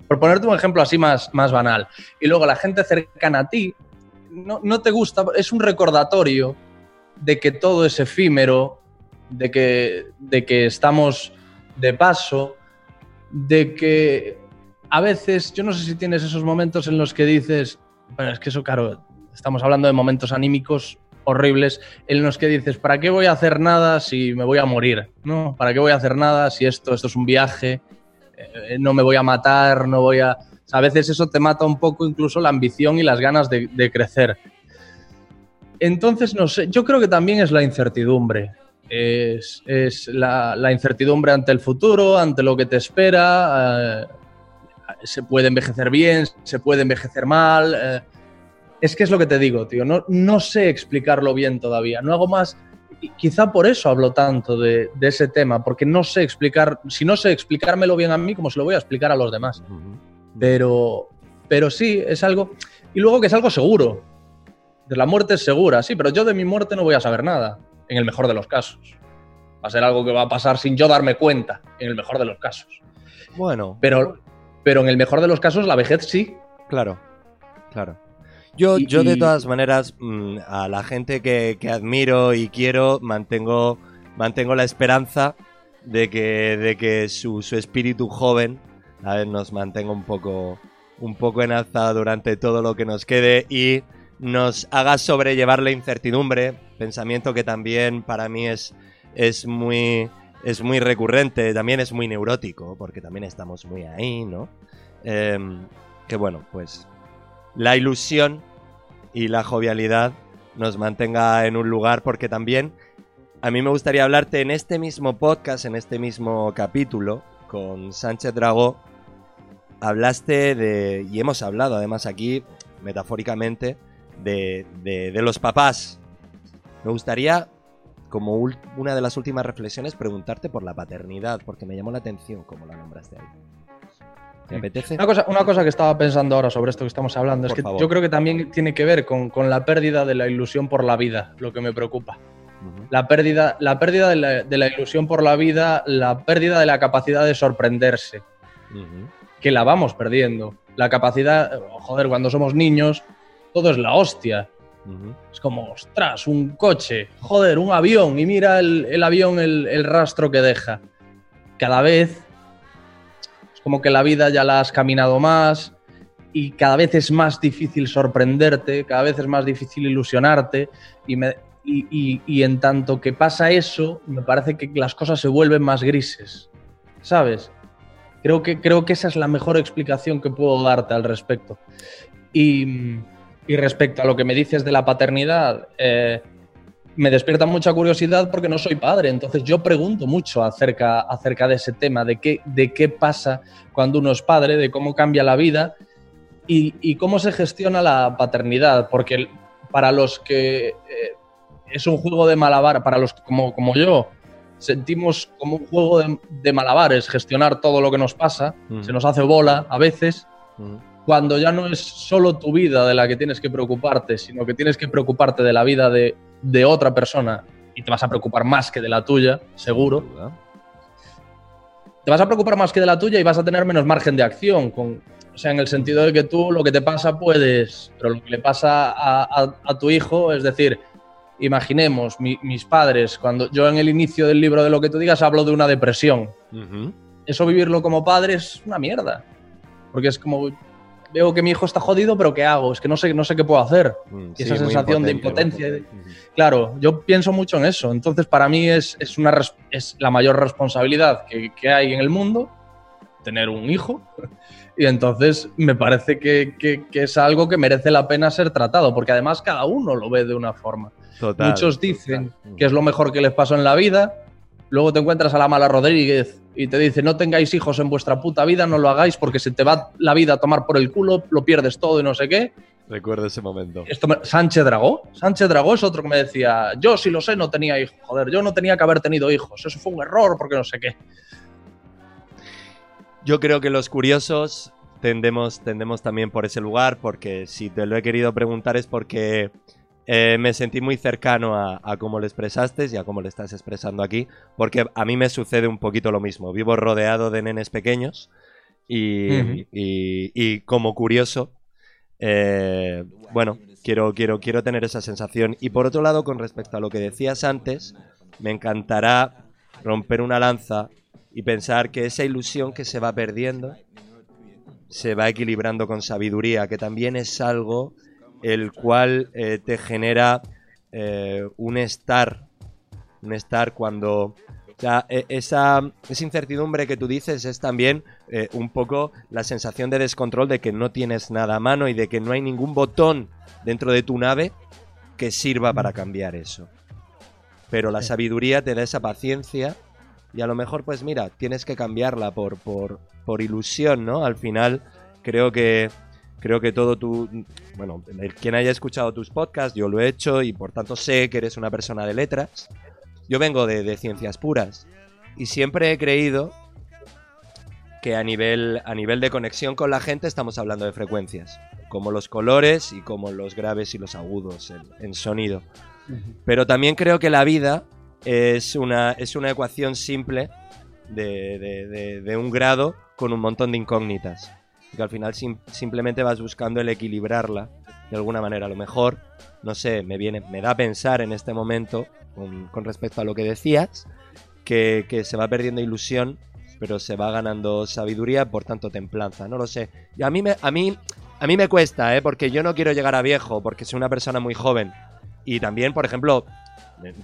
por ponerte un ejemplo así más, más banal, y luego la gente cercana a ti, no, no te gusta, es un recordatorio de que todo es efímero, de que, de que estamos de paso, de que a veces, yo no sé si tienes esos momentos en los que dices, bueno, es que eso, claro, estamos hablando de momentos anímicos horribles en los que dices, ¿para qué voy a hacer nada si me voy a morir? ¿No? ¿Para qué voy a hacer nada si esto, esto es un viaje? eh, no me voy a matar, no voy a... a veces eso te mata un poco incluso la ambición y las ganas de crecer. Entonces, no sé, yo creo que también es la incertidumbre. Es, es la, la incertidumbre ante el futuro, ante lo que te espera. eh, se puede envejecer bien, se puede envejecer mal. eh, es que es lo que te digo, tío. No, no sé explicarlo bien todavía. No hago más. y Quizá por eso hablo tanto de, de ese tema, porque no sé explicar. Si no sé explicármelo bien a mí, como se lo voy a explicar a los demás. Pero, pero sí, es algo. Y luego que es algo seguro. De la muerte es segura, sí, pero yo de mi muerte no voy a saber nada, en el mejor de los casos. Va a ser algo que va a pasar sin yo darme cuenta, en el mejor de los casos. Bueno, Pero, pero en el mejor de los casos, la vejez sí. Claro, claro. Yo, Y- yo de todas maneras, mm, a la gente que, que admiro y quiero, mantengo, mantengo la esperanza de que, de que su, su espíritu joven a ver, nos mantenga un poco, un poco en alza durante todo lo que nos quede y nos haga sobrellevar la incertidumbre, pensamiento que también para mí es, es muy es muy recurrente, también es muy neurótico, porque también estamos muy ahí, ¿no? Em, que bueno, pues la ilusión y la jovialidad nos mantenga en un lugar, porque también a mí me gustaría hablarte en este mismo podcast, en este mismo capítulo, con Sánchez Dragó, hablaste de, y hemos hablado además aquí, metafóricamente, de, de- de los papás. Me gustaría, como una de las últimas reflexiones, preguntarte por la paternidad, porque me llamó la atención cómo la nombraste ahí. ¿Te apetece? Una cosa, una cosa que estaba pensando ahora sobre esto que estamos hablando Por es que favor. yo creo que también tiene que ver con, con la pérdida de la ilusión por la vida, lo que me preocupa. La pérdida, la pérdida de, la, de la ilusión por la vida, la pérdida de la capacidad de sorprenderse, que la vamos perdiendo. la capacidad, joder, cuando somos niños, todo es la hostia. Es como, ostras, un coche, joder, un avión, y mira el, avión, el, el rastro que deja. Cada vez es como que la vida ya la has caminado más y cada vez es más difícil sorprenderte, cada vez es más difícil ilusionarte y, me- y- y- en tanto que pasa eso, me parece que las cosas se vuelven más grises, ¿sabes? Creo que, creo que esa es la mejor explicación que puedo darte al respecto. Y, y respecto a lo que me dices de la paternidad, eh, me despierta mucha curiosidad porque no soy padre, entonces yo pregunto mucho acerca, acerca de ese tema, de qué, de qué pasa cuando uno es padre, de cómo cambia la vida y, y cómo se gestiona la paternidad, porque para los que eh, es un juego de malabar, para los que como, como yo sentimos como un juego de, de malabares gestionar todo lo que nos pasa, Mm. se nos hace bola a veces. Cuando ya no es solo tu vida de la que tienes que preocuparte, sino que tienes que preocuparte de la vida de, de otra persona y te vas a preocupar más que de la tuya, seguro. Te vas a preocupar más que de la tuya y vas a tener menos margen de acción. Con, o sea, en el sentido de que tú lo que te pasa puedes, pero lo que le pasa a, a- a tu hijo, es decir, imaginemos mi- mis padres, cuando yo en el inicio del libro de lo que tú digas hablo de una depresión. Eso vivirlo como padre es una mierda. Porque es como, veo que mi hijo está jodido, pero ¿qué hago? Es que no sé, no sé qué puedo hacer. Mm, Y esa sí, muy sensación de impotencia. Claro, yo pienso mucho en eso. Entonces, para mí es, es, una, es la mayor responsabilidad que, que hay en el mundo, tener un hijo. [LAUGHS] Y entonces me parece que, que- que es algo que merece la pena ser tratado, porque además cada uno lo ve de una forma. Total, Muchos dicen total. que es lo mejor que les pasó en la vida. Luego te encuentras a la mala Rodríguez y te dice, no tengáis hijos en vuestra puta vida, no lo hagáis porque se te va la vida a tomar por el culo, lo pierdes todo y no sé qué. Recuerdo ese momento. Esto me- Sánchez Dragó. Sánchez Dragó es otro que me decía, yo si lo sé no tenía hijos. Joder, yo no tenía que haber tenido hijos. Eso fue un error porque no sé qué. Yo creo que los curiosos tendemos, tendemos también por ese lugar, porque si te lo he querido preguntar es porque eh, me sentí muy cercano a, a cómo lo expresaste y a cómo lo estás expresando aquí, porque a mí me sucede un poquito lo mismo. Vivo rodeado de nenes pequeños y, y como curioso, eh, bueno, quiero, quiero, quiero tener esa sensación. Y por otro lado, con respecto a lo que decías antes, me encantará romper una lanza y pensar que esa ilusión que se va perdiendo se va equilibrando con sabiduría, que también es algo el cual eh, te genera eh, un estar, un estar cuando... O sea, e- esa, esa incertidumbre que tú dices es también eh, un poco la sensación de descontrol de que no tienes nada a mano y de que no hay ningún botón dentro de tu nave que sirva para cambiar eso. Pero la sabiduría te da esa paciencia y a lo mejor, pues mira, tienes que cambiarla por, por, por ilusión, ¿no? Al final, creo que creo que todo tu. Bueno, quien haya escuchado tus podcasts, yo lo he hecho y por tanto sé que eres una persona de letras. Yo vengo de, de ciencias puras y siempre he creído que a nivel, a nivel de conexión con la gente estamos hablando de frecuencias, como los colores y como los graves y los agudos en, en sonido. Pero también creo que la vida es una, es una ecuación simple de, de- de- de un grado con un montón de incógnitas. Que al final sim- simplemente vas buscando el equilibrarla de alguna manera. A lo mejor, no sé, me, viene, me da a pensar en este momento, con, respecto a lo que decías, que, que se va perdiendo ilusión, pero se va ganando sabiduría, por tanto templanza. No lo sé. Y a mí me, a mí, a mí me cuesta, ¿eh? porque yo no quiero llegar a viejo, porque soy una persona muy joven. Y también, por ejemplo,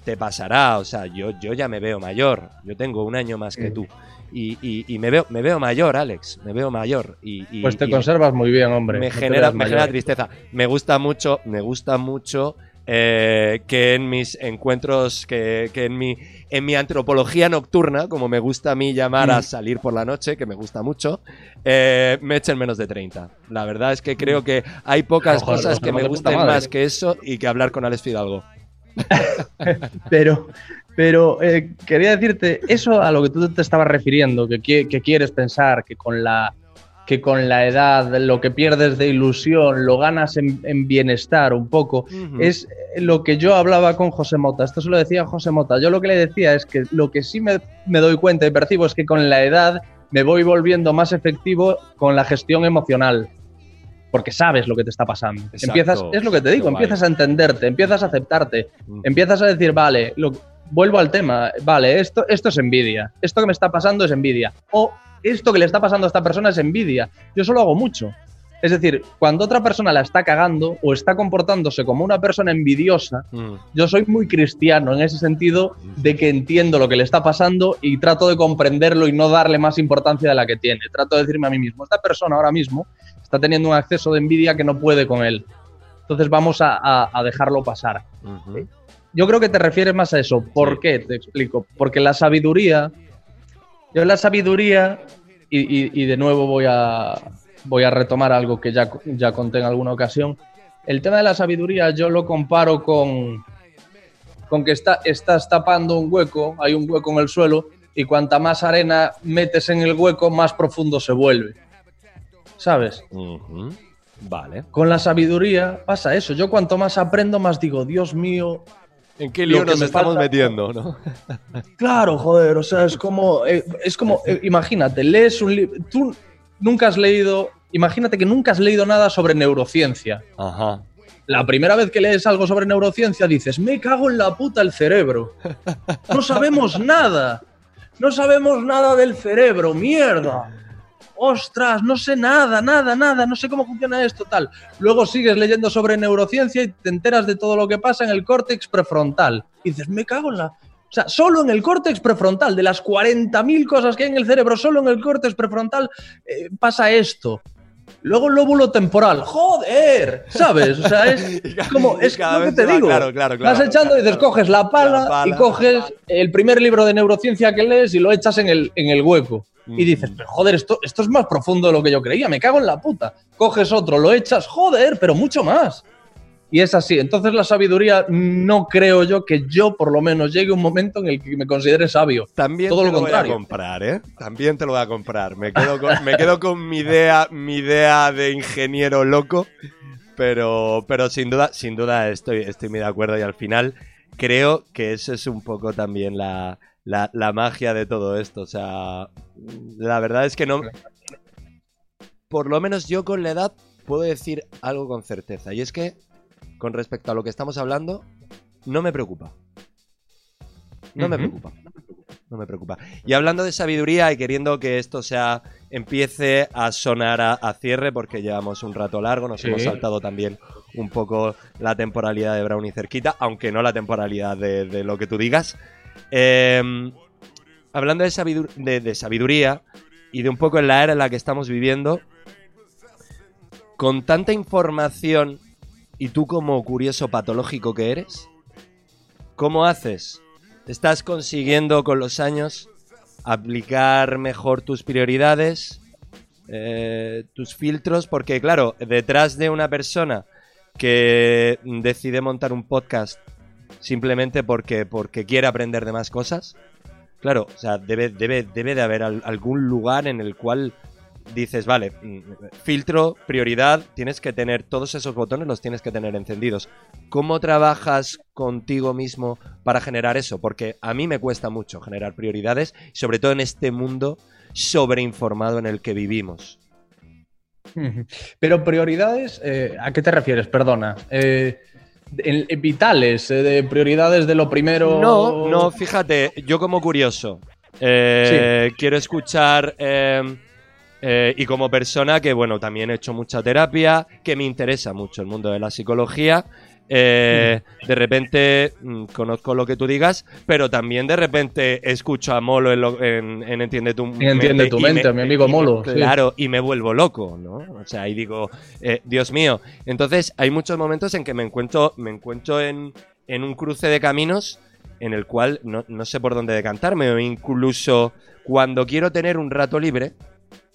te pasará, o sea, yo, yo ya me veo mayor, yo tengo un año más que tú. Y, y- y me, veo, me veo mayor, Alex, me veo mayor. Y, y- Pues te conservas muy bien, hombre. me No genera, me genera tristeza. Me gusta mucho, me gusta mucho eh, que en mis encuentros, que, que en mi en mi antropología nocturna, como me gusta a mí llamar a Mm. salir por la noche, que me gusta mucho, eh, me echen menos de 30. La verdad es que creo que hay pocas cosas que me gusten más que eso y que hablar con Alex Fidalgo. [LAUGHS] Pero, pero eh, quería decirte, eso a lo que tú te estabas refiriendo, que, qui- que quieres pensar que con la que con la edad lo que pierdes de ilusión lo ganas en, en bienestar un poco, es lo que yo hablaba con José Mota. Esto se lo decía José Mota. Yo lo que le decía es que lo que sí me, me doy cuenta y percibo es que con la edad me voy volviendo más efectivo con la gestión emocional. Porque sabes lo que te está pasando. Exacto. Empiezas, es lo que te digo, empiezas a entenderte, empiezas a aceptarte, Mm. empiezas a decir, vale, lo- vuelvo al tema, vale, esto, esto es envidia, esto que me está pasando es envidia, o esto que le está pasando a esta persona es envidia. Yo eso lo hago mucho. Es decir, cuando otra persona la está cagando o está comportándose como una persona envidiosa, Mm. yo soy muy cristiano en ese sentido de que entiendo lo que le está pasando y trato de comprenderlo y no darle más importancia de la que tiene. Trato de decirme a mí mismo, esta persona ahora mismo está teniendo un acceso de envidia que no puede con él. Entonces vamos a, a- a dejarlo pasar. Yo creo que te refieres más a eso. ¿Por Sí. qué? Te explico. Porque la sabiduría, yo la sabiduría, y, y- y de nuevo voy a, voy a retomar algo que ya, ya conté en alguna ocasión. El tema de la sabiduría yo lo comparo con, con que está, estás tapando un hueco, hay un hueco en el suelo, y cuanta más arena metes en el hueco, más profundo se vuelve. ¿Sabes? Vale. Con la sabiduría pasa eso. Yo cuanto más aprendo, más digo, Dios mío, ¿En qué lío nos me estamos falta- metiendo, no? Claro, joder, o sea, es como, eh, es como, eh, imagínate, lees un libro, tú nunca has leído, imagínate que nunca has leído nada sobre neurociencia. Ajá. La primera vez que lees algo sobre neurociencia dices, me cago en la puta el cerebro. No sabemos nada. No sabemos nada del cerebro, mierda. Ostras, no sé nada, nada, nada, no sé cómo funciona esto, tal. Luego sigues leyendo sobre neurociencia y te enteras de todo lo que pasa en el córtex prefrontal. Y dices, me cago en la... O sea, solo en el córtex prefrontal, de las 40.000 cosas que hay en el cerebro, solo en el córtex prefrontal eh, pasa esto. Luego el lóbulo temporal, joder, ¿sabes? O sea, es [LAUGHS] como, es lo que te va- digo. claro, claro, Vas claro, echando y dices, coges la pala, La pala. y coges el primer libro de neurociencia que lees y lo echas en el, en el hueco. Y dices, pero joder, esto, esto es más profundo de lo que yo creía, me cago en la puta. Coges otro, lo echas, joder, pero mucho más. Y es así. Entonces la sabiduría no creo yo que yo por lo menos llegue un momento en el que me considere sabio. También Todo te lo lo, voy a comprar, ¿eh? También te lo voy a comprar. Me quedo con, me quedo con mi idea, mi idea de ingeniero loco, pero, pero sin duda, sin duda estoy, estoy muy de acuerdo y al final creo que eso es un poco también la, la, la magia de todo esto. O sea, la verdad es que no. Por lo menos yo con la edad puedo decir algo con certeza. Y es que, con respecto a lo que estamos hablando, no me preocupa. No me preocupa. No me preocupa. Y hablando de sabiduría y queriendo que esto sea empiece a sonar a, a cierre, porque llevamos un rato largo, nos Sí. hemos saltado también un poco la temporalidad de Brownie cerquita, aunque no la temporalidad de, de lo que tú digas. Eh, hablando de sabiduría y de un poco en la era en la que estamos viviendo, con tanta información y tú como curioso patológico que eres, ¿cómo haces? ¿Estás consiguiendo con los años aplicar mejor tus prioridades, eh, tus filtros? Porque claro, detrás de una persona que decide montar un podcast simplemente porque, porque quiere aprender de más cosas, claro, o sea, debe, debe, debe de haber al- algún lugar en el cual dices, vale, mm, filtro, prioridad, tienes que tener todos esos botones, los tienes que tener encendidos. ¿Cómo trabajas contigo mismo para generar eso? Porque a mí me cuesta mucho generar prioridades, sobre todo en este mundo sobreinformado en el que vivimos. Pero prioridades, eh, ¿a qué te refieres? Perdona. Eh, vitales, eh, de prioridades de lo primero. No, no, fíjate, yo como curioso, eh, quiero escuchar eh, eh, y como persona que, bueno, también he hecho mucha terapia, que me interesa mucho el mundo de la psicología. Eh, de repente mm, conozco lo que tú digas, pero también de repente escucho a Molo en, lo- en- en Entiende tu En Entiende tu mente, a mi amigo y me- Molo, sí. Claro, y me vuelvo loco, ¿no? O sea, y digo, eh, Dios mío. Entonces, hay muchos momentos en que me encuentro, me encuentro en, en un cruce de caminos en el cual no, no sé por dónde decantarme, o incluso cuando quiero tener un rato libre,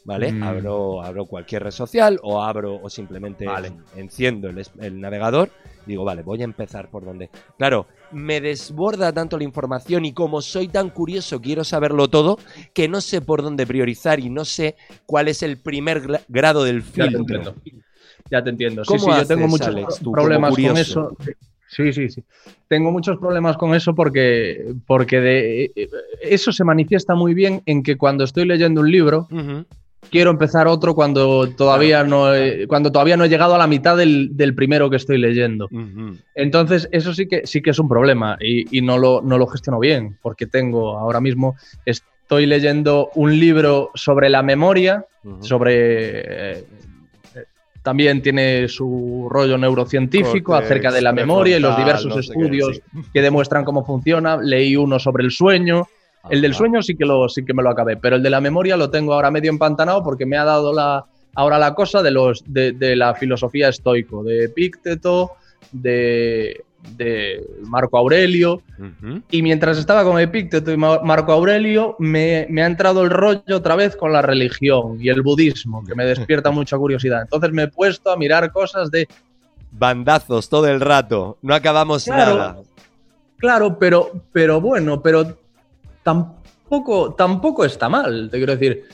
¿vale? Mm. Abro, abro cualquier red social o abro o simplemente Vale. enciendo el navegador. Digo, vale, voy a empezar por donde. Claro, me desborda tanto la información y como soy tan curioso, quiero saberlo todo, que no sé por dónde priorizar y no sé cuál es el primer gra- grado del Ya te filtro. entiendo. Ya te entiendo. Sí, ¿Cómo sí, yo tengo muchos Alex, tú, como problemas con eso. Sí, sí, sí. Tengo muchos problemas con eso porque, porque de, eh, eso se manifiesta muy bien en que cuando estoy leyendo un libro. Quiero empezar otro cuando todavía, no, he, cuando todavía no he llegado a la mitad del, del primero que estoy leyendo. Entonces, eso sí que, sí que es un problema y, y no, lo, no lo gestiono bien, porque tengo ahora mismo, estoy leyendo un libro sobre la memoria, sobre... eh, también tiene su rollo neurocientífico acerca de la memoria y los diversos no sé qué, estudios sí. que demuestran cómo funciona. Leí uno sobre el sueño. El del sueño sí que, lo, sí que me lo acabé, pero el de la memoria lo tengo ahora medio empantanado porque me ha dado la, ahora la cosa de, los, de, de la filosofía estoico, de Epícteto, de, de Marco Aurelio. Y mientras estaba con Epícteto y Ma- Marco Aurelio, me, me ha entrado el rollo otra vez con la religión y el budismo, que me despierta [LAUGHS] mucha curiosidad. Entonces me he puesto a mirar cosas de, Bandazos todo el rato. No acabamos Claro. nada. Claro, pero, pero bueno, pero tampoco, tampoco está mal. Te quiero decir,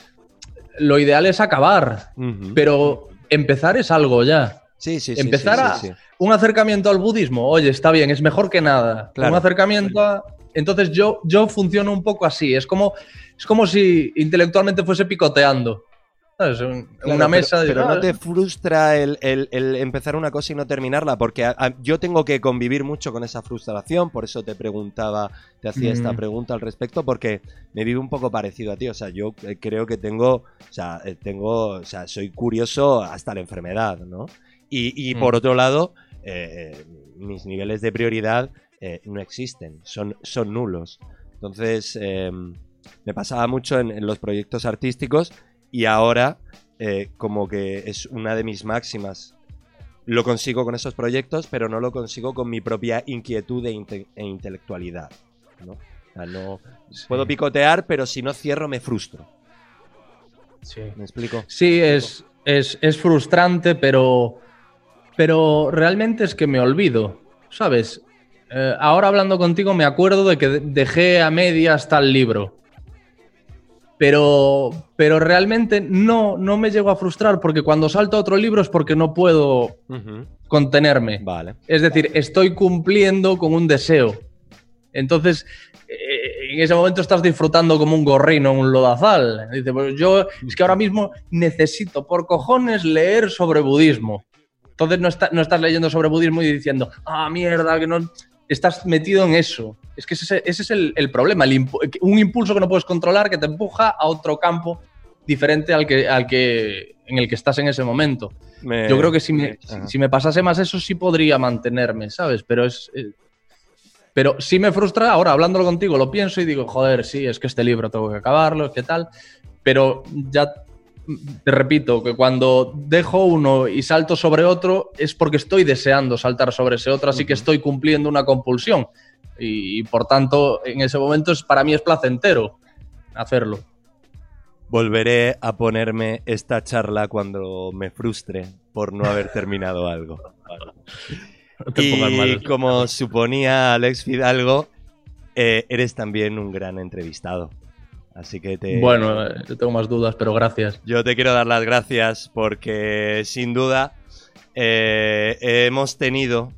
lo ideal es acabar, pero empezar es algo ya. Sí, sí, sí. empezar sí, a- sí, sí. Un acercamiento al budismo, oye, está bien, es mejor que nada. Claro. Un acercamiento a... Entonces yo, yo funciono un poco así, es como, es como si intelectualmente fuese picoteando. ¿Sabes? Claro, una mesa. Pero, de- pero "Ah, no te frustra el, el- el empezar una cosa y no terminarla, porque a- a- yo tengo que convivir mucho con esa frustración, por eso te preguntaba, te hacía esta Mm. pregunta al respecto, porque me vive un poco parecido a ti. O sea, yo eh, creo que tengo, o sea, eh, tengo, o sea, soy curioso hasta la enfermedad, ¿no? Y, y Mm. por otro lado, eh, eh, mis niveles de prioridad eh, no existen, son, son nulos. Entonces, eh, me pasaba mucho en, en los proyectos artísticos y ahora eh, como que es una de mis máximas. Lo consigo con esos proyectos, pero no lo consigo con mi propia inquietud e, inte- e intelectualidad. ¿no? O sea, no- Puedo picotear, pero si no cierro me frustro. sí. ¿Me explico? Sí, es, es, es frustrante, pero, pero realmente es que me olvido, ¿sabes? Eh, ahora hablando contigo me acuerdo de que de- dejé a medias tal libro. Pero, pero realmente no, no me llego a frustrar porque cuando salto a otro libro es porque no puedo contenerme. Vale. Es decir, estoy cumpliendo con un deseo. Entonces, eh, en ese momento estás disfrutando como un gorrino, un lodazal. Dice, pues yo es que ahora mismo necesito por cojones leer sobre budismo. Entonces no, está- no estás leyendo sobre budismo y diciendo, ah, mierda, que no... Estás metido en eso. Es que ese, ese es el, el problema, el impu- un impulso que no puedes controlar que te empuja a otro campo diferente al que, al que, en el que estás en ese momento. Me- Yo creo que si me, si- Ajá. si me pasase más eso sí podría mantenerme, ¿sabes? Pero es... eh, pero sí me frustra, ahora hablándolo contigo, lo pienso y digo, joder, sí, es que este libro tengo que acabarlo, ¿qué tal? Pero ya te repito, que cuando dejo uno y salto sobre otro es porque estoy deseando saltar sobre ese otro, así que estoy cumpliendo una compulsión. Y, y, por tanto, en ese momento es, para mí es placentero hacerlo. Volveré a ponerme esta charla cuando me frustre por no haber terminado [LAUGHS] algo. No Y mal. como suponía Alex Fidalgo, eh, eres también un gran entrevistado. Así que te, Bueno, eh, yo tengo más dudas, pero gracias. yo te quiero dar las gracias porque sin duda eh, hemos tenido,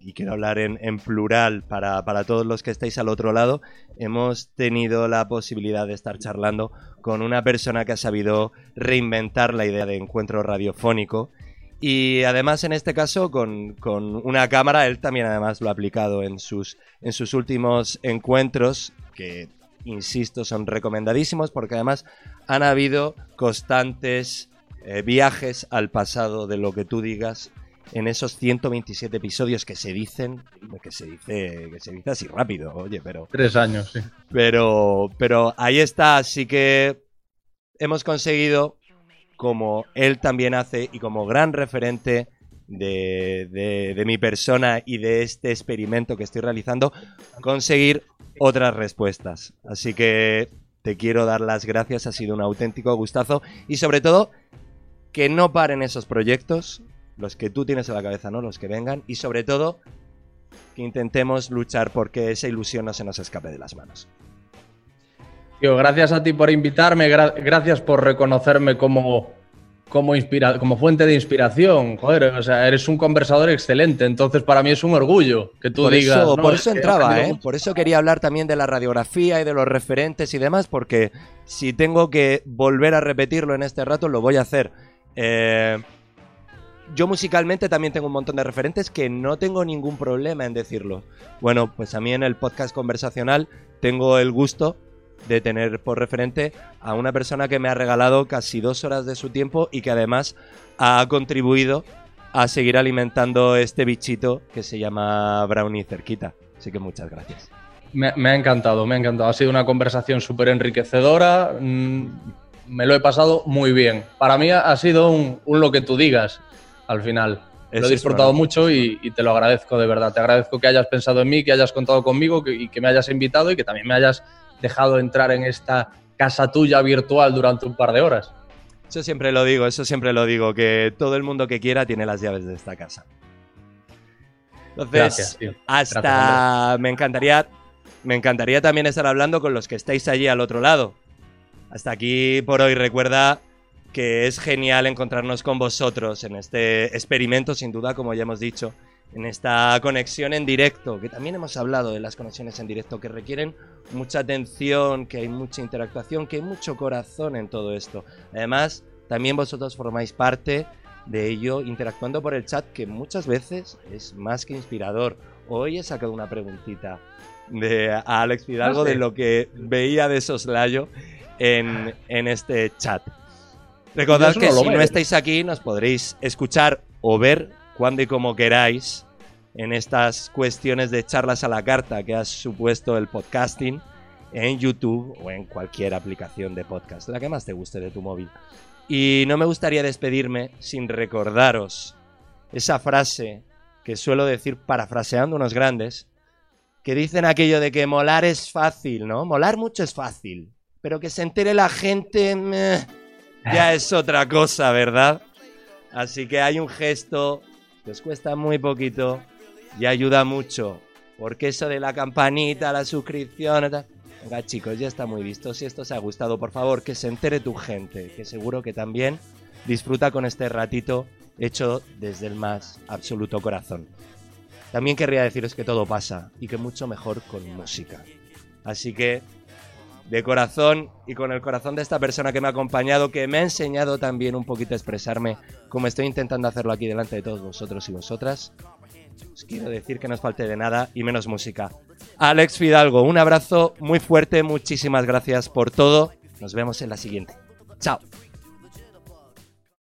y quiero hablar en, en plural para, para todos los que estáis al otro lado, hemos tenido la posibilidad de estar charlando con una persona que ha sabido reinventar la idea de encuentro radiofónico. Y además en este caso con, con una cámara, él también además lo ha aplicado en sus, en sus últimos encuentros, que insisto son recomendadísimos porque además han habido constantes eh, viajes al pasado de lo que tú digas en esos 127 episodios que se dicen, que se dice, que se dice así rápido, oye, pero, Tres años, sí. pero, pero ahí está, así que hemos conseguido, como él también hace y como gran referente de, de- mi persona y de este experimento que estoy realizando, conseguir otras respuestas. Así que te quiero dar las gracias, ha sido un auténtico gustazo y sobre todo que no paren esos proyectos, los que tú tienes en la cabeza, no los que vengan y sobre todo que intentemos luchar porque esa ilusión no se nos escape de las manos. Tío, gracias a ti por invitarme, gra- gracias por reconocerme como, como, inspira como fuente de inspiración. Joder, o sea, eres un conversador excelente, entonces para mí es un orgullo que tú por digas. Eso, "No, por es eso entraba, ¿eh? mucho". Por eso quería hablar también de la radiografía y de los referentes y demás, porque si tengo que volver a repetirlo en este rato, lo voy a hacer. Eh, yo musicalmente también tengo un montón de referentes que no tengo ningún problema en decirlo. Bueno, pues a mí en el podcast conversacional tengo el gusto de tener por referente a una persona que me ha regalado casi dos horas de su tiempo y que además ha contribuido a seguir alimentando este bichito que se llama Brownie cerquita. Así que muchas gracias. Me, me ha encantado, me ha encantado. Ha sido una conversación súper enriquecedora. mm, Me lo he pasado muy bien. Para mí ha, sido un, un lo que tú digas al final. Eso lo he disfrutado mucho y, y te lo agradezco de verdad. Te agradezco que hayas pensado en mí, que hayas contado conmigo que- y que me hayas invitado y que también me hayas dejado entrar en esta casa tuya virtual durante un par de horas. Eso siempre lo digo, eso siempre lo digo, que todo el mundo que quiera tiene las llaves de esta casa. Entonces, Gracias, tío. hasta Gracias, me encantaría me encantaría también estar hablando con los que estáis allí al otro lado. Hasta aquí por hoy recuerda que es genial encontrarnos con vosotros en este experimento sin duda como ya hemos dicho, en esta conexión en directo, que también hemos hablado de las conexiones en directo que requieren mucha atención, que hay mucha interactuación, que hay mucho corazón en todo esto. Además, también vosotros formáis parte de ello interactuando por el chat, que muchas veces es más que inspirador. Hoy he sacado una preguntita de a Alex Fidalgo de lo que veía de soslayo en, en este chat. Recordad que si no estáis aquí nos podréis escuchar o ver cuando y como queráis en estas cuestiones de charlas a la carta que ha supuesto el podcasting en YouTube o en cualquier aplicación de podcast, la que más te guste de tu móvil. Y no me gustaría despedirme sin recordaros esa frase que suelo decir parafraseando unos grandes, que dicen aquello de que molar es fácil, ¿no? Molar mucho es fácil, pero que se entere la gente meh, ya es otra cosa, ¿verdad? Así que hay un gesto que os cuesta muy poquito y ayuda mucho, porque eso de la campanita, la suscripción, Venga chicos, ya está muy visto. Si esto os ha gustado, por favor, que se entere tu gente, que seguro que también disfruta con este ratito hecho desde el más absoluto corazón. También querría deciros que todo pasa y que mucho mejor con música. Así que, de corazón y con el corazón de esta persona que me ha acompañado, que me ha enseñado también un poquito a expresarme como estoy intentando hacerlo aquí delante de todos vosotros y vosotras, os quiero decir que no os falte de nada y menos música. Alex Fidalgo, un abrazo muy fuerte, muchísimas gracias por todo. Nos vemos en la siguiente. Chao.